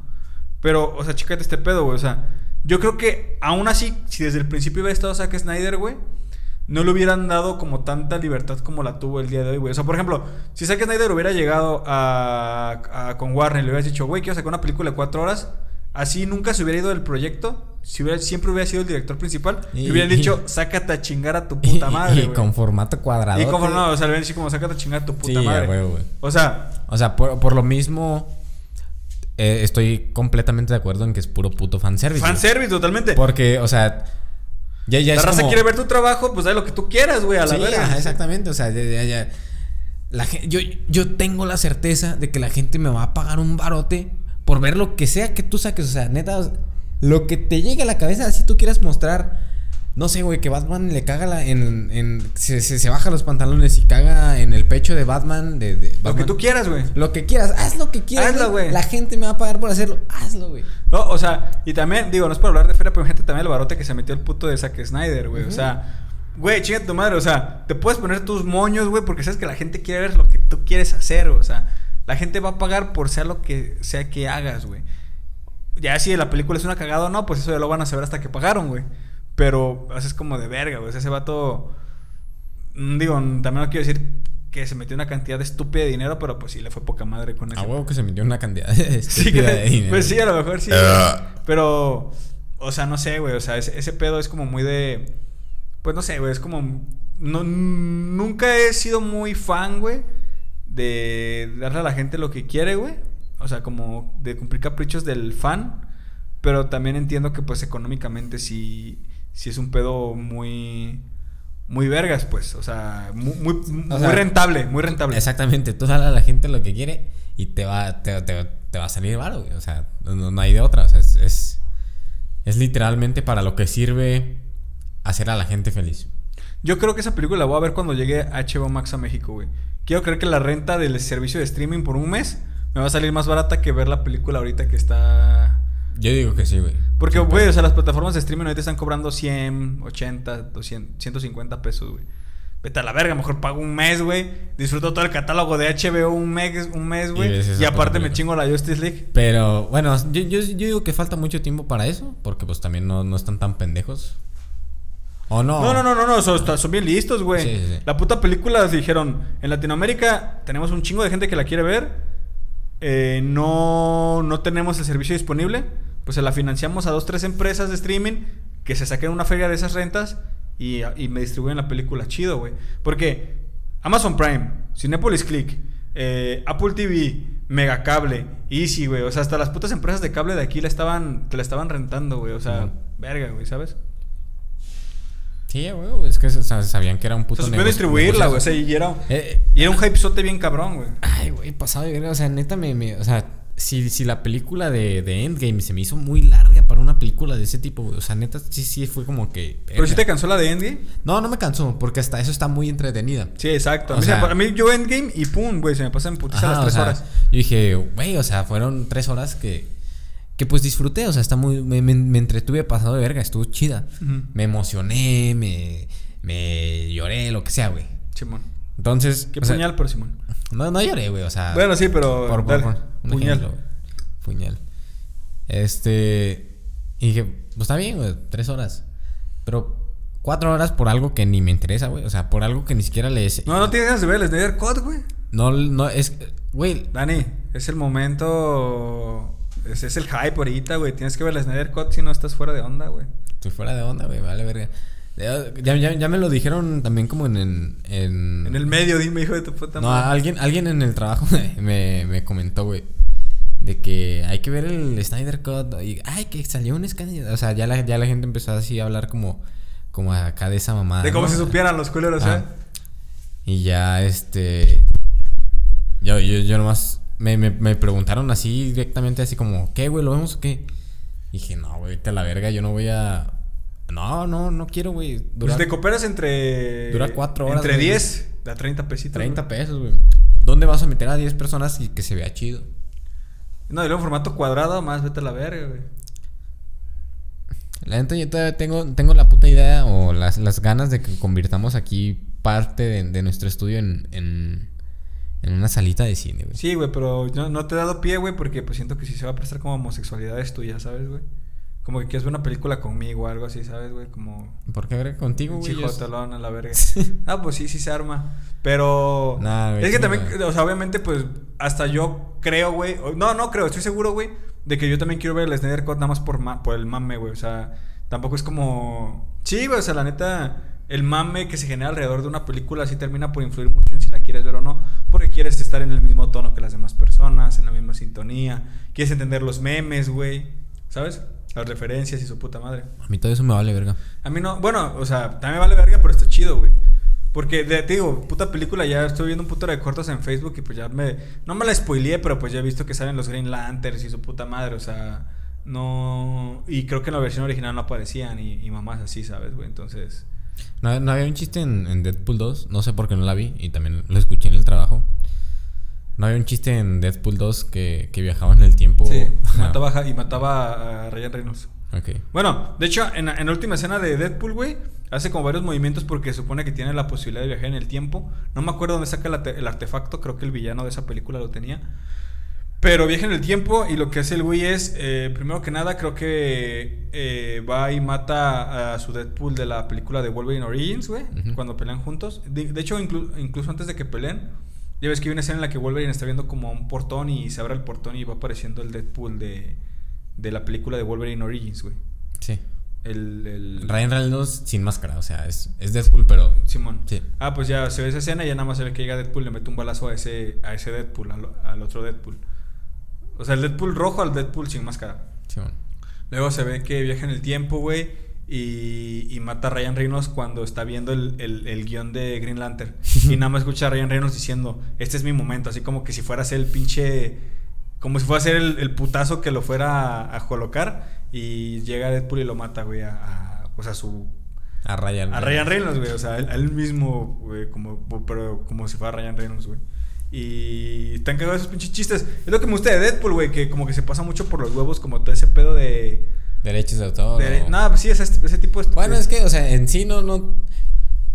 Pero, o sea, chécate este pedo, güey. O sea, yo creo que aún así, si desde el principio hubiera estado Zack Snyder, güey, no le hubieran dado como tanta libertad como la tuvo el día de hoy, güey. O sea, por ejemplo, si Zack Snyder hubiera llegado a, a- con Warner y le hubieras dicho, güey, quiero sacar una película de cuatro horas, así nunca se hubiera ido del proyecto. Si hubiera, siempre hubiera sido el director principal, y, hubieran dicho, sácate a chingar a tu puta madre, y con formato cuadrado. Y como no, o sea, le hubieran dicho como, sácate a chingar a tu puta Sí, madre. huevo, güey. O sea, O sea, por, por lo mismo, eh, estoy completamente de acuerdo en que es puro puto fanservice. fanservice totalmente. Porque, o sea, ya, ya la es raza como- quiere ver tu trabajo, pues da lo que tú quieras, güey, a la Sí, verga. ajá, exactamente. O sea, ya, ya, ya. La yo, yo tengo la certeza de que la gente me va a pagar un barote por ver lo que sea que tú saques. O sea, neta, o sea, lo que te llegue a la cabeza, si tú quieras mostrar. No sé, güey, que Batman le caga la, en. en se, se, se baja los pantalones y caga en el pecho de Batman. De, de Lo que tú quieras, güey. Lo que quieras, haz lo que quieras. Hazlo, güey. La gente me va a pagar por hacerlo. Hazlo, güey. No, o sea, y también, digo, no es por hablar de feria, pero gente también el barote que se metió el puto de Zack Snyder, güey. O sea, güey, chinga tu madre, o sea, te puedes poner tus moños, güey, porque sabes que la gente quiere ver lo que tú quieres hacer, o sea, la gente va a pagar por sea lo que sea que hagas, güey. Ya si la película es una cagada o no, pues eso ya lo van a saber hasta que pagaron, güey. Pero, o sea, es como de verga, güey. O sea, ese vato. mm, Digo, también no quiero decir que se metió una cantidad de estúpida de dinero, pero pues sí le fue poca madre con eso. A huevo que se metió una cantidad [laughs] de Sí, estúpida que- de dinero. pues sí, a lo mejor sí. Ah. güey. Pero, o sea, no sé, güey. O sea, ese, ese pedo es como muy de. Pues no sé, güey. Es como. No, nunca he sido muy fan, güey. De darle a la gente lo que quiere, güey. O sea, como de cumplir caprichos del fan. Pero también entiendo que, pues, económicamente sí. Sí es un pedo muy. Muy vergas, pues. O sea, muy, muy, muy sea, rentable. Muy rentable. Exactamente, tú dale a la gente lo que quiere y te va, te, te- te va a salir varo, güey. O sea, no, no hay de otra. O sea, es, es, es literalmente para lo que sirve hacer a la gente feliz. Yo creo que esa película la voy a ver cuando llegue HBO Max a México, güey. Quiero creer que la renta del servicio de streaming por un mes me va a salir más barata que ver la película ahorita que está... Yo digo que sí, güey. Porque, güey, pedo. o sea, las plataformas de streaming ahorita están cobrando 100, 80, 200, 150 pesos, güey. Vete a la verga, mejor pago un mes, güey. Disfruto todo el catálogo de HBO un mes, un mes, güey. Y, aparte me chingo la Justice League. Pero bueno, yo, yo, yo digo que falta mucho tiempo para eso, porque pues también no, no están tan pendejos. ¿O no? No, no, no, no, no, son, bien listos, güey. Sí, sí, sí. La puta película dijeron, en Latinoamérica tenemos un chingo de gente que la quiere ver. eh, no, no tenemos el servicio disponible. Pues se la financiamos a dos, tres empresas de streaming que se saquen una feria de esas rentas y, y me distribuyen la película chido, güey. Porque Amazon Prime, Cinepolis Click, eh, Apple TV, Megacable, Easy, güey. O sea, hasta las putas empresas de cable de aquí la estaban, te la estaban rentando, güey. O sea, verga, güey, ¿sabes? Sí, güey, es que o sea, sabían que era un puto negocio- distribuirla, güey. O sea, negociazo. y era, Eh, y era un hypezote bien cabrón, güey. Ay, güey, pasado de verga. O sea, neta me. me- o sea, si, si la película de, de Endgame se me hizo muy larga para una película de ese tipo, güey. O sea, neta, sí, sí, fue como que. Pero si te cansó la de Endgame. No, no me cansó, porque hasta eso está muy entretenida. Sí, exacto. A O mí, sea- se- a mí yo Endgame y pum, güey, se me pasan putiza las tres horas. Yo dije, güey, o sea, fueron tres horas que. Que pues disfruté, o sea, está muy. Me, me- me entretuve pasado de verga, estuvo chida. Me emocioné, me. Me lloré, lo que sea, güey. Simón. Entonces. Qué o sea, puñal, pero Simón. No, no lloré, güey, o sea. Bueno, sí, pero. Por, por, por un puñal. ejemplo. Puñal. Este. Y dije, pues está bien, güey, tres horas. Pero cuatro horas por algo que ni me interesa, güey. O sea, por algo que ni siquiera le es. No, no tienes ganas de ver el Snyder Cut, güey. No, no, es. Güey, Dani, es el momento. Ese es el hype ahorita, güey. Tienes que ver el Snyder Cut si no estás fuera de onda, güey. estoy fuera de onda, güey, vale, verga. Ya, ya, ya me lo dijeron también como en. En, en- En el medio, dime, hijo de tu puta No, madre. alguien, alguien en el trabajo [laughs] me, me comentó, güey. De que hay que ver el Snyder Cut. Y, ay, que salió un escándalo. O sea, ya la, ya la gente empezó así a hablar como, como acá de esa mamada. de cómo ¿no? se supieran los culeros, Ah. ¿eh? Y ya, este. Yo, yo, yo nomás. Me, me, me preguntaron así directamente, así como, ¿qué, güey? ¿Lo vemos o qué? Y dije, no, güey, vete a la verga, yo no voy a. No, no, no quiero, güey. Pues te cooperas entre. Dura cuatro horas, Entre güey. 10 a 30 pesitos. 30 güey. pesos, güey. ¿Dónde vas a meter a 10 personas y que se vea chido? No, y luego en formato cuadrado, más vete a la verga, güey. La neta, yo todavía tengo, tengo la puta idea o las, las ganas de que convirtamos aquí parte de, de nuestro estudio en, en, en una salita de cine, güey. Sí, güey, pero no, no te he dado pie, güey, porque pues siento que si se va a prestar como homosexualidad es tuya, ¿sabes, güey? Como que quieres ver una película conmigo o algo así, ¿sabes, güey? Como... ¿Por qué ver contigo, güey? Yo- Chijotalón a la verga. [laughs] ah, pues sí, sí se arma. Pero... Nah, güey, es que sí, también, o sea, obviamente, pues, hasta yo creo, güey... No, no creo, estoy seguro, güey, de que yo también quiero ver el Snyder Cut nada más por, ma- por el mame, güey. O sea, tampoco es como... Sí, güey, o sea, la neta... El mame que se genera alrededor de una película sí termina por influir mucho en si la quieres ver o no. Porque quieres estar en el mismo tono que las demás personas, en la misma sintonía. Quieres entender los memes, güey. ¿Sabes? Las referencias y su puta madre. A mí todo eso me vale verga. A mí no, bueno, o sea, también me vale verga, pero está chido, güey. Porque, de- te digo, puta película, ya estoy viendo un puto de cortos en Facebook y pues ya me... No me la spoileé, pero pues ya he visto que salen los Green Lanterns y su puta madre, o sea... No... Y creo que en la versión original no aparecían y, y mamás así, ¿sabes, güey? Entonces... No, no había un chiste en, en Deadpool 2, no sé por qué no la vi y también lo escuché en el trabajo. No había un chiste en Deadpool 2 que, que viajaba en el tiempo. Sí, mataba, y mataba a Ryan Reynolds. Bueno, de hecho, en, en la última escena de Deadpool, güey, hace como varios movimientos porque supone que tiene la posibilidad de viajar en el tiempo. No me acuerdo dónde saca el artefacto, creo que el villano de esa película lo tenía. Pero viaja en el tiempo y lo que hace el güey es, eh, primero que nada, creo que eh, va y mata a su Deadpool de la película de Wolverine Origins, güey, cuando pelean juntos. De, de hecho, inclu- incluso antes de que peleen, ya ves que hay una escena en la que Wolverine está viendo como un portón y se abre el portón y va apareciendo el Deadpool de, de la película de Wolverine Origins, güey. Sí. El, el- Ryan Reynolds sin máscara, o sea, es, es Deadpool, pero. Simón. Sí. Ah, pues ya se ve esa escena y ya nada más se ve que llega Deadpool le mete un balazo a ese, a ese Deadpool, al, al otro Deadpool. O sea, el Deadpool rojo al Deadpool sin máscara. Sí, bueno. Luego se ve que viaja en el tiempo, güey. Y, y mata a Ryan Reynolds cuando está viendo el, el- el guion de Green Lantern. y nada más escucha a Ryan Reynolds diciendo, este es mi momento. Así como que si fuera a ser el pinche... Como si fuera a ser el, el putazo que lo fuera a, a colocar. Y llega Deadpool y lo mata, güey, a, a- pues a su... A Ryan. A Ryan Reynolds, güey. O sea, él, él mismo, güey, como, pero como si fuera Ryan Reynolds, güey. Y están cagados esos pinches chistes. Es lo que me gusta de Deadpool, güey, que como que se pasa mucho por los huevos, como todo ese pedo de... Derechos de autor. de- o- No, pues sí, ese, ese tipo de... Bueno, es que, o sea, en sí no, no,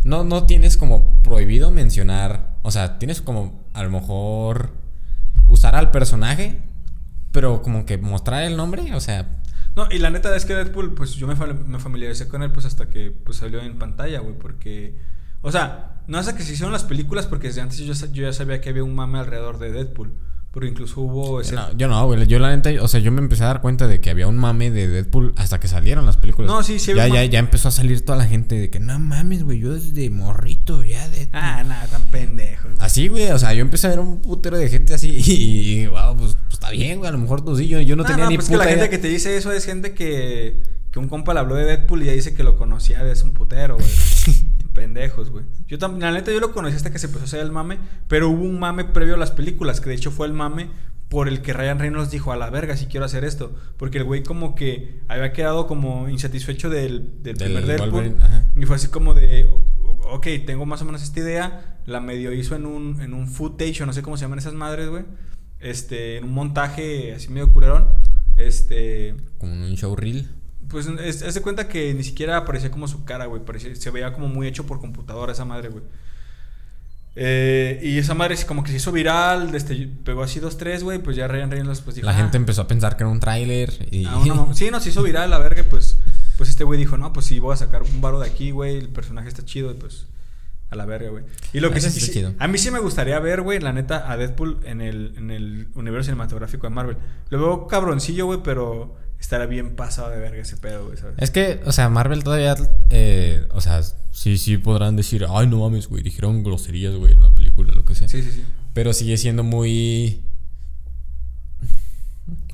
no, no tienes como prohibido mencionar. O sea, tienes como a lo mejor usar al personaje, pero como que mostrar el nombre, o sea, No, y la neta es que Deadpool, pues yo me, me familiaricé con él pues hasta que pues salió en pantalla, güey, porque... O sea, no hasta que se hicieron las películas porque desde antes yo, ya sabía que había un mame alrededor de Deadpool. Porque incluso hubo ese... No, yo no, güey. Yo la neta, o sea, yo me empecé a dar cuenta de que había un mame de Deadpool hasta que salieron las películas. No, sí, sí Ya, un ya, ya empezó a salir toda la gente de que no mames, güey. Yo desde morrito ya de. Ah, nada, tan pendejo. Así, güey. O sea, yo empecé a ver un putero de gente así [laughs] y, y, wow, pues, pues, está bien, güey. A lo mejor tú sí. Yo, yo no, tenía ni pues puta que la gente que te dice eso es gente que, que un compa le habló de Deadpool y ya dice que lo conocía desde un putero, güey. [laughs] Pendejos, güey. Yo también, la neta, yo lo conocí hasta que se empezó a hacer el mame, pero hubo un mame previo a las películas, que de hecho fue el mame por el que Ryan Reynolds dijo a la verga si quiero hacer esto. Porque el güey como que había quedado como insatisfecho del, del, Del primer Deadpool. Y fue así como de, "O- ok, tengo más o menos esta idea. La medio hizo en un, en un footage, o no sé cómo se llaman esas madres, güey. Este, en un montaje así medio culerón. Este, Como en un show reel. Pues es, es de cuenta que ni siquiera aparecía como su cara, güey. parecía- Se veía como muy hecho por computadora esa madre, güey. Eh, y esa madre como que se hizo viral, este, pegó así dos, tres, güey. Pues ya Ryan Reynolds pues dijo... La "Ah, gente empezó a pensar que era un tráiler y... Ah, mam- [laughs] sí, no, se hizo viral, la verga, pues, pues este güey dijo, no, pues sí, voy a sacar un varo de aquí, güey, el personaje está chido, y pues, a la verga, güey. Y lo que sí, sí a mí sí me gustaría ver, güey, la neta, a Deadpool en el, en el universo cinematográfico de Marvel. Lo veo cabroncillo, güey, pero estará bien pasado de verga ese pedo, güey, ¿sabes? Es que, o sea, Marvel todavía, eh, o sea, sí, sí podrán decir, ay, no mames, güey, dijeron groserías, güey, en la película, lo que sea. Sí, sí, sí. Pero sigue siendo muy...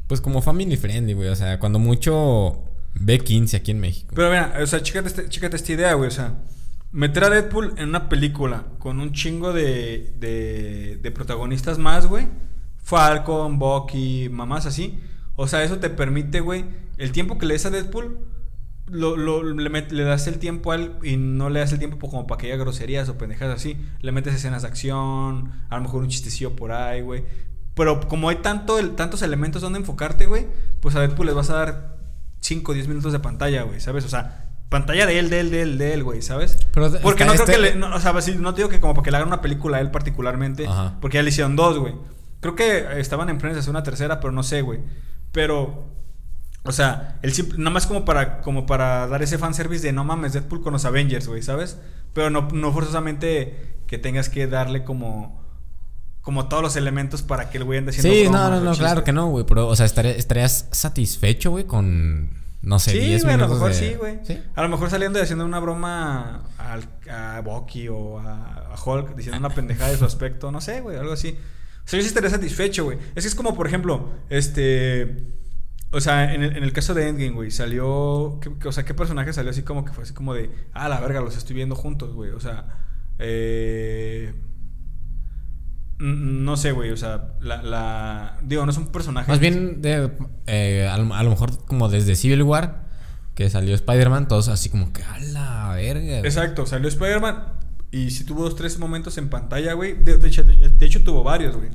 Pues como family friendly, güey. O sea, cuando mucho B15 aquí en México. Pero mira, o sea, chécate, este- chécate esta idea, güey. O sea, meter a Deadpool en una película con un chingo de, de, de protagonistas más, güey. Falcon, Bucky, mamás así. O sea, eso te permite, güey, el tiempo que le des a Deadpool, lo, lo- le, met- le das el tiempo a él y no le das el tiempo como para que haya groserías o pendejadas así. Le metes escenas de acción, a lo mejor un chistecillo por ahí, güey. Pero como hay tanto, el- tantos elementos donde enfocarte, güey, pues a Deadpool les vas a dar 5 o 10 minutos de pantalla, güey, ¿sabes? O sea, pantalla de él, de él, de él, de él, güey, ¿sabes? Pero porque no creo este- que le. no, o sea, sí, no te digo que como para que le hagan una película a él particularmente. Ajá. Porque ya le hicieron dos, güey. Creo que estaban en de hacer una tercera, pero no sé, güey. Pero. O sea, el simple- nada más como para, como para dar ese fanservice de no mames, Deadpool con los Avengers, güey, ¿sabes? Pero no, no forzosamente que tengas que darle como. Como todos los elementos para que el güey ande haciendo Sí, no, bromas no, o no, claro que no, güey. Pero, o sea, estaría- estarías satisfecho, güey, con, no sé, Sí, 10 güey, a lo mejor de- sí, güey. ¿Sí? A lo mejor saliendo y haciendo una broma al, a Bucky o a, a Hulk, diciendo una pendejada de su aspecto, no sé, güey, algo así. O sea, yo sí estaría satisfecho, güey. Es que es como, por ejemplo, este. O sea, en el, en el caso de Endgame, güey, salió. ¿qué- qué- o sea, ¿qué personaje salió así como que fue así como de. Ah, la verga, los estoy viendo juntos, güey? O sea, eh. No sé, güey, o sea, la, la- Digo, no es un personaje. Más bien, de, eh, a, lo, a lo mejor como desde Civil War, que salió Spider-Man, todos así como que a la verga. güey". Exacto, salió Spider-Man y sí tuvo dos, tres momentos en pantalla, güey. De, de hecho, de- de hecho tuvo varios, güey.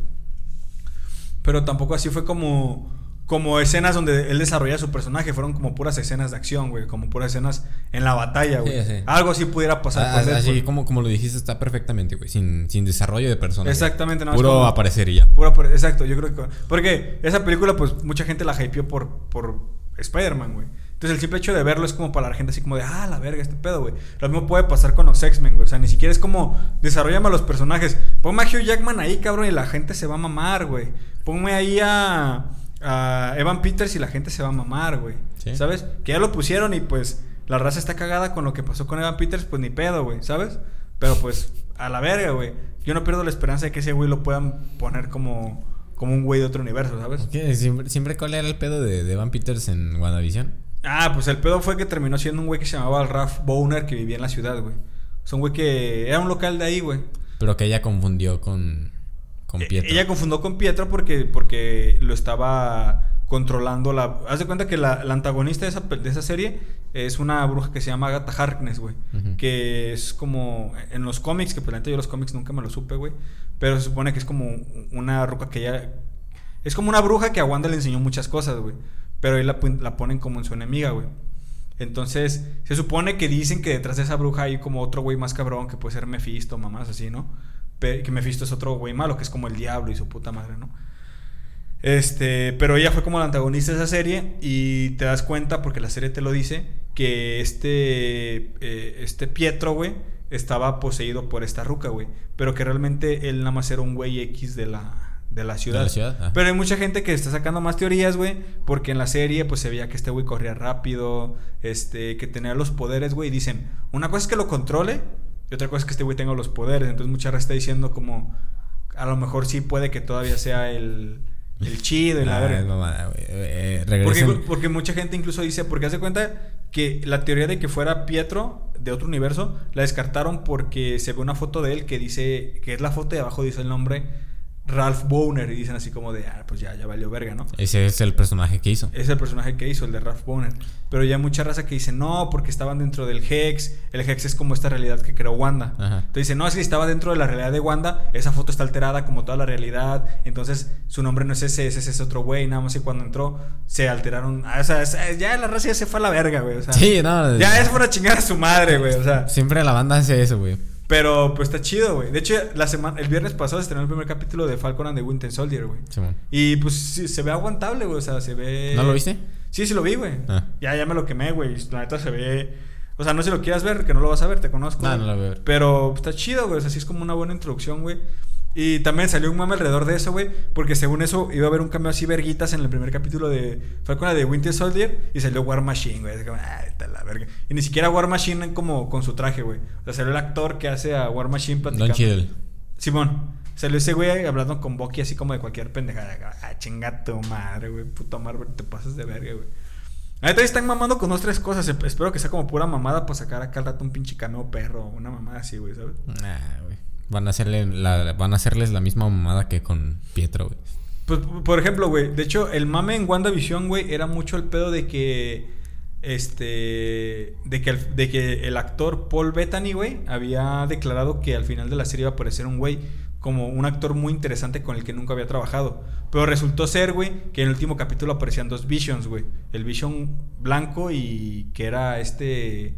Pero tampoco así fue como, como escenas donde él desarrolla su personaje. Fueron como puras escenas de acción, güey. Como puras escenas en la batalla, güey. Sí, sí. Algo así pudiera pasar Ah, Deadpool. así como, como lo dijiste, está perfectamente, güey. Sin, sin desarrollo de personaje. Exactamente, más Puro como- aparecer y ya. Pura por- exacto, yo creo que. Porque esa película, pues mucha gente la hypeó por, por Spider-Man, güey. Entonces el simple hecho de verlo es como para la gente así como de, ah, la verga, este pedo, güey. Lo mismo puede pasar con los X-Men, güey. O sea, ni siquiera es como, desarrollame a los personajes. Ponme a Hugh Jackman ahí, cabrón, y la gente se va a mamar, güey. Ponme ahí a, a Evan Peters y la gente se va a mamar, güey. Sí. ¿Sabes? Que ya lo pusieron y pues la raza está cagada con lo que pasó con Evan Peters, pues ni pedo, güey, ¿sabes? Pero pues a la verga, güey. Yo no pierdo la esperanza de que ese güey lo puedan poner como, como un güey de otro universo, ¿sabes? Siempre, siempre cuál era el pedo de, de Evan Peters en WandaVision. Ah, pues el pedo fue que terminó siendo un güey que se llamaba Ralph Bowner que vivía en la ciudad, güey. Es un güey que era un local de ahí, güey. Pero que ella confundió con, con Eh, Pietro. Ella confundió con Pietro porque, porque lo estaba controlando la... Haz de cuenta que la, la antagonista de esa, de esa serie es una bruja que se llama Agatha Harkness, güey. Que es como... En los cómics, que por la neta yo los cómics nunca me lo supe, güey. Pero se supone que es como una ruca que ya... Es como una bruja que a Wanda le enseñó muchas cosas, güey. Pero ahí la, la ponen como en su enemiga, güey. Entonces, se supone que dicen que detrás de esa bruja hay como otro güey más cabrón que puede ser Mephisto, mamás así, ¿no? Que Mephisto es otro güey malo, que es como el diablo y su puta madre, ¿no? Este, pero ella fue como la antagonista de esa serie y te das cuenta, porque la serie te lo dice, que este, eh, este Pietro, güey, estaba poseído por esta ruca, güey. Pero que realmente él nada más era un güey X de la, de la ciudad. De la ciudad, ajá. Pero hay mucha gente que está sacando más teorías, güey, porque en la serie pues se veía que este güey corría rápido, este, que tenía los poderes, güey, y dicen, una cosa es que lo controle y otra cosa es que este güey tenga los poderes. Entonces mucha raza está diciendo como, a lo mejor sí puede que todavía sea el, el [laughs] chido y la Ah, verga. güey. Eh, Porque, porque mucha gente incluso dice, porque hace cuenta que la teoría de que fuera Pietro de otro universo la descartaron porque se ve una foto de él que dice, que es la foto de abajo dice el nombre Ralph Boner y dicen así como de, ah, pues ya, ya valió verga, ¿no? Ese es el personaje que hizo. Es el personaje que hizo, el de Ralph Boner. Pero ya hay mucha raza que dice, no, porque estaban dentro del Hex. El Hex es como esta realidad que creó Wanda. Ajá. Entonces dice, no, que estaba dentro de la realidad de Wanda. Esa foto está alterada como toda la realidad. Entonces su nombre no es ese, ese es otro güey. Nada más que cuando entró se alteraron. Ah, o sea, ya la raza ya se fue a la verga, güey. O sea, Sí, no. ya es para chingar a su madre, güey. O sea, Siempre la banda hace eso, güey. Pero pues está chido, güey. De hecho, la semana, el viernes pasado se estrenó el primer capítulo de Falcon and the Winter Soldier, güey. Y pues sí, se ve aguantable, güey. O sea, se ve. ¿No lo viste? Sí, sí lo vi, güey. Ah. Ya, ya me lo quemé, güey. La neta se ve. O sea, no si lo quieras ver, que no lo vas a ver, te conozco. No, no lo voy a ver. Pero está chido, güey. O sea, sí es como una buena introducción, güey. Y también salió un mame alrededor de eso, güey. Porque según eso iba a haber un cambio así verguitas en el primer capítulo de Falcon de Winter Soldier. Y salió War Machine, güey. Es como, ah, está la verga. Y ni siquiera War Machine como con su traje, güey. O sea, salió el actor que hace a War Machine platicando. Don. Simón. Salió ese güey hablando con Bucky así como de cualquier pendejada. Ah, chinga tu madre, güey. Puta Marvel, te pasas de verga, güey. Ahorita están mamando con dos, tres cosas. Esp- Espero que sea como pura mamada para sacar acá al rato un pinche cameo perro. Una mamada así, güey, ¿sabes? Nah, güey. Van a hacerle la, van a hacerles la misma mamada que con Pietro, güey. Pues, por ejemplo, güey. De hecho, el mame en WandaVision, güey, era mucho el pedo de que. Este. De que, el, de que el actor Paul Bettany, güey, había declarado que al final de la serie iba a aparecer un güey como un actor muy interesante con el que nunca había trabajado. Pero resultó ser, güey, que en el último capítulo aparecían dos Visions, güey. El Vision blanco y que era este.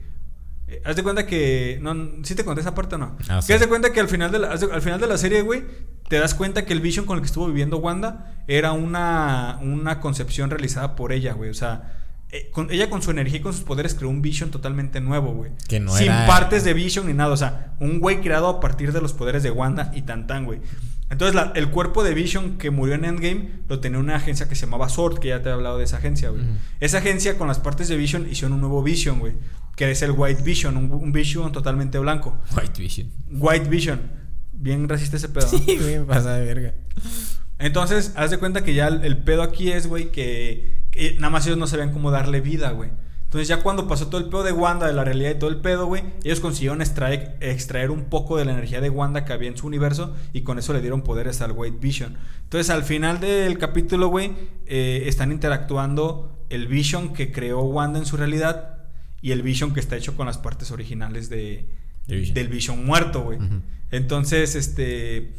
Eh, Haz de cuenta que. No, ¿Sí te conté esa parte o no? Ah, que sí. haz de cuenta que al final de la, al final de la serie, güey, te das cuenta que el Vision con el que estuvo viviendo Wanda era una, una concepción realizada por ella, güey. O sea, eh, con- ella con su energía y con sus poderes creó un Vision totalmente nuevo, güey. Que no Sin era- partes de Vision ni nada. O sea, un güey creado a partir de los poderes de Wanda y tan tan, güey. Entonces, la- el cuerpo de Vision que murió en Endgame lo tenía una agencia que se llamaba Sword, que ya te he hablado de esa agencia, güey. Esa agencia con las partes de Vision hicieron un nuevo Vision, güey. Que es el White Vision, un, un Vision totalmente blanco. White Vision. White Vision. Bien racista ese pedo. ¿no? Sí, güey, pasa de verga. Entonces, haz de cuenta que ya el, el pedo aquí es, güey, que, que nada más ellos no sabían cómo darle vida, güey. Entonces, ya cuando pasó todo el pedo de Wanda, de la realidad y todo el pedo, güey, ellos consiguieron extraer, extraer un poco de la energía de Wanda que había en su universo y con eso le dieron poderes al White Vision. Entonces, al final del capítulo, güey, eh, están interactuando el Vision que creó Wanda en su realidad y el Vision que está hecho con las partes originales de, Vision. del Vision muerto, güey. Entonces, este.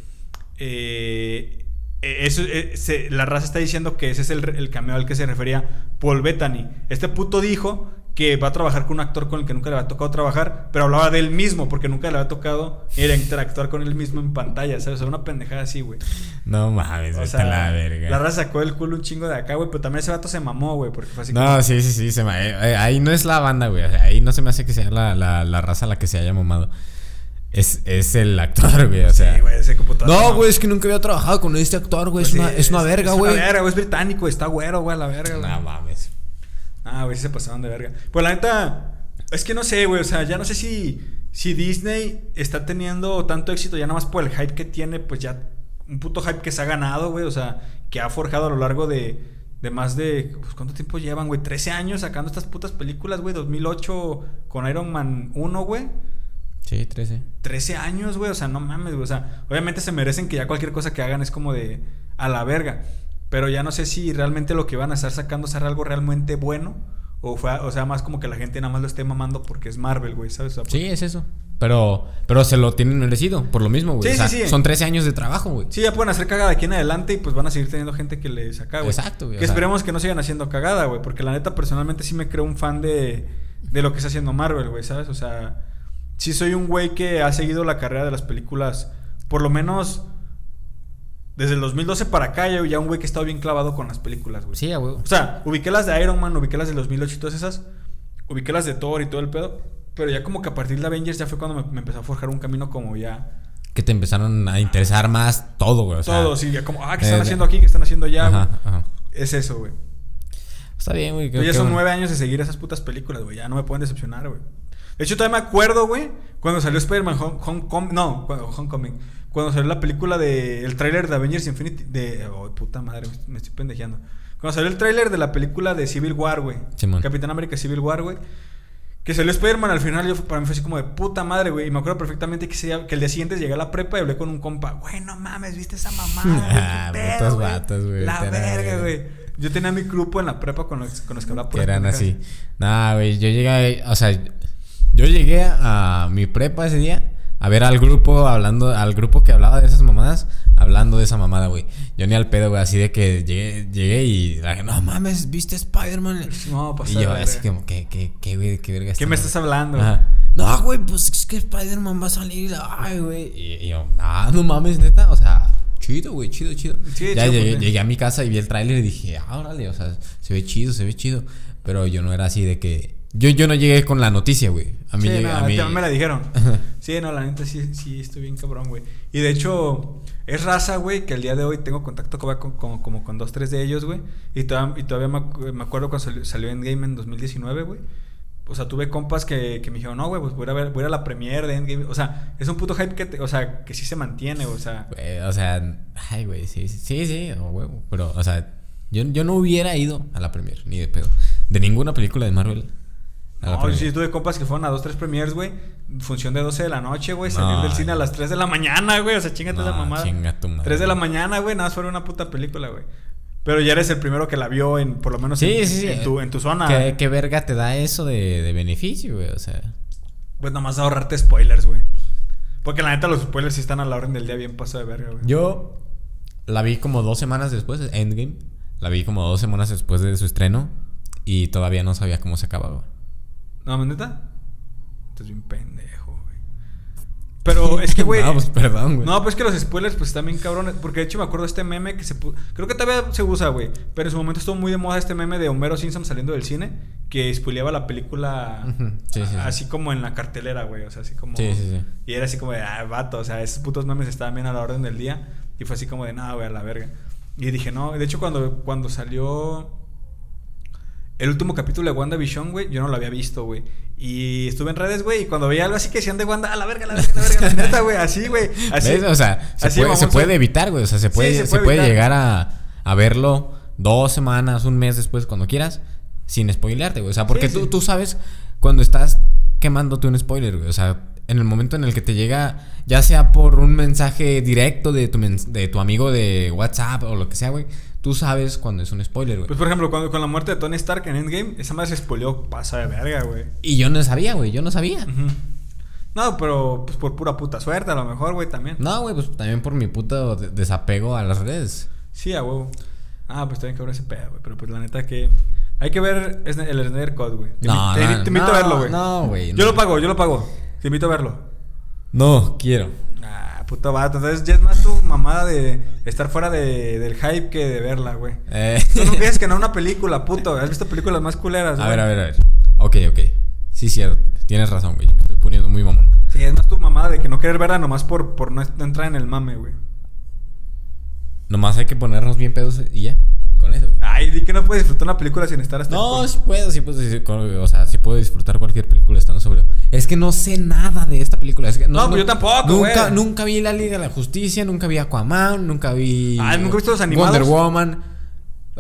eh, eso, eh, se- la raza está diciendo que ese es el, el cameo al que se refería Paul Bettany. Este puto dijo que va a trabajar con un actor con el que nunca le había tocado trabajar, pero hablaba de él mismo, porque nunca le había tocado ir a interactuar con él mismo en pantalla, ¿sabes? O sea, una pendejada así, güey. No mames, O sea, la verga. la raza sacó el culo un chingo de acá, güey, pero también ese vato se mamó, güey, porque fue así No, como- sí, sí, sí. Se eh, eh, ahí no es la banda, güey. Ahí no se me hace que sea la, la, la raza la que se haya mamado. Es, es el actor, güey. O sea. Sí, güey, ese computador. no, güey, es que nunca había trabajado con este actor, güey. Pues es, una, sí, es una verga, güey. Es una verga, güey, es británico, está güero, güey, a la verga, güey. No mames. Ah, güey, se pasaron de verga. Pues la neta, es que no sé, güey. O sea, ya no sé si, si Disney está teniendo tanto éxito ya nada más por el hype que tiene, pues ya un puto hype que se ha ganado, güey. O sea, que ha forjado a lo largo de, de más de. Pues, ¿Cuánto tiempo llevan, güey? 13 años sacando estas putas películas, güey. 2008 con Iron Man 1, güey. Sí, 13. 13 años, güey. O sea, no mames, güey. O sea, obviamente se merecen que ya cualquier cosa que hagan es como de a la verga. Pero ya no sé si realmente lo que van a estar sacando será algo realmente bueno. O, fue, o sea, más como que la gente nada más lo esté mamando porque es Marvel, güey, ¿sabes? O sea, Sí, es eso. Pero, pero se lo tienen merecido, por lo mismo, güey. Sí, o sea, sí, sí. Son 13 años de trabajo, güey. Sí, ya pueden hacer cagada aquí en adelante y pues van a seguir teniendo gente que les saca, güey. Exacto, güey, Que sea- esperemos que no sigan haciendo cagada, güey. Porque la neta, personalmente sí me creo un fan de, de lo que está haciendo Marvel, güey, ¿sabes? O sea, sí soy un güey que ha seguido la carrera de las películas, por lo menos desde el 2012 para acá, ya ya un güey que ha estado bien clavado con las películas, güey. Sí, güey. O sea, ubiqué las de Iron Man, ubiqué las del 2008 y todas esas. Ubiqué las de Thor y todo el pedo. Pero ya como que a partir de Avengers ya fue cuando me, me empezó a forjar un camino como ya... que te empezaron a interesar más todo, güey. O sea, Todo, sí, como, ah, ¿qué están eh, haciendo aquí? ¿Qué están haciendo allá? güey? Ajá, ajá. Es eso, güey. Está bien, güey. Ya son nueve años de seguir esas putas películas, güey. Ya no me pueden decepcionar, güey. De hecho, todavía me acuerdo, güey, cuando salió Spider-Man Home- Homecoming. No, cuando, Homecoming. Cuando salió la película de. El tráiler de Avengers Infinity. De. Oh, puta madre, me estoy pendejeando. Cuando salió el tráiler de la película de Civil War, güey. Simón. Capitán América Civil War, güey. Que salió Spider-Man al final, yo, para mí fue así como de puta madre, güey. Y me acuerdo perfectamente que, día- que el día siguiente llegué a la prepa y hablé con un compa. Güey, no mames, ¿viste esa mamada? [laughs] Ah, vatos, güey, La verga, güey. Yo tenía mi grupo en la prepa con los, con los que hablaba Que puras eran así. Nah, güey, yo llegué, o sea, yo llegué a mi prepa ese día a ver al grupo hablando, al grupo que hablaba de esas mamadas, hablando de esa mamada, güey. Yo ni al pedo, güey, así de que llegué, llegué y dije, no mames, ¿viste Spider-Man? No, pues, Y yo así como, ¿qué, qué, qué, güey, qué verga ¿Qué me está- estás hablando? Ajá. No, güey, pues es que Spider-Man va a salir, ay, güey. Y, y yo, ah, no mames, neta, o sea, chido, güey, chido, chido. Sí, ya chido, llegué, pues, llegué a mi casa y vi el tráiler y dije, ah, órale, o sea, se ve chido, se ve chido. Pero yo no era así de que... Yo, yo no llegué con la noticia, güey. A mí, sí, llegué- no, a mí... también me la dijeron. [laughs] sí, no, la neta sí, sí, estoy bien cabrón, güey. Y de hecho, es raza, güey, que el día de hoy tengo contacto con, con- con- como con dos, tres de ellos, güey. Y, todavía- y todavía me, acu- me acuerdo cuando salió, salió Endgame en 2019, güey. O sea, tuve compas que, que me dijeron, no, güey, pues voy a, ver, voy a ir a la premiere de Endgame. O sea, es un puto hype que, te- o sea, que sí se mantiene, o sea. Güey, o sea, ay, güey, sí, sí, sí, sí, no, huevo. Pero, o sea, yo, yo no hubiera ido a la premier, ni de pedo. De ninguna película de Marvel. La No, yo sí tuve compas que fueron a dos, tres premiers, güey. Función de 12 de la noche, güey. Salir No, del cine a las 3 de la mañana, güey. O sea, chingate esa No, mamada. chinga tu madre. 3 de la mañana, güey. Nada más fuera una puta película, güey. Pero ya eres el primero que la vio en, por lo menos Sí, en, sí, sí. en tu, en tu zona. ¿Qué, qué verga te da eso de, de beneficio, güey? O sea... Pues nomás ahorrarte spoilers, güey. Porque la neta los spoilers sí están a la orden del día bien paso de verga, güey. Yo la vi como dos semanas después, Endgame. La vi como dos semanas después de su estreno. Y todavía no sabía cómo se acababa. No, neta. Estás bien pendejo, güey. Pero es que, [laughs] güey. no, pues perdón, güey. No, pues que los spoilers, pues también cabrones. Porque de hecho me acuerdo de este meme que se Creo que todavía se usa, güey. Pero en su momento estuvo muy de moda este meme de Homero Simpson saliendo del cine. Que spoileaba la película. Sí, sí. así como en la cartelera, güey. O sea, así como. Sí, sí, sí. Y era así como de, ah, vato. O sea, esos putos memes estaban bien a la orden del día. Y fue así como de, nada, güey, a la verga. Y dije, no. De hecho, cuando, cuando salió. El último capítulo de WandaVision, güey, yo no lo había visto, güey. Y estuve en redes, güey, y cuando veía algo así que decían de Wanda, a la verga, a la verga, a la verga, la neta, güey, así, güey. Así. ¿Ves? O sea, se, así, puede, se evitar, güey. O sea, se puede, se se puede llegar a, a verlo dos semanas, un mes después, cuando quieras, sin spoilearte, güey. O sea, porque Sí, tú, sí. tú sabes cuando estás quemándote un spoiler, güey. O sea, en el momento en el que te llega, ya sea por un mensaje directo de tu, de tu amigo de WhatsApp o lo que sea, güey, tú sabes cuando es un spoiler, güey. Pues, por ejemplo, cuando, con la muerte de Tony Stark en Endgame, esa madre se spoileó, pasa de verga, güey. Y yo no sabía, güey. Yo no sabía. No, pero pues por pura puta suerte, a lo mejor, güey, también. No, güey, pues también por mi puto de- desapego a las redes. Sí, a huevo. Ah, pues también que ese pedo, güey. Pero pues la neta que. Hay que ver el Snyder Code, güey. Te, No, te, no, te invito no, a verlo, güey. no, güey, Yo lo pago, yo lo pago. Te invito a verlo. No, quiero. Ah, puto vato. Entonces ya es más tu mamada de estar fuera de, del hype que de verla, güey. Eh. Tú no piensas que no una película, puto. Has visto películas más culeras, A güey. ver, a ver, a ver. Ok, ok. Sí, cierto. Tienes razón, güey. Yo me estoy poniendo muy mamón. Sí, es más tu mamada de que no querer verla nomás por, por no entrar en el mame, güey. Nomás hay que ponernos bien pedos y ya. Con eso, güey. Ay, di que no puedes disfrutar una película sin estar hasta No, sí puedo, sí puedo, sí, o sea, sí puedo disfrutar cualquier película estando sobre. Es que no sé nada de esta película. Es que No, pues yo tampoco, Nunca, güey. nunca vi la Liga de la Justicia, nunca vi Aquaman, nunca vi. Ah, ¿nunca viste los animados? Wonder Woman.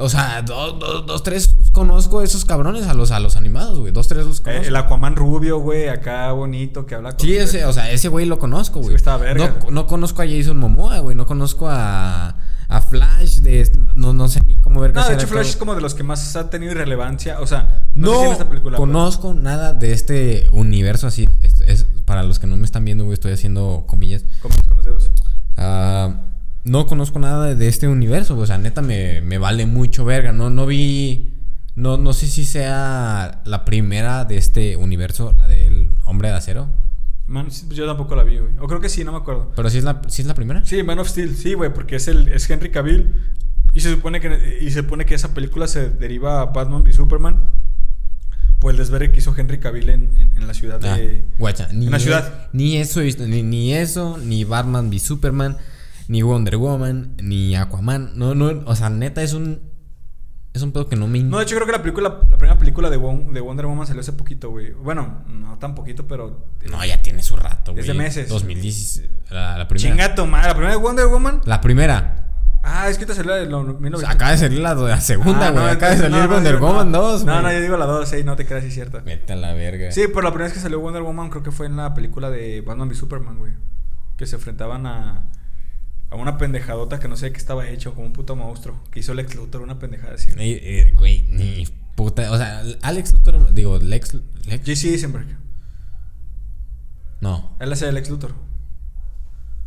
O sea, dos, dos, dos, tres conozco a esos cabrones, a los, a los animados, güey. Dos, tres los Eh, conozco. el Aquaman rubio, güey, acá bonito, que habla con... Sí, ese, o sea, ese güey lo conozco, güey. güey estaba verga. No, no conozco a Jason Momoa, güey. No conozco a, a Flash de... No, no sé ni cómo ver No, de hecho Flash es como de los que más ha tenido irrelevancia. O sea, no, No sé si esta película. pero- conozco nada de este universo así. Es, es- para los que no me están viendo, güey, estoy haciendo comillas. Comienzas con los dedos. Ah, no conozco nada de este universo, güey. O sea, neta me, me vale mucho verga. No, no vi... No, no sé si sea la primera de este universo, la del hombre de acero. Man, yo tampoco la vi, güey. O creo que sí, no me acuerdo. Pero sí es la, sí es la primera. Sí, Man of Steel, sí, güey, porque es el es Henry Cavill y se supone que y se supone que esa película se deriva a Batman y Superman. por el desvergue que hizo Henry Cavill en, en- en la ciudad Ah, de... guacha, ni, en la ciudad. Ni eso, ni, ni eso, ni Batman v Superman, ni Wonder Woman, ni Aquaman. No, no, o sea, neta es un. Es un pedo que no me. No, de hecho creo que la película, la primera película de, Won- de Wonder Woman salió hace poquito, güey. Bueno, no tan poquito, pero... No, ya tiene su rato, güey. Es de meses. 2016. La, la primera. Chinga tu madre, la primera de Wonder Woman. La primera. Ah, es que te salió la de los O sea, 1900. acaba de salir la, la segunda, Ah, güey. no, acaba de salir no, Wonder no, Woman no. 2, No, no, yo digo la 2, sí, no te creas, es cierto. Vete a la verga. Sí, pero la primera vez que salió Wonder Woman creo que fue en la película de Batman v Superman, güey. Que se enfrentaban a, a una pendejadota que no sé de qué estaba hecho, como un puto monstruo. Que hizo Lex Luthor, una pendejada así. güey. Eh, Güey, ni puta. O sea, Alex Luthor. Digo, Lex. Lex JC Eisenberg. no. Él hace Lex Luthor.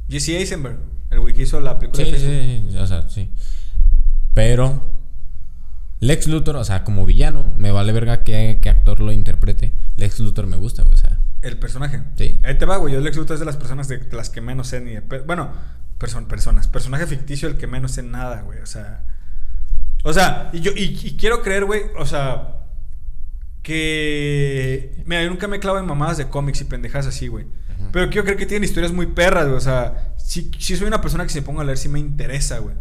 JC Eisenberg. El güey que hizo la película Sí, de sí, sí, o sea, sí. Pero Lex Luthor, o sea, como villano, me vale verga qué, qué actor lo interprete. Lex Luthor me gusta, güey, o sea. El personaje. Sí. Ahí te va, güey. Yo Lex Luthor es de las personas de, de las que menos sé ni de Bueno, person- personas. Personaje ficticio el que menos sé nada, güey. O sea. O sea, y yo y, y quiero creer, güey, o sea. Que. Mira, yo nunca me clavo en mamadas de cómics y pendejas así, güey. Pero quiero creer que tienen historias muy perras, güey. O sea, si, si soy una persona que se ponga a leer, sí me interesa, güey.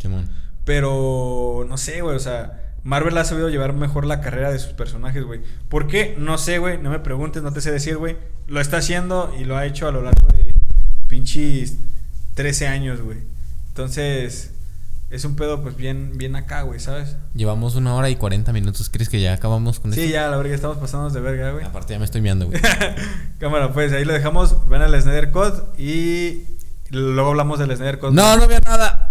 Simón. Pero no sé, güey, o sea, Marvel ha sabido llevar mejor la carrera de sus personajes, güey. ¿Por qué? No sé, güey, no me preguntes, no te sé decir, güey. Lo está haciendo y lo ha hecho a lo largo de pinches 13 años, güey. Entonces, es un pedo pues bien bien acá, güey, ¿sabes? Llevamos una hora y 40 minutos. ¿Crees que ya acabamos con Sí, esto? ya, la verga, estamos pasándonos de verga, güey. Aparte ya me estoy mirando, güey. [laughs] Cámara, pues ahí lo dejamos. Ven al Snyder Code y luego hablamos del Snyder Code. no, no veo nada.